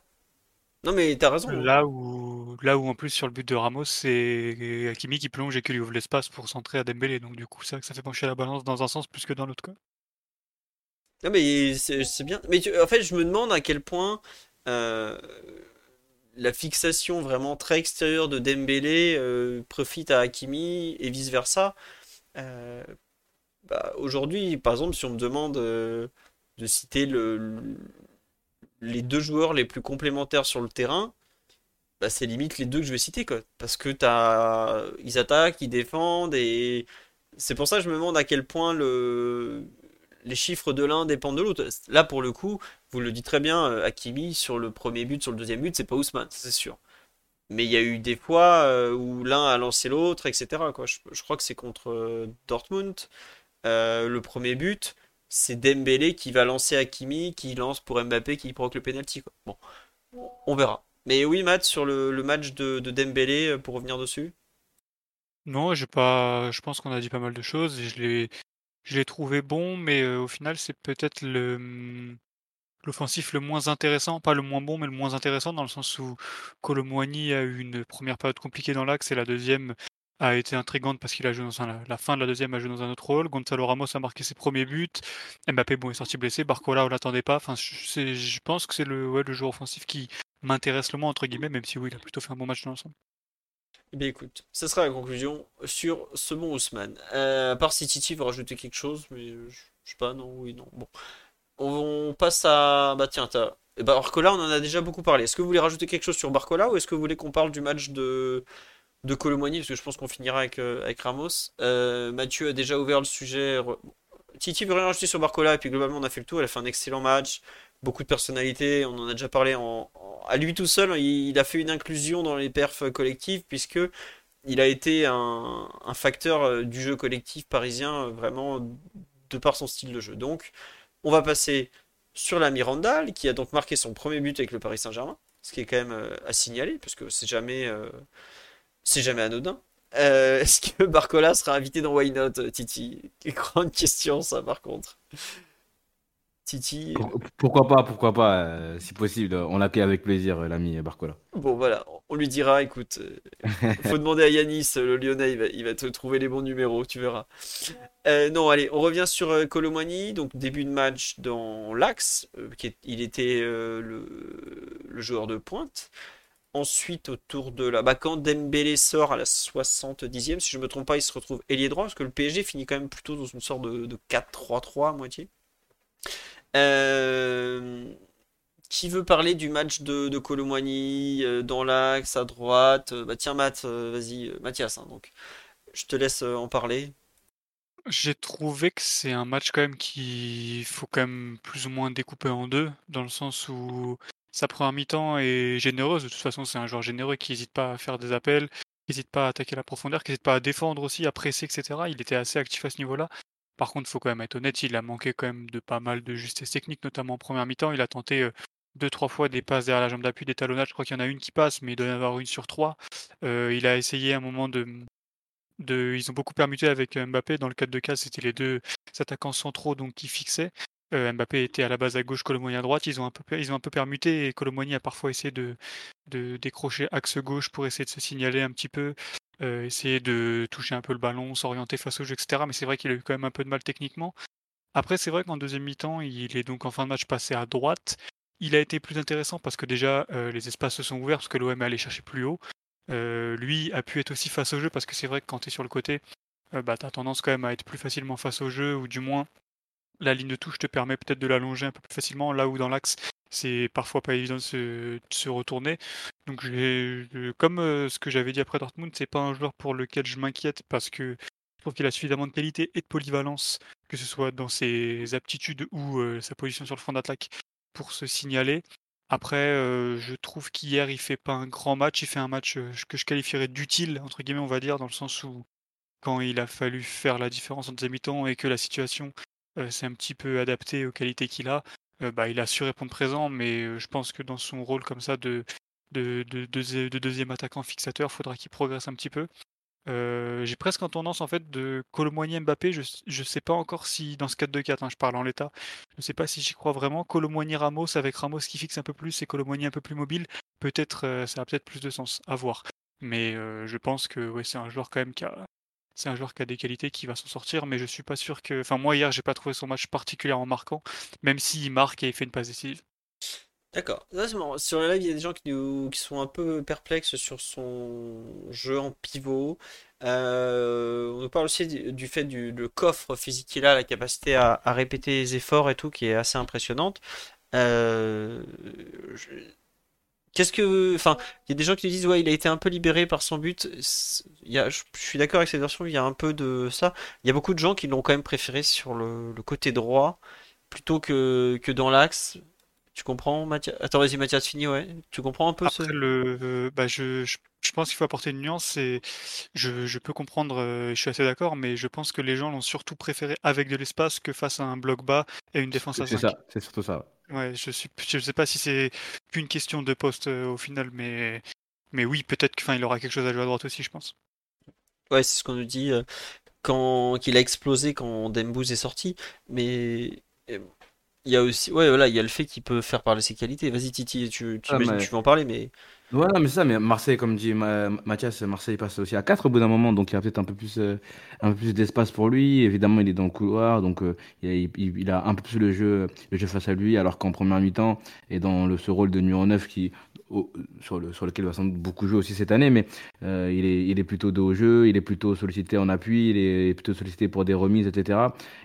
Non, mais t'as raison. hein. Là où, là où en plus sur le but de Ramos, c'est Hakimi qui plonge et qui lui ouvre l'espace pour centrer à Dembélé. Donc du coup, c'est vrai que ça fait pencher la balance dans un sens plus que dans l'autre. Non, mais c'est bien. Mais en fait, je me demande à quel point euh, la fixation vraiment très extérieure de Dembélé euh, profite à Hakimi et vice-versa. Euh, bah, aujourd'hui, par exemple, si on me demande de citer le, le- les deux joueurs les plus complémentaires sur le terrain, bah, c'est limite les deux que je vais citer, quoi. Parce que t'as... ils attaquent, ils défendent, et c'est pour ça que je me demande à quel point le... les chiffres de l'un dépendent de l'autre. Là, pour le coup, vous le dites très bien, euh, Hakimi, sur le premier but, sur le deuxième but, c'est pas Ousmane, c'est sûr. Mais il y a eu des fois euh, où l'un a lancé l'autre, etc. Je, crois que c'est contre euh, Dortmund. Le premier but, c'est Dembélé qui va lancer Hakimi, qui lance pour Mbappé, qui provoque le penalty. Bon, on verra. Mais oui, Matt, sur le, match de, de Dembélé, pour revenir dessus? Non, j'ai pas. Je pense qu'on a dit pas mal de choses je l'ai, je l'ai trouvé bon, mais au final, c'est peut-être hum, l'offensif le moins intéressant, pas le moins bon, mais le moins intéressant dans le sens où Colomboigny a eu une première période compliquée dans l'axe et la deuxième a été intrigante parce qu'il a joué dans un, la fin de la deuxième a joué dans un autre rôle. Gonzalo Ramos a marqué ses premiers buts. Mbappé bon est sorti blessé. Barcola on l'attendait pas. Je, pense que c'est le, le joueur offensif qui m'intéresse le moins entre guillemets, même si oui, il a plutôt fait un bon match dans l'ensemble. Eh écoute, ça sera la conclusion sur ce bon Ousmane. Euh, à part si Titi veut rajouter quelque chose, mais je sais pas, non, oui, non. Bon. On passe à. Bah tiens, t'as. Eh ben, Barcola, on en a déjà beaucoup parlé. Est-ce que vous voulez rajouter quelque chose sur Barcola ou est-ce que vous voulez qu'on parle du match de, de Parce que je pense qu'on finira avec, euh, Ramos. Euh, Mathieu a déjà ouvert le sujet. Titi veut rien rajouter sur Barcola et puis globalement on a fait le tour. Elle a fait un excellent match. Beaucoup de personnalité. On en a déjà parlé en, à lui tout seul. Il, a fait une inclusion dans les perfs collectives puisque il a été un, facteur euh, du jeu collectif parisien euh, vraiment de par son style de jeu. Donc on va passer sur la Mirandal, qui a donc marqué son premier but avec le Paris Saint-Germain, ce qui est quand même euh, à signaler, parce que c'est jamais, c'est jamais anodin. Est-ce que Barcola sera invité dans Why Not, Titi? Grande question, ça, par contre. Titi. Pour- Pourquoi pas, pourquoi pas, euh, si possible. On l'accueille avec plaisir, euh, l'ami Barcola. Bon, voilà, on lui dira, écoute, euh, faut demander à Yanis, euh, le Lyonnais, il va, il va te trouver les bons numéros, tu verras. Euh, non, allez, on revient sur Colomani, donc début de match dans l'Axe, il était le, le joueur de pointe. Ensuite, autour de la. Bah, quand Dembélé sort à la 70e, si je ne me trompe pas, il se retrouve ailier droit, parce que le PSG finit quand même plutôt dans une sorte de, de 4-3-3 à moitié. Euh, Qui veut parler du match de, de Colomboigny euh, dans l'axe, à droite? Euh, Bah tiens, Matt, vas-y, Mathias, hein, donc. Je te laisse en parler. J'ai trouvé que c'est un match quand même qu'il faut quand même plus ou moins découper en deux, dans le sens où sa première mi-temps est généreuse. De toute façon, c'est un joueur généreux qui n'hésite pas à faire des appels, qui n'hésite pas à attaquer la profondeur, qui n'hésite pas à défendre aussi, à presser, etc. Il était assez actif à ce niveau-là. Par contre, il faut quand même être honnête, il a manqué quand même de pas mal de justesse technique, notamment en première mi-temps. Il a tenté deux, trois fois des passes derrière la jambe d'appui, des talonnages. Je crois qu'il y en a une qui passe, mais il doit y en avoir une sur trois. Il a essayé un moment de, de, ils ont beaucoup permuté avec Mbappé. Dans le cadre de cas, c'était les deux attaquants centraux donc qui fixaient. Mbappé était à la base à gauche, Colomboigny à droite. Ils ont un peu, permuté et a parfois essayé de décrocher axe gauche pour essayer de se signaler un petit peu, euh, essayer de toucher un peu le ballon, s'orienter face au jeu, etc. Mais c'est vrai qu'il a eu quand même un peu de mal techniquement. Après, c'est vrai qu'en deuxième mi-temps, il est donc en fin de match passé à droite. Il a été plus intéressant parce que déjà, euh, les espaces se sont ouverts parce que l'OM est allé chercher plus haut. Euh, lui a pu être aussi face au jeu parce que c'est vrai que quand tu es sur le côté, bah, tu as tendance quand même à être plus facilement face au jeu ou du moins la ligne de touche te permet peut-être de l'allonger un peu plus facilement là où dans l'axe c'est parfois pas évident de se, retourner. Donc comme euh, ce que j'avais dit après Dortmund, c'est pas un joueur pour lequel je m'inquiète parce que je trouve qu'il a suffisamment de qualité et de polyvalence, que ce soit dans ses aptitudes ou euh, sa position sur le front d'attaque, pour se signaler. Après, euh, je trouve qu'hier, il fait pas un grand match. Il fait un match que je qualifierais d'utile, entre guillemets, on va dire, dans le sens où quand il a fallu faire la différence en deuxième mi-temps et que la situation euh, s'est un petit peu adaptée aux qualités qu'il a, euh, bah, il a su répondre présent. Mais euh, je pense que dans son rôle comme ça de, de, de, de- de deuxième attaquant fixateur. Faudra qu'il progresse un petit peu. Euh, j'ai presque en tendance en fait de Colomboigny Mbappé. Je ne sais pas encore si dans ce 4-2-4, hein, je parle en l'état, je ne sais pas si j'y crois vraiment. Colomboigny Ramos avec Ramos qui fixe un peu plus et Colomboigny un peu plus mobile, peut-être ça a peut-être plus de sens à voir. Mais je pense que c'est un joueur quand même qui a c'est un joueur qui a des qualités qui va s'en sortir, mais je suis pas sûr que. Enfin moi hier j'ai pas trouvé son match particulièrement marquant, même s'il marque et il fait une passe décisive. D'accord. Sur le live, il y a des gens qui, nous- qui sont un peu perplexes sur son jeu en pivot. Euh, on nous parle aussi du, fait du coffre physique qu'il a, la capacité à, à répéter les efforts et tout, qui est assez impressionnante. Euh, je- Qu'est-ce que, enfin, il y a des gens qui disent ouais, il a été un peu libéré par son but. C'est- Il y a, je, je suis d'accord avec cette version. Il y a un peu de ça. Il y a beaucoup de gens qui l'ont quand même préféré sur le, le côté droit plutôt que que dans l'axe. Tu comprends, Mathias? Attends, vas-y, Mathias, fini, ouais. Tu comprends un peu ce... Après le, euh, bah je, je, je pense qu'il faut apporter une nuance et je, je peux comprendre, euh, je suis assez d'accord, mais je pense que les gens l'ont surtout préféré avec de l'espace que face à un bloc bas et une défense à C'est 5. ça, c'est surtout ça. Ouais, je suis, je sais pas si c'est qu'une question de poste euh, au final, mais, mais oui, peut-être qu'il il aura quelque chose à jouer à droite aussi, je pense. Ouais, c'est ce qu'on nous dit euh, quand qu'il a explosé quand Dembouz est sorti. Mais euh, il y a aussi, ouais, voilà, il y a le fait qu'il peut faire parler ses qualités. Vas-y, Titi, tu, tu Ah, imagines que mais- tu veux en parler, mais Voilà, mais c'est ça, mais Marseille, comme dit Ma- Mathias, Marseille passe aussi à 4 au bout d'un moment, donc il y a peut-être un peu plus, euh, un peu plus d'espace pour lui. Évidemment, il est dans le couloir, donc euh, il, a, un peu plus le jeu, le jeu face à lui, alors qu'en première mi-temps, et dans ce rôle de numéro 9 qui, sur, le, sur lequel il va sans beaucoup jouer aussi cette année, mais euh, il, est, il est plutôt dos au jeu, il est plutôt sollicité en appui, il est plutôt sollicité pour des remises, etc.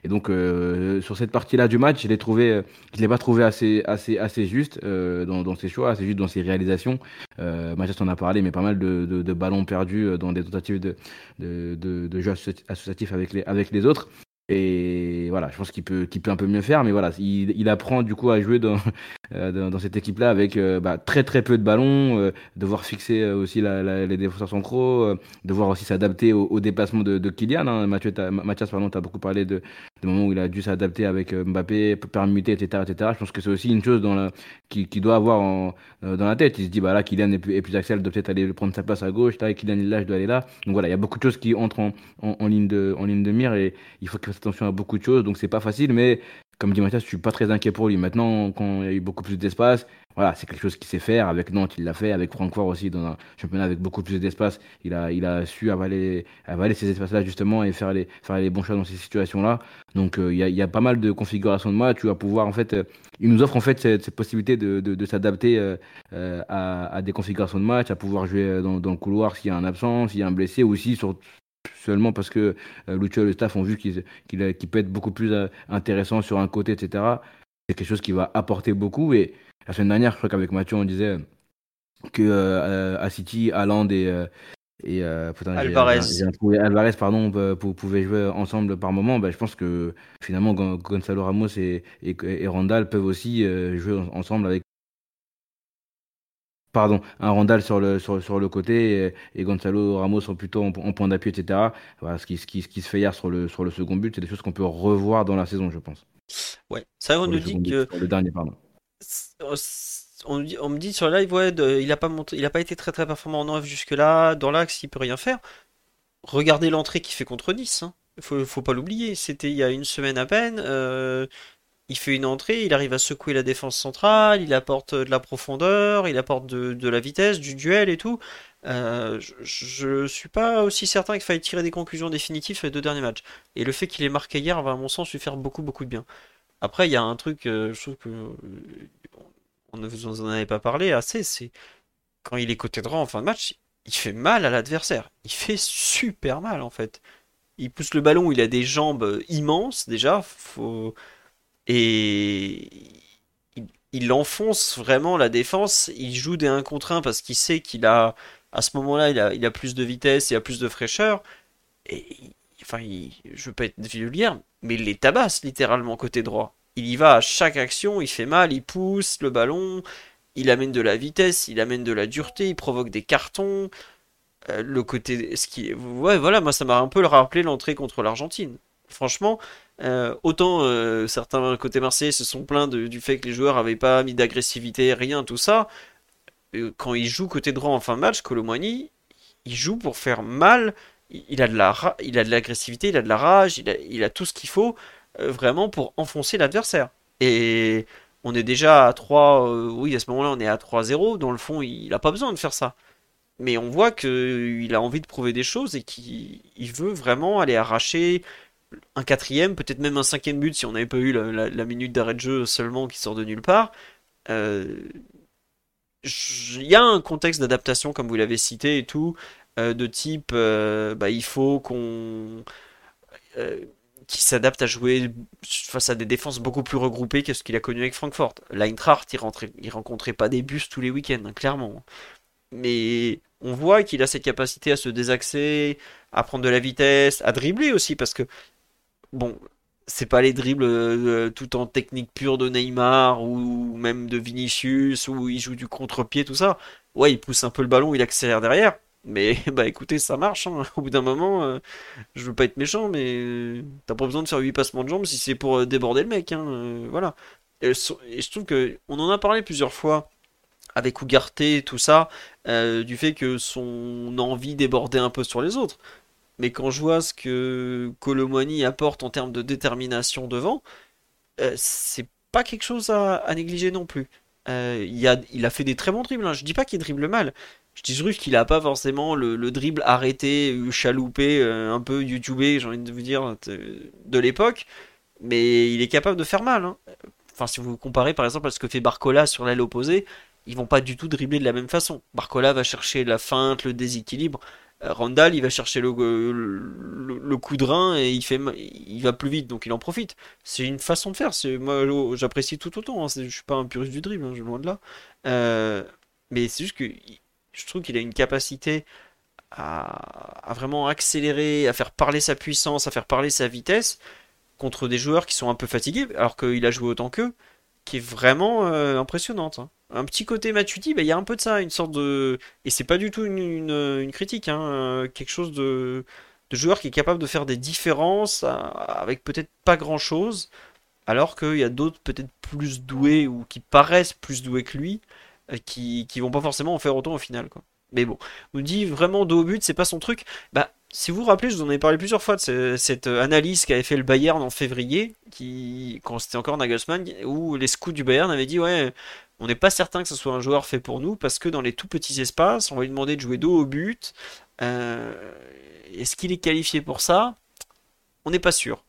Et donc, euh, sur cette partie-là du match, je l'ai trouvé, euh, je l'ai pas trouvé assez, assez, assez juste euh, dans, dans ses choix, assez juste dans ses réalisations. Euh, Mathias en a parlé, mais pas mal de, de, de ballons perdus euh, dans des tentatives de, de, de, de jeu associ- associatif avec les, avec les autres. Et voilà, je pense qu'il peut, qu'il peut un peu mieux faire, mais voilà, il, il apprend du coup à jouer dans, euh, dans, dans cette équipe-là avec euh, bah, très très peu de ballons, euh, devoir fixer euh, aussi la, la- les défenseurs centraux, devoir aussi s'adapter au, au déplacement de, de Kylian. Hein. Mathieu, Mathias, pardon, tu as beaucoup parlé de, des moments où il a dû s'adapter avec euh, Mbappé, permuter, etc., etc. Je pense que c'est aussi une chose dans qui, doit avoir euh, dans la tête. Il se dit, bah là, Kylian est plus, est plus il doit peut-être aller prendre sa place à gauche. Là, Kylian est là, je dois aller là. Donc voilà, il y a beaucoup de choses qui entrent en, en, en ligne, de, en ligne de mire et il faut qu'il fasse attention à beaucoup de choses. Donc c'est pas facile, mais comme dit Mathias, je suis pas très inquiet pour lui. Maintenant, quand il y a eu beaucoup plus d'espace, voilà, c'est quelque chose qu'il sait faire. Avec Nantes, il l'a fait. Avec Francfort aussi, dans un championnat avec beaucoup plus d'espace, il a, il a su avaler, avaler ces espaces-là justement et faire les, faire les bons choix dans ces situations-là. Donc euh, il y, a, pas mal de configurations de match. Tu vas pouvoir en fait, euh, il nous offre en fait cette, possibilité de, de, s'adapter euh, à, des configurations de match, à pouvoir jouer dans, le couloir s'il y a un absent, s'il y a un blessé, ou aussi sur, seulement parce que Lucho et le staff ont vu qu'il peut être beaucoup plus intéressant sur un côté, etc. C'est quelque chose qui va apporter beaucoup. Et la semaine dernière, je crois qu'avec Mathieu, on disait que euh, à City, Haaland et, euh, et euh, putain, Alvarez. Alvarez, pardon, pouvaient jouer ensemble par moment. Ben, je pense que finalement, Gon- Gonzalo Ramos et, et, et Randall peuvent aussi euh, jouer en- ensemble avec Pardon, un Randall sur le, sur, sur le côté et, et Gonzalo Ramos sont plutôt en, en point d'appui, etc. Voilà, ce, qui, ce, qui, ce qui se fait hier sur le, sur le second but, c'est des choses qu'on peut revoir dans la saison, je pense. ouais. Ça, on nous dit but, que le dernier, pardon. On, me dit sur le live, il a pas été très très performant en off jusque-là. Dans l'axe, il peut rien faire. Regardez l'entrée qu'il fait contre Nice. Hein. Faut, faut pas l'oublier. C'était il y a une semaine à peine. euh, il fait une entrée, il arrive à secouer la défense centrale, il apporte de la profondeur, il apporte de, la vitesse, du duel et tout. Euh, je, je suis pas aussi certain qu'il faille tirer des conclusions définitives sur les deux derniers matchs. Et le fait qu'il ait marqué hier va, à mon sens, lui faire beaucoup beaucoup de bien. Après, il y a un truc, euh, je trouve que euh, on ne vous en avez pas parlé assez, c'est quand il est côté droit en fin de match, il fait mal à l'adversaire. Il fait super mal en fait. Il pousse le ballon, il a des jambes immenses déjà, faut... et il, il enfonce vraiment la défense. Il joue des 1 contre 1 parce qu'il sait qu'il a, à ce moment-là, il a, il a plus de vitesse, il a plus de fraîcheur. Et enfin, il- je veux pas être vulgaire, mais il les tabasse littéralement côté droit. Il y va à chaque action, il fait mal, il pousse le ballon, il amène de la vitesse, il amène de la dureté, il provoque des cartons. Euh, le côté, ce qui, ouais, voilà, moi ça m'a un peu rappelé l'entrée contre l'Argentine. Franchement, euh, autant euh, certains côtés marseillais se sont plaints du fait que les joueurs avaient pas mis d'agressivité, rien, tout ça. quand il joue côté droit en fin de match, Colomwani, il joue pour faire mal. Il a de la, il a de l'agressivité, il a de la rage, il a, tout ce qu'il faut euh, vraiment pour enfoncer l'adversaire. Et on est déjà à 3, euh, oui, à ce moment-là, on est à 3-0. Dans le fond, il n'a pas besoin de faire ça. Mais on voit qu'il a envie de prouver des choses et qu'il veut vraiment aller arracher un quatrième, peut-être même un cinquième but si on n'avait pas eu la, minute d'arrêt de jeu seulement qui sort de nulle part. Euh, il y a un contexte d'adaptation, comme vous l'avez cité et tout, de type euh, bah, il faut qu'on. qui s'adapte à jouer face à des défenses beaucoup plus regroupées que ce qu'il a connu avec Francfort. L'Eintracht, il, rentrait, il rencontrait pas des bus tous les week-ends, hein, clairement. Mais on voit qu'il a cette capacité à se désaxer, à prendre de la vitesse, à dribbler aussi, parce que, bon, c'est pas les dribbles euh, tout en technique pure de Neymar ou même de Vinicius où il joue du contre-pied, tout ça. Ouais, il pousse un peu le ballon, il accélère derrière. Mais bah écoutez, ça marche. Hein. Au bout d'un moment, euh, je veux pas être méchant, mais euh, t'as pas besoin de faire 8 passements de jambes si c'est pour déborder le mec. Hein, voilà. Et, je trouve que on en a parlé plusieurs fois avec Ugarte et tout ça, du fait que son envie débordait un peu sur les autres. Mais quand je vois ce que Colomwani apporte en termes de détermination devant, euh, c'est pas quelque chose à, négliger non plus. Euh, il, a, il, a, fait des très bons dribbles. Hein. Je dis pas qu'il dribble mal. Je dis juste qu'il a pas forcément le, dribble arrêté, chaloupé, euh, un peu youtubé, j'ai envie de vous dire, de, l'époque. Mais il est capable de faire mal. Hein. Enfin, si vous comparez par exemple à ce que fait Barcola sur l'aile opposée, ils vont pas du tout dribbler de la même façon. Barcola va chercher la feinte, le déséquilibre. Euh, Randall, il va chercher le, coup de rein et il, fait, il va plus vite, donc il en profite. C'est une façon de faire. Moi, j'apprécie tout autant. Hein. Je suis pas un puriste du dribble, hein, loin de là. Euh, mais c'est juste que je trouve qu'il a une capacité à, vraiment accélérer, à faire parler sa puissance, à faire parler sa vitesse contre des joueurs qui sont un peu fatigués, alors qu'il a joué autant qu'eux, qui est vraiment euh, impressionnante. Hein un petit côté Matuidi, bah, il y a un peu de ça, une sorte de. Et c'est pas du tout une, critique, hein, euh, quelque chose de, joueur qui est capable de faire des différences euh, avec peut-être pas grand chose, alors qu'il y a d'autres peut-être plus doués ou qui paraissent plus doués que lui, qui, qui vont pas forcément en faire autant au final. Quoi. Mais bon, on nous dit vraiment dos au but, c'est pas son truc. Bah, si vous vous rappelez, je vous en ai parlé plusieurs fois de cette analyse qu'avait fait le Bayern en février, qui, quand c'était encore Nagelsmann, où les scouts du Bayern avaient dit Ouais, on n'est pas certain que ce soit un joueur fait pour nous parce que dans les tout petits espaces, on va lui demander de jouer dos au but. Euh, est-ce qu'il est qualifié pour ça? On n'est pas sûr.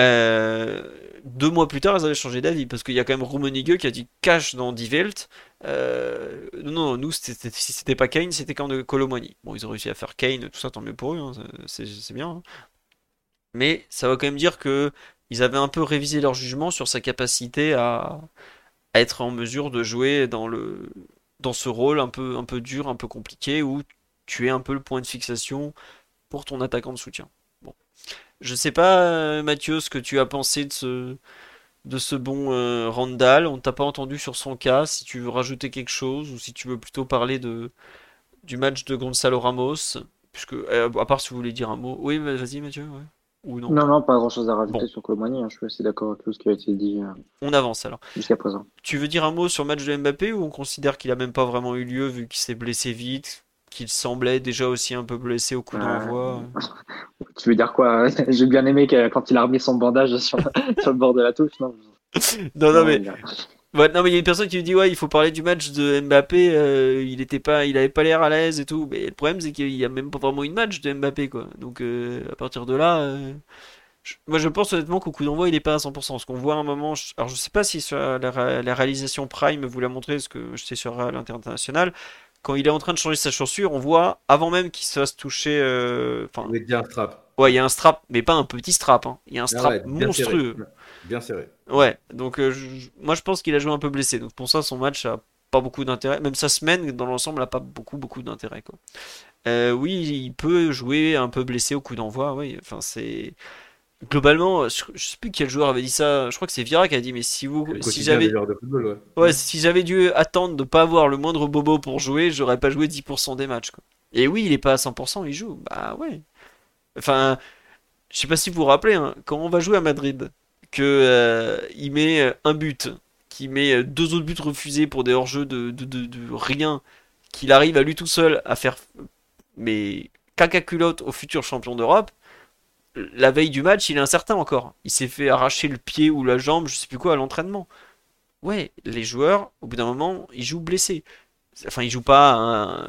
Euh, deux mois plus tard, ils avaient changé d'avis parce qu'il y a quand même Rummenigge qui a dit cash dans Die Welt. Euh, non, nous, si c'était pas Kane, c'était quand de Colomani. Bon, ils ont réussi à faire Kane, tout ça, tant mieux pour eux, hein, c'est bien. Hein. Mais ça va quand même dire que ils avaient un peu révisé leur jugement sur sa capacité à, être en mesure de jouer dans, le, dans ce rôle un peu, un peu dur, un peu compliqué, où tu es un peu le point de fixation pour ton attaquant de soutien. Bon. Je sais pas, euh, Mathieu, ce que tu as pensé de ce, de ce bon euh, Randall. On t'a pas entendu sur son cas. Si tu veux rajouter quelque chose, ou si tu veux plutôt parler de, du match de Gonzalo Ramos. Puisque, euh, à part si vous voulez dire un mot. Oui, vas-y, Mathieu. Ouais non Non, pas grand chose à rajouter sur Colomani. Hein. Je suis assez d'accord avec tout ce qui a été dit euh, On avance alors. jusqu'à présent. Tu veux dire un mot sur le match de Mbappé ou on considère qu'il a même pas vraiment eu lieu vu qu'il s'est blessé vite, qu'il semblait déjà aussi un peu blessé au coup d'envoi Tu veux dire quoi J'ai bien aimé quand il a remis son bandage sur, sur le bord de la touche. Non, Non, non, mais non, mais il y a une personne qui me dit ouais, il faut parler du match de Mbappé. Euh, il était pas, il avait pas l'air à l'aise et tout. Mais le problème c'est qu'il y a même pas vraiment une match de Mbappé quoi. Donc euh, à partir de là, euh, moi je pense honnêtement qu'au coup d'envoi il est pas à 100%. Ce qu'on voit à un moment, alors je sais pas si sur la, réalisation Prime vous l'a montré, parce que je sais sur l'international, quand il est en train de changer sa chaussure, on voit avant même qu'il se fasse toucher. Enfin, il y a un strap. Ouais, il y a un strap, mais pas un petit strap. Hein. Il y a un ah strap monstrueux. Bien serré. Ouais, donc euh, moi je pense qu'il a joué un peu blessé. Donc pour ça, son match a pas beaucoup d'intérêt. Même sa semaine, dans l'ensemble, a pas beaucoup, beaucoup d'intérêt. Quoi. Euh, oui, il peut jouer un peu blessé au coup d'envoi. Oui, enfin c'est. Globalement, je, sais plus quel joueur avait dit ça. Je crois que c'est Vira qui a dit Mais si vous. Si j'avais. Ouais. si j'avais dû attendre de pas avoir le moindre bobo pour jouer, j'aurais pas joué 10% des matchs. Quoi. Et oui, il est pas à 100%, il joue. Bah ouais. Enfin, je sais pas si vous vous rappelez, hein, quand on va jouer à Madrid, que euh, il met un but, qui met euh, deux autres buts refusés pour des hors-jeux de, de, de, de rien, qu'il arrive à lui tout seul à faire mais caca culotte au futur champion d'Europe, la veille du match, il est incertain encore. Il s'est fait arracher le pied ou la jambe, je sais plus quoi, à l'entraînement. Ouais, les joueurs, au bout d'un moment, ils jouent blessés. Enfin, ils jouent pas un-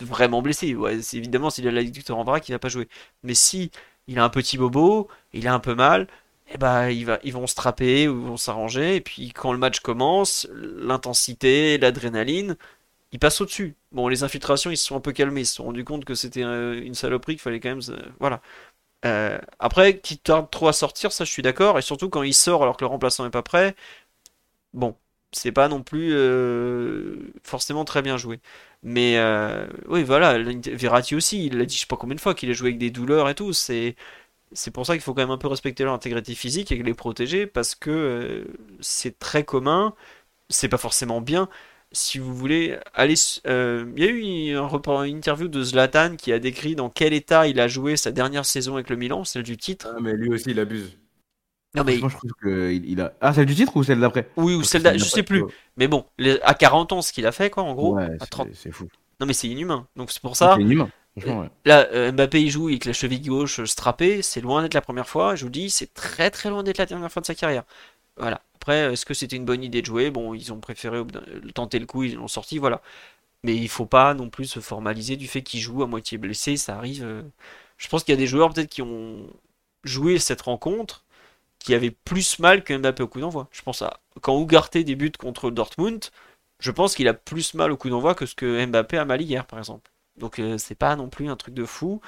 vraiment blessé. Ouais, c'est évidemment, s'il a l'adducteur en vrac, il va pas jouer. Mais si il a un petit bobo, il a un peu mal, eh ben, ils vont se trapper ou vont s'arranger. Et puis, quand le match commence, l'intensité, l'adrénaline, ils passent au-dessus. Bon, les infiltrations, ils se sont un peu calmés. Ils se sont rendus compte que c'était une saloperie, qu'il fallait quand même. Voilà. Euh, après, qu'il tarde trop à sortir, ça je suis d'accord. Et surtout quand il sort alors que le remplaçant n'est pas prêt, bon, c'est pas non plus euh, forcément très bien joué. Mais euh, oui, voilà, Verratti aussi, il l'a dit je sais pas combien de fois qu'il a joué avec des douleurs et tout. C'est c'est pour ça qu'il faut quand même un peu respecter leur intégrité physique et les protéger parce que c'est très commun, c'est pas forcément bien. Si vous voulez, aller, euh, il y a eu un report, une interview de Zlatan qui a décrit dans quel état il a joué sa dernière saison avec le Milan, celle du titre. Ah, mais lui aussi, il abuse. Non, mais- Franchement, je trouve il a. Ah, celle du titre ou celle d'après? Oui, ou Parce celle que d'a- celle je d'après, sais plus. Mais bon, les- à 40 ans, ce qu'il a fait, quoi, en gros, Ouais, c'est- 30. c'est fou. Non, mais c'est inhumain. Donc c'est pour ça. C'est inhumain, franchement, ouais. Là, euh, Mbappé, il joue avec la cheville gauche euh, strappée. C'est loin d'être la première fois. Je vous dis, c'est très très loin d'être la dernière fois de sa carrière. Voilà. Après, est-ce que c'était une bonne idée de jouer? Bon, ils ont préféré d'un- tenter le coup, ils l'ont sorti, voilà. Mais il faut pas non plus se formaliser du fait qu'il joue à moitié blessé. Ça arrive. euh, Je pense qu'il y a des joueurs peut-être qui ont joué cette rencontre qui avaient plus mal que Mbappé au coup d'envoi. Je pense à quand Ugarte débute contre Dortmund, je pense qu'il a plus mal au coup d'envoi que ce que Mbappé a mal hier, par exemple. Donc euh, c'est pas non plus un truc de fou.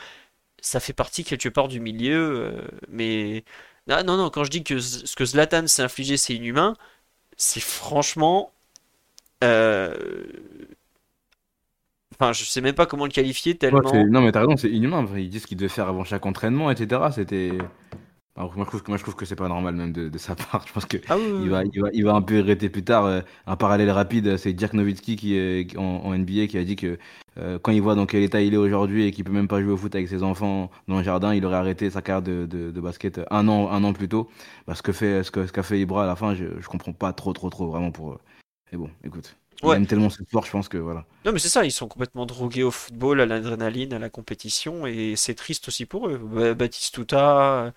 Ça fait partie quelque part du milieu, euh, mais non, non, non. Quand je dis que ce que Zlatan s'est infligé, c'est inhumain, c'est franchement, euh, enfin, je sais même pas comment le qualifier Ouais, tellement. c'est- non, mais t'as raison, c'est inhumain. Ils disent ce qu'il devait faire avant chaque entraînement, etc. C'était. Alors, moi, je trouve que, moi, je trouve que c'est pas normal, même de, de sa part. Je pense que Ah oui, oui, il va, il va, il va un peu regretter plus tard. euh, un parallèle rapide, c'est Dirk Nowitzki qui, est- qui- en, en NBA qui a dit que euh, quand il voit dans quel état il est aujourd'hui et qu'il peut même pas jouer au foot avec ses enfants dans le jardin, il aurait arrêté sa carrière de, de, de basket un an, un an plus tôt. Parce que fait, ce que, ce qu'a fait Ibra à la fin, je, je comprends pas trop, trop, trop vraiment pour. Mais bon, écoute. Il Ouais. aime tellement ce sport, je pense que voilà. Non, mais c'est ça, ils sont complètement drogués au football, à l'adrénaline, à la compétition, et c'est triste aussi pour eux. Ba- Batistuta,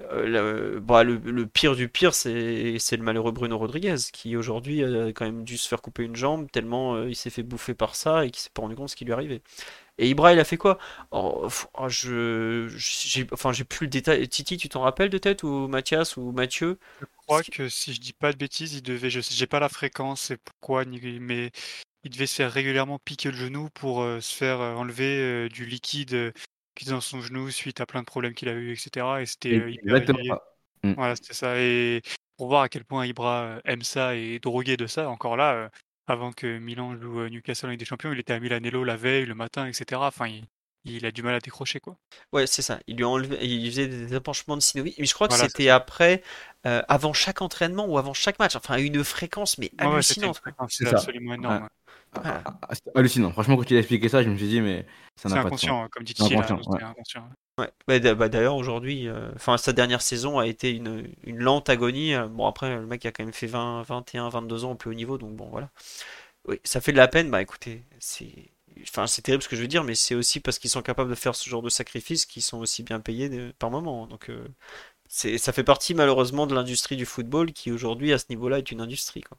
euh, le, bah, le, le pire du pire, c'est le malheureux Bruno Rodriguez, qui aujourd'hui a quand même dû se faire couper une jambe, tellement euh, il s'est fait bouffer par ça et qu'il s'est pas rendu compte de ce qui lui arrivait. Et Ibra, il a fait quoi? Oh, oh, je, j'ai, enfin, j'ai plus le détail. Titi, tu t'en rappelles de tête, ou Mathias, ou Mathieu? Je crois que si je dis pas de bêtises, il devait, je sais, j'ai pas la fréquence et pourquoi, mais il devait se faire régulièrement piquer le genou pour euh, se faire euh, enlever euh, du liquide euh, qui est dans son genou suite à plein de problèmes qu'il a eu, etc. Et c'était euh, hyper Exactement régulier. ça. Mm. Voilà, c'était ça. Et pour voir à quel point Ibra euh, aime ça et est drogué de ça, encore là, euh, avant que Milan joue Newcastle en Ligue des Champions, il était à Milanello la veille, le matin, etc. Enfin, il, il a du mal à décrocher, quoi. Ouais, c'est ça. Il lui enlevé, il faisait des épanchements de synovie. Mais je crois que Voilà, c'était après, euh, avant chaque entraînement ou avant chaque match. Enfin, une fréquence, mais Ouais, ouais, une hallucinante. quoi. fréquence C'est absolument énorme. Ouais. Voilà. Ah, ah, c'est hallucinant. Franchement, quand il a expliqué ça, je me suis dit, mais ça C'est n'a pas de inconscient, sens. comme dit C'est c'était ouais. inconscient. Ouais. Bah, bah, d'ailleurs, aujourd'hui, euh, enfin, sa dernière saison a été une, une lente agonie. Euh, Bon, après, le mec a quand même fait 20, 21, 22 ans au plus haut niveau, donc bon, voilà. Oui, ça fait de la peine. Bah, écoutez, c'est, enfin, c'est terrible ce que je veux dire, mais c'est aussi parce qu'ils sont capables de faire ce genre de sacrifice qu'ils sont aussi bien payés de- par moment. Donc, euh, c'est, ça fait partie malheureusement de l'industrie du football qui aujourd'hui, à ce niveau-là, est une industrie, quoi.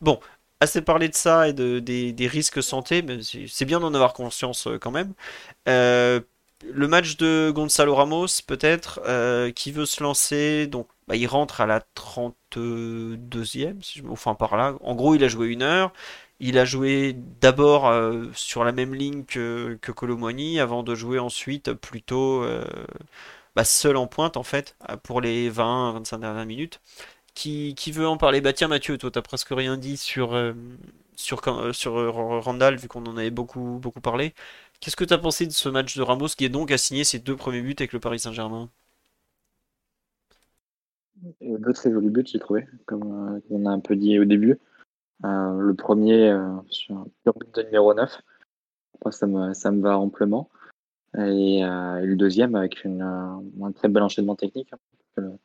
Bon, assez parlé de ça et de, des, risques santé, mais c'est bien d'en avoir conscience euh, quand même. Euh, le match de Gonzalo Ramos, peut-être, euh, qui veut se lancer, donc bah, il rentre à la 32e, si je me- enfin par là. En gros, il a joué une heure. Il a joué d'abord sur la même ligne que, que avant de jouer ensuite plutôt bah, seul en pointe, en fait, pour les 20-25 dernières minutes. Qui, veut en parler? Bah tiens Mathieu, toi t'as presque rien dit sur, euh, sur, euh, sur euh, Randall, vu qu'on en avait beaucoup, beaucoup parlé. Qu'est-ce que t'as pensé de ce match de Ramos qui est donc a signé ses deux premiers buts avec le Paris Saint-Germain? Deux très jolis buts, j'ai trouvé, comme on a un peu dit au début. Le premier sur un but de numéro 9. Moi, ça me, ça me va amplement. Et, le deuxième avec un très bel enchaînement technique. hein.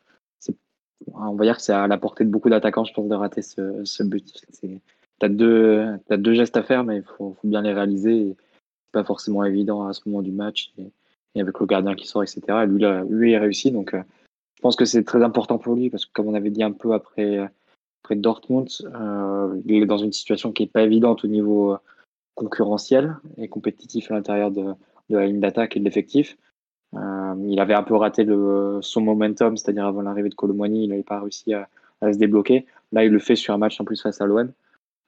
Euh, on va dire que c'est à la portée de beaucoup d'attaquants, je pense, de rater ce, but. Tu as deux, deux gestes à faire, mais il faut, bien les réaliser. C'est pas forcément évident à ce moment du match. Et, avec le gardien qui sort, etc. Et lui, là, lui, il réussi. Donc, euh, je pense que c'est très important pour lui parce que, comme on avait dit un peu après, après Dortmund, euh, il est dans une situation qui est pas évidente au niveau concurrentiel et compétitif à l'intérieur de, de, la ligne d'attaque et de l'effectif. Euh, il avait un peu raté son momentum, c'est-à-dire avant l'arrivée de Colomboigny, il n'avait pas réussi à, se débloquer. Là, il le fait sur un match en plus face à l'OM.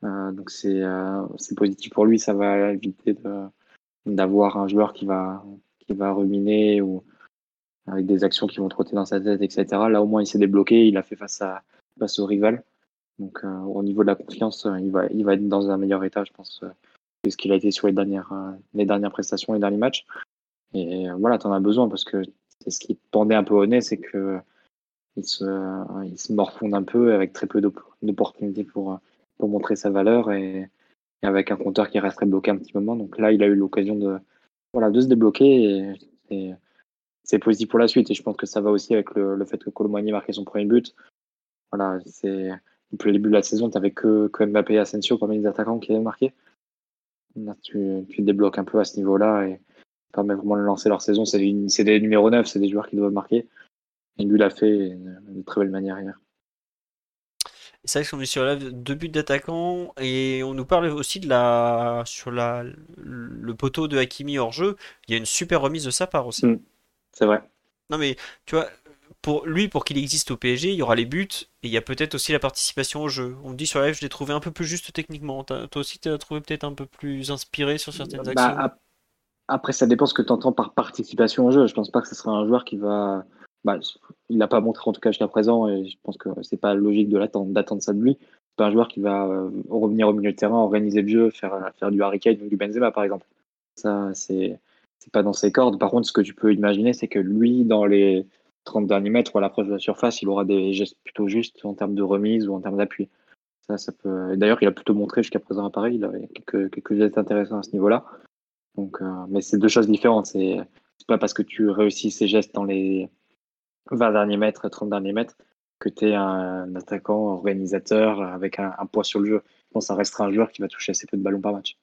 Euh, donc c'est euh, positif pour lui, ça va éviter d'avoir un joueur qui va, qui va ruminer ou avec des actions qui vont trotter dans sa tête, etc. Là, au moins, il s'est débloqué, il a fait face, à, face au rival. Donc, au niveau de la confiance, il va, il va être dans un meilleur état, je pense, que ce qu'il a été sur les dernières, les dernières prestations, les derniers matchs. Et voilà, tu en as besoin parce que c'est ce qui pendait un peu au nez, c'est que il se, il se morfonde un peu avec très peu d'opportunités pour, pour montrer sa valeur et, avec un compteur qui resterait bloqué un petit moment. Donc là, il a eu l'occasion de, voilà, de se débloquer et, c'est positif pour la suite. Et je pense que ça va aussi avec le, le fait que Colomani marqué son premier but. Voilà, c'est depuis le début de la saison, tu n'avais que, que Mbappé et Asensio parmi les attaquants qui avaient marqué. Là, tu, tu débloques un peu à ce niveau-là et permet vraiment de lancer leur saison. C'est des numéros 9, c'est des joueurs qui doivent marquer. Et lui l'a fait de très belle manière hier. C'est vrai qu'on est sur la deux buts d'attaquant et on nous parle aussi de la sur la le poteau de Hakimi hors jeu. Il y a une super remise de sa part aussi. Mm. c'est vrai. Non mais tu vois, pour lui, pour qu'il existe au PSG, il y aura les buts et il y a peut-être aussi la participation au jeu. On me dit sur la live, je l'ai trouvé un peu plus juste techniquement. Toi aussi, tu l'as trouvé peut-être un peu plus inspiré sur certaines bah, actions. Après, ça dépend ce que tu entends par participation au jeu. Je pense pas que ce sera un joueur qui va. Bah, il l'a pas montré en tout cas jusqu'à présent et je pense que c'est pas logique de l'attendre, d'attendre ça de lui. C'est pas un joueur qui va euh, revenir au milieu de terrain, organiser le jeu, faire, faire du Harry ou du Benzema par exemple. Ça, c'est, c'est pas dans ses cordes. Par contre, ce que tu peux imaginer, c'est que lui, dans les 30 derniers mètres ou à l'approche de la surface, il aura des gestes plutôt justes en termes de remise ou en termes d'appui. Ça, ça peut. D'ailleurs, il a plutôt montré jusqu'à présent à Paris. Il a quelques, quelques gestes intéressants à ce niveau-là. Donc, euh, mais c'est deux choses différentes. C'est pas parce que tu réussis ces gestes dans les 20 derniers mètres, 30 derniers mètres, que tu es un attaquant organisateur avec un, poids sur le jeu. Je pense ça restera un joueur qui va toucher assez peu de ballons par match.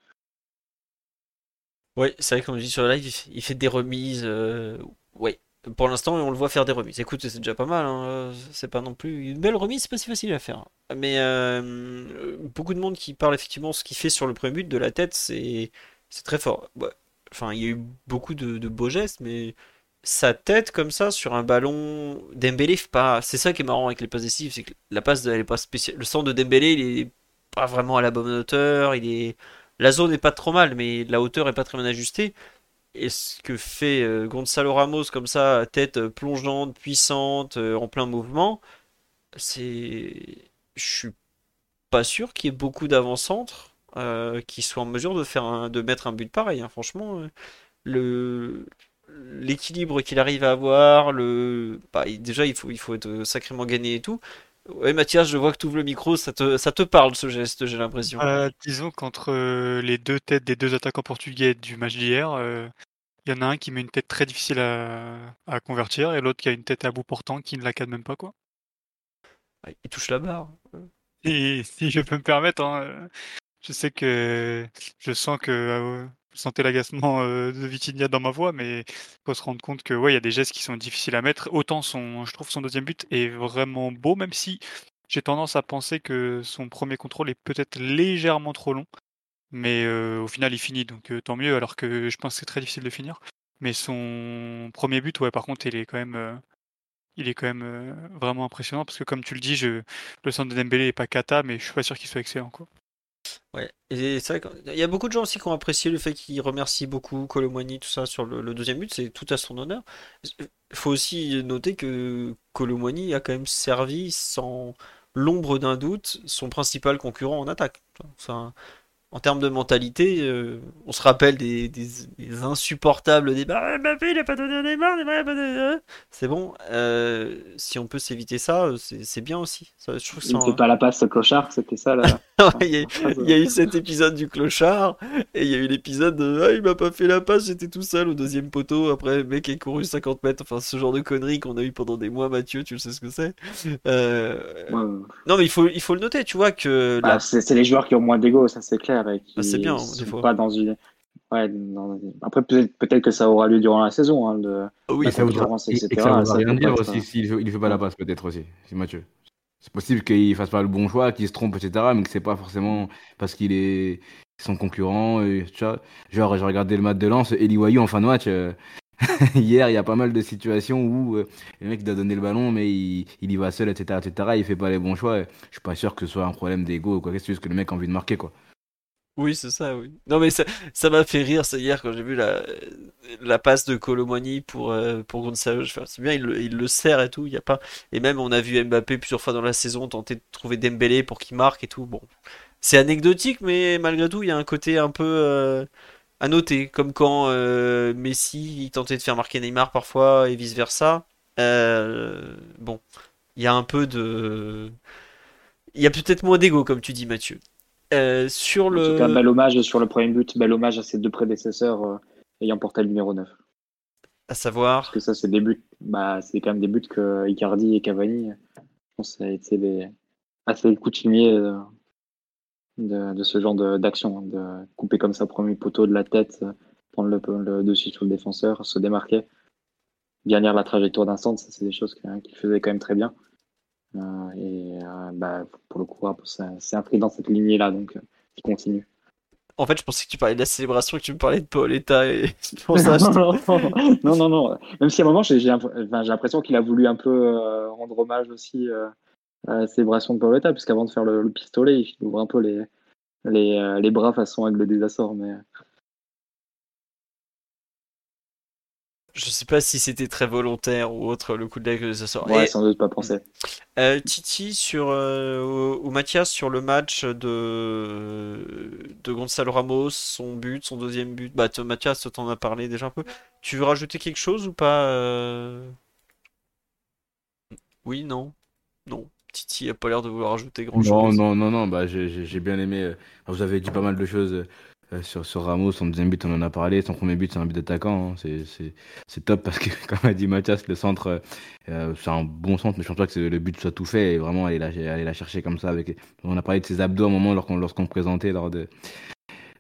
Oui, c'est vrai qu'on dit sur le live, il fait des remises. Euh, oui, pour l'instant, on le voit faire des remises. Écoute, c'est déjà pas mal. Hein. C'est pas non plus une belle remise, c'est pas si facile à faire. Mais euh, beaucoup de monde qui parle effectivement ce qu'il fait sur le premier but de la tête, c'est c'est très fort. Enfin, il y a eu beaucoup de, beaux gestes, mais sa tête comme ça sur un ballon Dembélé pas c'est ça qui est marrant avec les passes décisives c'est que la passe elle est pas spéciale le centre de Dembélé il est pas vraiment à la bonne hauteur il est la zone est pas trop mal mais la hauteur est pas très bien ajustée. Et ce que fait euh, Gonzalo Ramos comme ça tête euh, plongeante puissante euh, en plein mouvement c'est je suis pas sûr qu'il y ait beaucoup d'avant-centre euh, qui soit en mesure de faire de mettre un but pareil. Hein. Franchement, euh, le l'équilibre qu'il arrive à avoir, le bah, déjà il faut il faut être sacrément gagné et tout. Ouais, Mathias, je vois que tu ouvres le micro, ça te, ça te parle ce geste, j'ai l'impression. Euh, disons qu'entre les deux têtes des deux attaquants portugais du match d'hier, il y en a un qui met une tête très difficile à, à convertir et l'autre qui a une tête à bout portant qui ne la cadre même pas. quoi. Il touche la barre. Et si je peux me permettre, hein, je sais que je sens que euh, vous sentez l'agacement euh, de Vitinha dans ma voix, mais faut se rendre compte que ouais, il y a des gestes qui sont difficiles à mettre. Autant son, je trouve son deuxième but est vraiment beau, même si j'ai tendance à penser que son premier contrôle est peut-être légèrement trop long. Mais euh, au final, il finit, donc tant mieux, alors que je pense que c'est très difficile de finir. Mais son premier but, ouais, par contre, il est quand même, il est quand même vraiment impressionnant, parce que comme tu le dis, je, le centre de Dembélé est pas cata, mais je suis pas sûr qu'il soit excellent. Quoi. Ouais, et c'est vrai qu'il y a beaucoup de gens aussi qui ont apprécié le fait qu'il remercie beaucoup Colomwani, tout ça, sur le, deuxième but, c'est tout à son honneur. Il faut aussi noter que Colomwani a quand même servi, sans l'ombre d'un doute, son principal concurrent en attaque. En termes de mentalité, euh, on se rappelle des, insupportables débats. Mbappé, il n'a pas donné un Neymar, C'est bon, euh, si on peut s'éviter ça, c'est bien aussi. Ça, je trouve pas la passe clochard, c'était ça là. il, y a, il y a eu cet épisode du clochard et il y a eu l'épisode de ah, il m'a pas fait la passe, j'étais tout seul au deuxième poteau. Après, le mec est couru 50 mètres. Enfin, ce genre de conneries qu'on a eu pendant des mois, Mathieu, tu sais ce que c'est. Euh, Non, mais il faut, il faut le noter, tu vois que. Bah, c'est les joueurs qui ont moins d'ego, ça c'est clair. Et qui Bah, c'est bien, sont des fois. Pas dans une... ouais, dans- Après, peut-être peut que ça aura lieu durant la saison. Hein, de... Oui, Bah, ça voudra, et, et etc. que ça voudra Ça rien peut dire pas aussi être- s'il fait, pas la passe, peut-être aussi, c'est Mathieu. C'est possible qu'il fasse pas le bon choix, qu'il se trompe, etc. Mais que c'est pas forcément parce qu'il est son concurrent. Et, tu vois. Genre, j'ai regardé le match de Lens, Eli Wayu en fin de match. euh, Hier, il y a pas mal de situations où euh, le mec doit donner le ballon, mais il, il y va seul, etc., etc. Il fait pas les bons choix. Je suis pas sûr que ce soit un problème d'ego ou quoi que ce soit, c'est juste que le mec a envie de marquer, quoi. Oui, c'est ça, oui. Non, mais ça ça m'a fait rire, ça, hier, quand j'ai vu la, la passe de Colomboigny pour, euh, pour Gonçalo. Enfin, c'est bien, il, le- il le sert et tout, il y a pas... Et même, on a vu Mbappé plusieurs fois dans la saison tenter de trouver Dembélé pour qu'il marque et tout. Bon, c'est anecdotique, mais malgré tout, il y a un côté un peu euh, à noter. Comme quand euh, Messi, il tentait de faire marquer Neymar parfois et vice-versa. Euh, bon, il y a un peu de... Il y a peut-être moins d'ego, comme tu dis, Mathieu. Euh, sur En le... tout cas, bel hommage sur le premier but, bel hommage à ses deux prédécesseurs euh, ayant porté le numéro 9. À savoir. Parce que ça, c'est des buts, bah, c'est quand même des buts que Icardi et Cavani, je pense, ça a été des, assez coutumiers euh, de, de ce genre de- d'action, hein, de couper comme ça premier poteau de la tête, euh, prendre le, le dessus sur le défenseur, se démarquer, bien lire la trajectoire d'un centre, ça c'est des choses que- qu'il faisait quand même très bien. Euh, et euh, bah, pour le coup, c'est inscrit dans cette lignée-là, donc euh, il continue. En fait, je pensais que tu parlais de la célébration, que tu me parlais de Paoletta et pour ça. non, non, non. Même si à un moment, j'ai l'impression qu'il a voulu un peu euh, rendre hommage aussi euh, à la célébration de Paoletta, puisqu'avant de faire le, le pistolet, il ouvre un peu les, les, euh, les bras façon aigle des Açores. Mais Je sais pas si c'était très volontaire ou autre le coup de l'aigle des Açores. ouais, Et, sans doute pas pensé. euh, Titi sur euh, ou, Mathias sur le match de de Gonzalo Ramos, son but, son deuxième but. Bah Mathias, t'en as parlé déjà un peu. Tu veux rajouter quelque chose ou pas euh? Oui, non, non. Titi a pas l'air de vouloir rajouter grand Non, chose. non, non, non, bah, j'ai bien aimé. euh, Vous avez dit pas mal de choses sur, sur Ramos. Son deuxième but, on en a parlé. Son premier but, c'est un but d'attaquant. hein. C'est- C'est c'est top parce que, comme a dit Mathias, le centre, euh, c'est un bon centre, mais je pense pas que c'est- le but soit tout fait et vraiment aller la, aller la chercher comme ça. Avec... On a parlé de ses abdos à un moment lorsqu'on lorsqu'on le présentait lors de,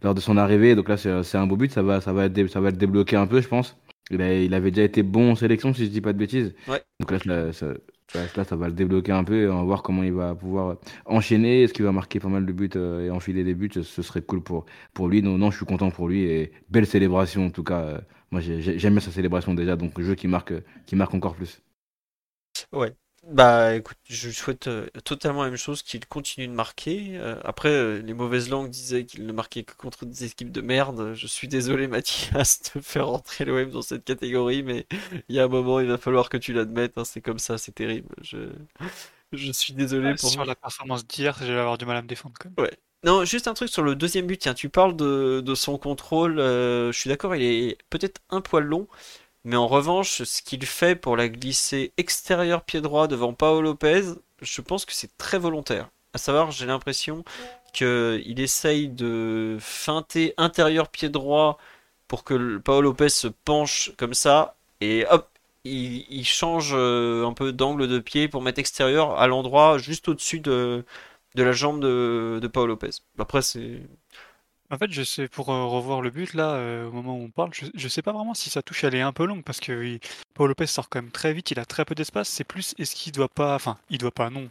lors de son arrivée. Donc là, c'est c'est un beau but. Ça va, ça va, dé- ça va être débloqué un peu, je pense. Il, a- il avait déjà été bon en sélection, si je dis pas de bêtises. Ouais. Donc là, ça, là, ça va le débloquer un peu. et On va voir comment il va pouvoir enchaîner. Est-ce qu'il va marquer pas mal de buts euh, et enfiler des buts Ce serait cool pour, pour lui. Non, non, je suis content pour lui. Et belle célébration, en tout cas. Euh, Moi, j'ai- j'ai- j'aime bien sa célébration déjà. Donc, jeu qui marque, qui marque encore plus. Ouais. Bah écoute, je lui souhaite euh, totalement la même chose, qu'il continue de marquer. Euh, après, euh, les mauvaises langues disaient qu'il ne marquait que contre des équipes de merde. Je suis désolé, Mathias, de faire rentrer l'OM dans cette catégorie, mais il y a un moment, il va falloir que tu l'admettes. hein, c'est comme ça, c'est terrible. Je, je suis désolé pour. Sur la performance d'hier, je vais avoir du mal à me défendre quand même. Ouais. Non, juste un truc sur le deuxième but. Tiens, tu parles de, de son contrôle. je suis d'accord, il est peut-être un poil long. Mais en revanche, ce qu'il fait pour la glisser extérieur pied droit devant Paolo Lopez, je pense que c'est très volontaire. À savoir, j'ai l'impression qu'il essaye de feinter intérieur pied droit pour que Paolo Lopez se penche comme ça. Et hop, il, change euh, un peu d'angle de pied pour mettre extérieur à l'endroit juste au-dessus de, de la jambe de, de Paolo Lopez. Après, c'est. En fait, je sais, pour euh, revoir le but, là, euh, au moment où on parle, je, sais pas vraiment si sa touche elle est un peu longue parce que Paul Lopez sort quand même très vite, il a très peu d'espace. C'est plus, est-ce qu'il doit pas, enfin, il doit pas, non.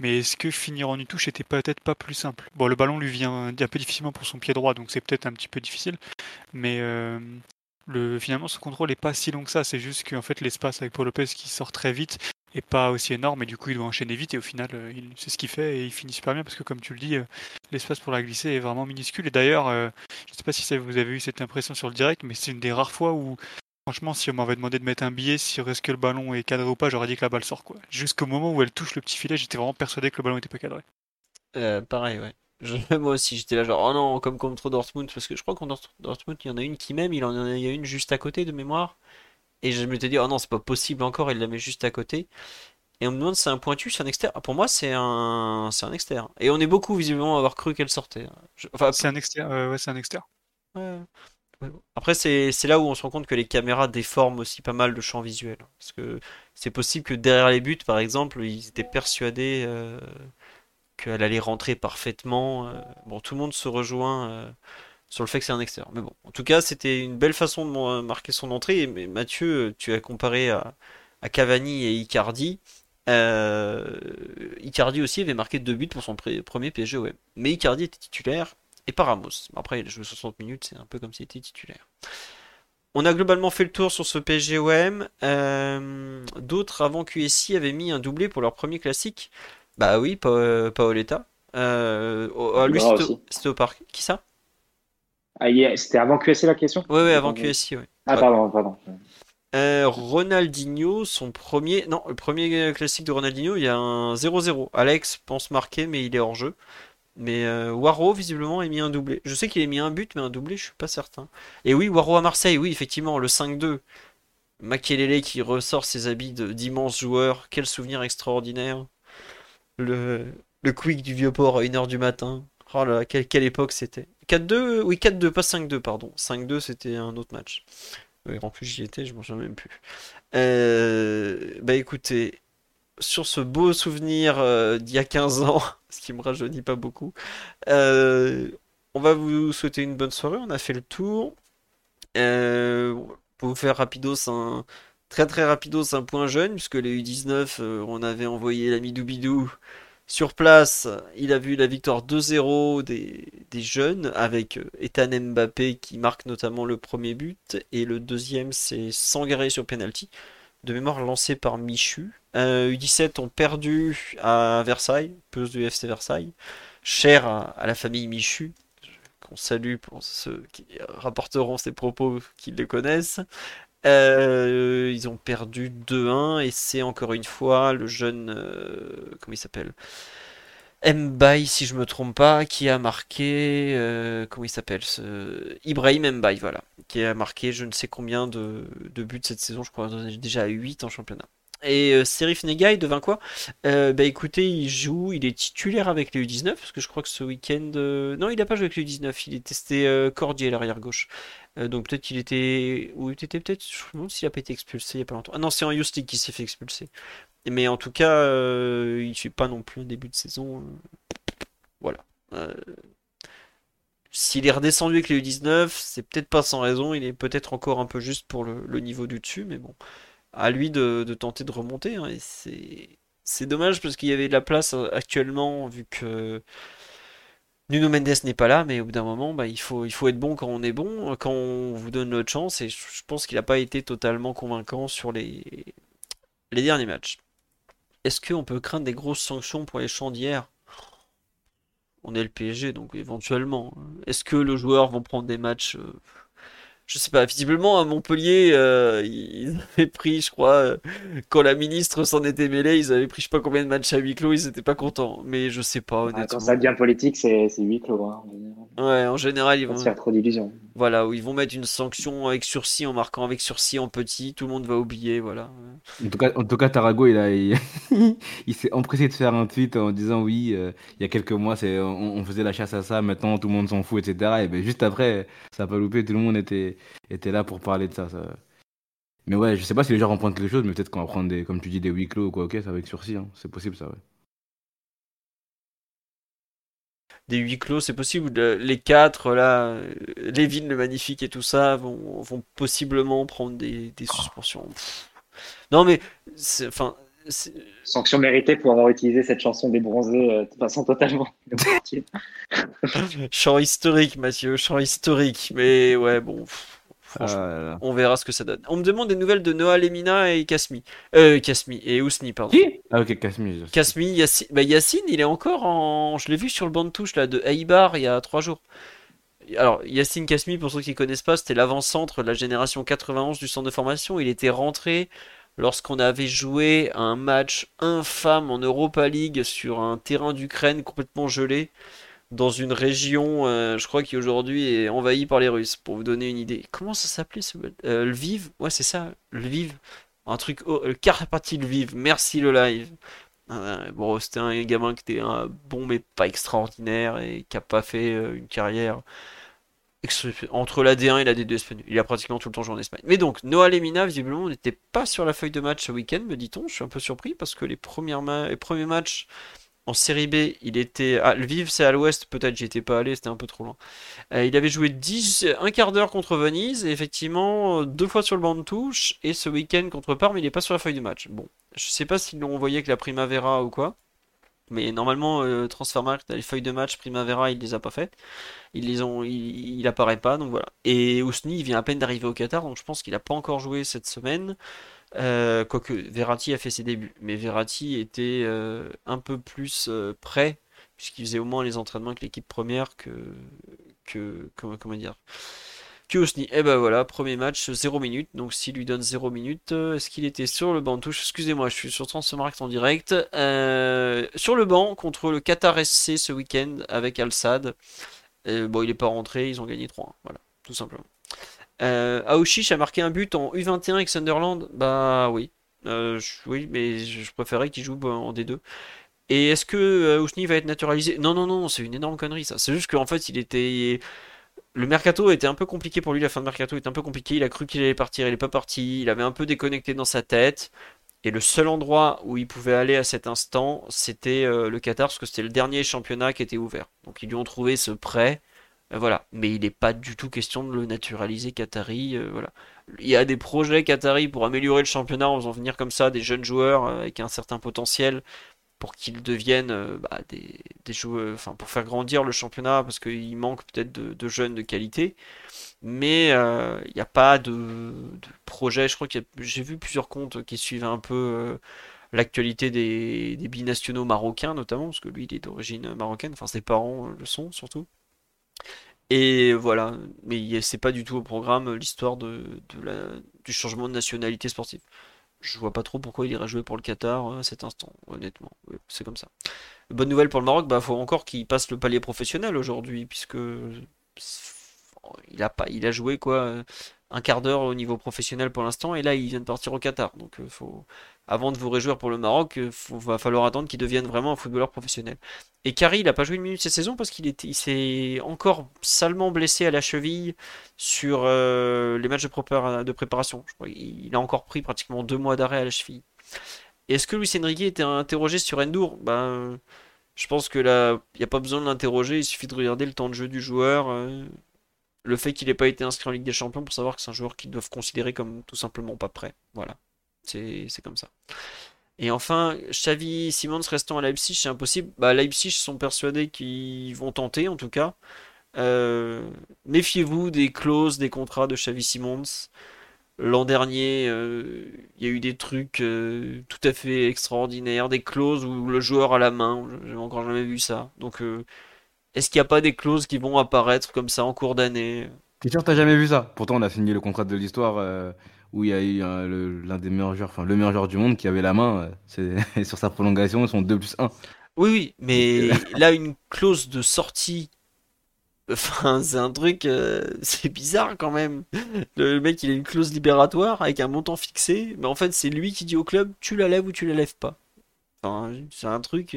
Mais est-ce que finir en une touche était peut-être pas plus simple? Bon, le ballon lui vient un peu difficilement pour son pied droit, donc c'est peut-être un petit peu difficile. Mais euh, le, finalement, son contrôle est pas si long que ça. C'est juste qu'en fait, l'espace avec Paul Lopez qui sort très vite est pas aussi énorme et du coup, il doit enchaîner vite et au final, euh, c'est ce qu'il fait et il finit super bien parce que, comme tu le dis, euh, l'espace pour la glisser est vraiment minuscule. Et d'ailleurs, euh, je sais pas si vous avez eu cette impression sur le direct, mais c'est une des rares fois où, franchement, si on m'avait demandé de mettre un billet sur est-ce que le ballon est cadré ou pas, j'aurais dit que la balle sort. Jusqu'au moment où elle touche le petit filet, j'étais vraiment persuadé que le ballon était pas cadré. Pareil, ouais. Moi aussi, j'étais là genre, oh non, comme contre Dortmund, parce que je crois contre Dortmund, il y en a une qui m'aime, il en y a une juste à côté de mémoire. Et je m'étais dit, oh non, c'est pas possible encore, il la met juste à côté. Et on me demande si c'est un pointu, c'est un externe? Ah, pour moi, c'est un, c'est un externe. Et on est beaucoup visiblement à avoir cru qu'elle sortait. Je- Enfin, C'est un externe. euh, ouais, c'est un externe. Ouais. Ouais. Après, c'est c'est là où on se rend compte que les caméras déforment aussi pas mal le champ visuel. Parce que c'est possible que derrière les buts, par exemple, ils étaient persuadés euh, qu'elle allait rentrer parfaitement. euh. Bon, tout le monde se rejoint euh, sur le fait que c'est un extérieur. Mais bon, en tout cas, c'était une belle façon de marquer son entrée. Mais Mathieu, tu as comparé à, à Cavani et Icardi. Euh, Icardi aussi avait marqué deux buts pour son premier PSG ouais. Mais Icardi était titulaire et pas Ramos. Après, il a joué 60 minutes, c'est un peu comme s'il était titulaire. On a globalement fait le tour sur ce PSG-OM. Euh, D'autres avant QSI avaient mis un doublé pour leur premier classique. Bah oui, Pa- Paoletta. Euh, oh, ah, lui, au- c'était au parc. Qui ça? Ah, yeah, C'était avant QSC la question ouais, avant QSI, ouais. Ah, pardon, pardon. Euh, Ronaldinho, son premier. Non, le premier classique de Ronaldinho, il y a un 0-0. Alex pense marquer, mais il est hors jeu. Mais euh, Waro, visiblement, a mis un doublé. Je sais qu'il a mis un but, mais un doublé, je suis pas certain. Et oui, Waro à Marseille, oui, effectivement, le 5-2. Makelele qui ressort ses habits d'immense joueur. Quel souvenir extraordinaire. Le, le quick du Vieux-Port à 1h du matin. Oh là là, quelle, quelle époque c'était. 4-2, oui, 4-2, pas 5-2, pardon. 5-2, c'était un autre match. Ouais, en plus, j'y étais, je m'en souviens même plus. Euh, bah écoutez, sur ce beau souvenir euh, d'il y a 15 ans, ce qui me rajeunit pas beaucoup, euh, on va vous souhaiter une bonne soirée. On a fait le tour. Euh, pour vous faire rapidos un très très rapidos un point jeune, puisque les U19, euh, on avait envoyé l'ami Doubidou sur place. Il a vu la victoire 2-0 des, jeunes avec euh, Ethan Mbappé qui marque notamment le premier but et le deuxième c'est Sangaré sur penalty. De mémoire lancé par Michu. Euh, U17 ont perdu à Versailles, peuse du FC Versailles, cher à, la famille Michu, qu'on salue pour ceux qui rapporteront ces propos qui le connaissent. Euh, ils ont perdu 2-1 et c'est encore une fois le jeune, euh, comment il s'appelle? Mbaye, si je me trompe pas, qui a marqué, euh, comment il s'appelle ce... Ibrahim Mbaye, voilà, qui a marqué je ne sais combien de, de buts cette saison, je crois déjà 8 en championnat. Et Serif Negaï devint quoi? Euh, bah écoutez, il joue, il est titulaire avec les U19, parce que je crois que ce week-end... Non, il n'a pas joué avec les U19, il est testé Cordier à l'arrière gauche. Euh, donc peut-être qu'il était... Ou il était peut-être... Je me demande s'il n'a pas été expulsé il n'y a pas longtemps. Ah non, c'est en League qu'il s'est fait expulser. Mais en tout cas, euh, il fait pas non plus un début de saison. euh, Voilà. S'il est redescendu avec les U19, c'est peut-être pas sans raison. Il est peut-être encore un peu juste pour le, niveau du dessus, mais bon. À lui de, tenter de remonter. hein, et c'est, c'est dommage parce qu'il y avait de la place actuellement, vu que Nuno Mendes n'est pas là, mais au bout d'un moment, bah, il faut, être bon quand on est bon, quand on vous donne notre chance. Et je pense qu'il n'a pas été totalement convaincant sur les, derniers matchs. Est-ce qu'on peut craindre des grosses sanctions pour les champs d'hier? On est le PSG, donc éventuellement. Est-ce que les joueurs vont prendre des matchs? Je sais pas. Visiblement, à Montpellier, euh, ils avaient pris, je crois, euh, quand la ministre s'en était mêlée, ils avaient pris je sais pas combien de matchs à huis clos, ils étaient pas contents. Mais je sais pas, Ah, Quand honnêtement. ça devient politique, c'est c'est huis clos. Hein. Ouais, en général, ils vont. se faire trop d'illusions. Voilà, où ils vont mettre une sanction avec sursis en marquant avec sursis en petit, tout le monde va oublier, voilà. En tout cas, en tout cas Tarago, il, a, il, il s'est empressé de faire un tweet en disant oui, euh, il y a quelques mois, c'est, on, on faisait la chasse à ça, maintenant tout le monde s'en fout, etc. Et ben, juste après, ça n'a pas loupé, tout le monde était, était là pour parler de ça, ça. Mais ouais, je sais pas si les gens vont prendre quelque chose, mais peut-être qu'on va prendre des, comme tu dis, des huis clos ou quoi, ok, ça va avec sursis, hein. C'est possible ça, ouais. Des huis clos, c'est possible. Le- Les quatre, là, euh, Lévin le Magnifique et tout ça, vont, vont possiblement prendre des, des suspensions. Pff. Non, mais, c'est- enfin, Sanction méritée pour avoir utilisé cette chanson des bronzés euh, de façon totalement. Chant historique, Mathieu, chant historique. Mais ouais, bon, pff, franchement, là. on verra ce que ça donne. On me demande des nouvelles de Noah Lemina et Kasmi. Euh, Kasmi et Ousni, pardon. Qui? Ah ok, Kasmi, Yacine, bah, Yacine, il est encore en. Je l'ai vu sur le banc de touche là, de Eibar il y a trois jours. Alors, Yacine Kasmi, pour ceux qui ne connaissent pas, c'était l'avant-centre de la génération 91 du centre de formation. Il était rentré lorsqu'on avait joué un match infâme en Europa League sur un terrain d'Ukraine complètement gelé, dans une région, euh, je crois, qui aujourd'hui est envahie par les Russes, pour vous donner une idée. Comment ça s'appelait ce... euh, Lviv? Ouais, c'est ça, Lviv. Un truc. Oh, le Carpathil Vive, merci le live. Euh, bon, c'était un gamin qui était bon mais pas extraordinaire et qui a pas fait euh, une carrière entre la D1 et la D2 espagnole. Il a pratiquement tout le temps joué en Espagne. Mais donc, Noah Lemina, visiblement, n'était pas sur la feuille de match ce week-end, me dit-on. Je suis un peu surpris parce que les premiers matchs en série B, il était. à Lviv, c'est à l'ouest, peut-être, j'y étais pas allé, c'était un peu trop loin. Euh, il avait joué 10, un quart d'heure contre Venise, effectivement, deux fois sur le banc de touche, et ce week-end contre Parme, il n'est pas sur la feuille de match. Bon, je sais pas s'ils l'ont envoyé avec la Primavera ou quoi. Mais normalement, euh, Transfermarkt, les feuilles de match Primavera, il les a pas faites. Les ont, il, apparaît pas, donc voilà. Et Ousni, il vient à peine d'arriver au Qatar, donc je pense qu'il a pas encore joué cette semaine. Euh, quoique Verratti a fait ses débuts, mais Verratti était euh, un peu plus euh, prêt, puisqu'il faisait au moins les entraînements avec l'équipe première que, que comment, dire, que Osni. Et ben voilà, premier match, 0 minutes. Donc s'il lui donne 0 minutes, est-ce qu'il était sur le banc de touche? Excusez-moi, je suis sur Transfermarkt en direct. sur le banc contre le Qatar SC ce week-end avec Al-Sad. bon, il n'est pas rentré, ils ont gagné 3 Voilà, tout simplement. Euh, a marqué un but en U21 avec Sunderland? Bah oui. Euh, oui, mais je préférais qu'il joue en D2. Et est-ce que euh, va être naturalisé? Non, non, non, c'est une énorme connerie ça. C'est juste qu'en fait, il était. Le mercato était un peu compliqué pour lui, la fin de mercato était un peu compliqué. Il a cru qu'il allait partir, il n'est pas parti. Il avait un peu déconnecté dans sa tête. Et le seul endroit où il pouvait aller à cet instant, c'était euh, le Qatar, parce que c'était le dernier championnat qui était ouvert. Donc ils lui ont trouvé ce prêt. Euh, voilà. Mais il n'est pas du tout question de le naturaliser Qatari. Euh, voilà. Il y a des projets Qatari pour améliorer le championnat en faisant venir comme ça des jeunes joueurs euh, avec un certain potentiel pour qu'ils deviennent bah, des, joueurs, enfin pour faire grandir le championnat parce qu'il manque peut-être de, jeunes de qualité. Mais il n'y a pas de, projet. Je crois que j'ai vu plusieurs comptes qui suivent un peu l'actualité des, des, binationaux marocains notamment parce que lui il est d'origine marocaine. Enfin ses parents le sont surtout. Et voilà, mais c'est pas du tout au programme l'histoire de, du changement de nationalité sportive. Je vois pas trop pourquoi il irait jouer pour le Qatar euh, à cet instant, honnêtement. C'est comme ça. Bonne nouvelle pour le Maroc, bah faut encore qu'il passe le palier professionnel aujourd'hui, puisque il a pas, il a joué quoi un quart d'heure au niveau professionnel pour l'instant, et là il vient de partir au Qatar. Donc euh, faut, avant de vous réjouir pour le Maroc, il euh, va falloir attendre qu'il devienne vraiment un footballeur professionnel. Et Kari, il n'a pas joué une minute cette saison parce qu'il s'est encore salement blessé à la cheville sur euh, les matchs de, préparation. il a encore pris pratiquement deux mois d'arrêt à la cheville. Est-ce que Luis Enrique était interrogé sur Endur? Ben, Je pense que là, il n'y a pas besoin de l'interroger, il suffit de regarder le temps de jeu du joueur le fait qu'il n'ait pas été inscrit en Ligue des Champions pour savoir que c'est un joueur qu'ils doivent considérer comme tout simplement pas prêt. Voilà, c'est comme ça. Et enfin, Xavi Simons restant à Leipzig, c'est impossible. Bah, Leipzig sont persuadés qu'ils vont tenter, en tout cas. Euh, méfiez-vous des clauses des contrats de Xavi Simons. L'an dernier, euh, il y a eu des trucs euh, tout à fait extraordinaires, des clauses où le joueur a la main. J'ai encore jamais vu ça. Donc, est-ce qu'il n'y a pas des clauses qui vont apparaître comme ça en cours d'année? T'es sûr que t'as jamais vu ça? Pourtant, on a signé le contrat de l'histoire euh, où il y a eu euh, l'un des meilleurs joueurs, enfin le meilleur joueur du monde qui avait la main euh, sur sa prolongation, ils sont 2 plus 1. Oui, oui, mais là, une clause de sortie, enfin, c'est un truc, c'est bizarre quand même. Le mec, il a une clause libératoire avec un montant fixé, mais en fait, c'est lui qui dit au club, tu la lèves ou tu la lèves pas. Enfin, c'est un truc,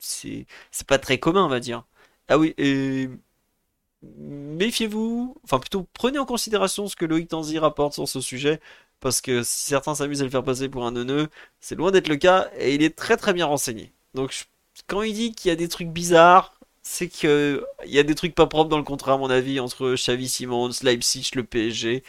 c'est pas très commun, on va dire. Ah oui, et méfiez-vous, enfin plutôt prenez en considération ce que Loïc Tanzi rapporte sur ce sujet, parce que si certains s'amusent à le faire passer pour un neuneu, c'est loin d'être le cas, et il est très très bien renseigné. Donc quand il dit qu'il y a des trucs bizarres, c'est qu'il y a des trucs pas propres dans le contrat, à mon avis, entre Xavi Simons, Leipzig, le PSG,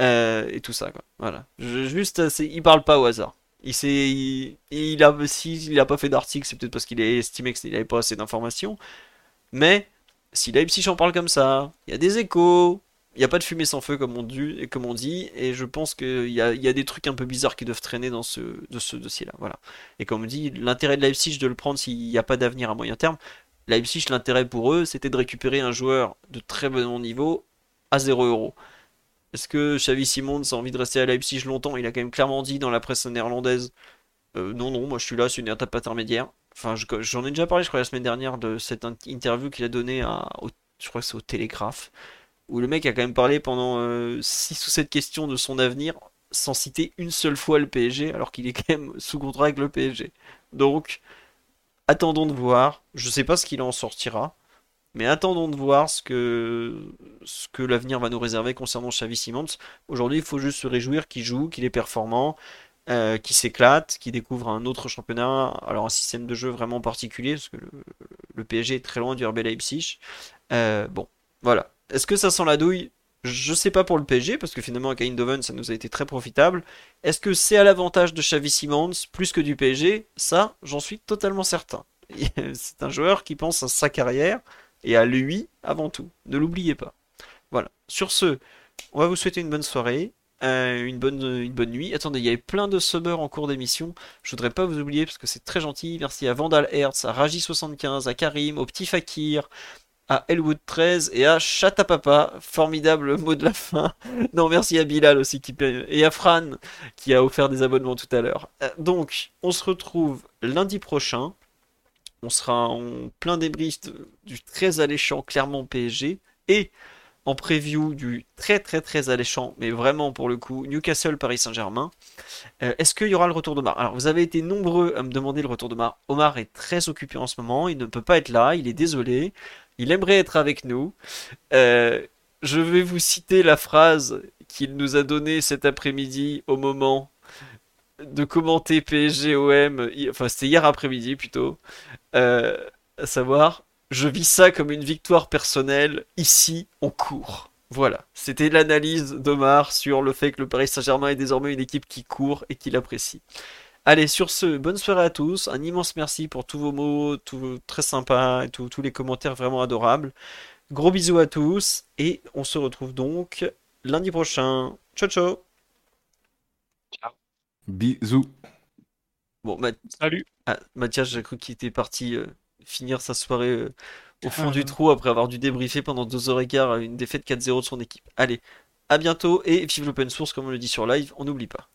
euh, et tout ça. Quoi. Voilà. juste, il parle pas au hasard. Il, a, s'il n'a pas fait d'article, c'est peut-être parce qu'il a estimé qu'il n'avait pas assez d'informations. Mais si Leipzig en parle comme ça, il y a des échos, il n'y a pas de fumée sans feu comme on dit, et je pense qu'il y a, des trucs un peu bizarres qui doivent traîner dans ce dossier-là. Voilà. Et comme on dit, l'intérêt de Leipzig de le prendre s'il n'y a pas d'avenir à moyen terme, Leipzig, l'intérêt pour eux, c'était de récupérer un joueur de très bon niveau à 0 euros. Est-ce que Xavi Simons a envie de rester à Leipzig longtemps? Il a quand même clairement dit dans la presse néerlandaise euh, Non, non, moi je suis là, c'est une étape intermédiaire. Enfin, j'en ai déjà parlé, je crois, la semaine dernière de cette interview qu'il a donnée à, je crois au Télégraphe, où le mec a quand même parlé pendant 6 euh, ou 7 questions de son avenir. sans citer une seule fois le PSG, alors qu'il est quand même sous contrat avec le PSG. Donc, attendons de voir. Je sais pas ce qu'il en sortira. Mais attendons de voir ce que, ce que l'avenir va nous réserver concernant Xavi Simons. Aujourd'hui, il faut juste se réjouir qu'il joue, qu'il est performant, euh, qu'il s'éclate, qu'il découvre un autre championnat, alors un système de jeu vraiment particulier, parce que le, PSG est très loin du RB Leipzig. Euh, bon, voilà. Est-ce que ça sent la douille? Je sais pas pour le PSG, parce que finalement, à Eindhoven, ça nous a été très profitable. Est-ce que c'est à l'avantage de Xavi Simons plus que du PSG Ça, j'en suis totalement certain. C'est un joueur qui pense à sa carrière et à lui avant tout. Ne l'oubliez pas. Voilà. Sur ce, on va vous souhaiter une bonne soirée. Euh, une, bonne, une bonne nuit. Attendez, il y avait plein de summers en cours d'émission. Je voudrais pas vous oublier parce que c'est très gentil. Merci à Vandal Hertz, à Raji75, à Karim, au Petit Fakir, à Elwood13 et à Chatapapa. Formidable mot de la fin. non, merci à Bilal aussi qui et à Fran qui a offert des abonnements tout à l'heure. Euh, donc, on se retrouve lundi prochain. On sera en plein débrief du très alléchant Clermont PSG et en preview du très très très alléchant, mais vraiment pour le coup, Newcastle Paris Saint-Germain. Euh, est-ce qu'il y aura le retour d'Omar? Alors vous avez été nombreux à me demander le retour d'Omar. Omar est très occupé en ce moment, il ne peut pas être là, il est désolé, il aimerait être avec nous. Euh, je vais vous citer la phrase qu'il nous a donnée cet après-midi au moment de commenter PSG-OM, enfin c'était hier après-midi plutôt, euh, à savoir, je vis ça comme une victoire personnelle, ici on court. Voilà, c'était l'analyse d'Omar sur le fait que le Paris Saint-Germain est désormais une équipe qui court et qui l'apprécie. Allez, sur ce, bonne soirée à tous, un immense merci pour tous vos mots, tout, très sympas et tous les commentaires vraiment adorables. Gros bisous à tous et on se retrouve donc lundi prochain. Ciao ciao Bisous. Bon, Salut. Ah, Mathias, j'ai cru qu'il était parti euh, finir sa soirée euh, au fond du trou après avoir dû débriefer pendant deux heures et quart une défaite 4-0 de son équipe. Allez, à bientôt et vive l'open source comme on le dit sur live, on n'oublie pas.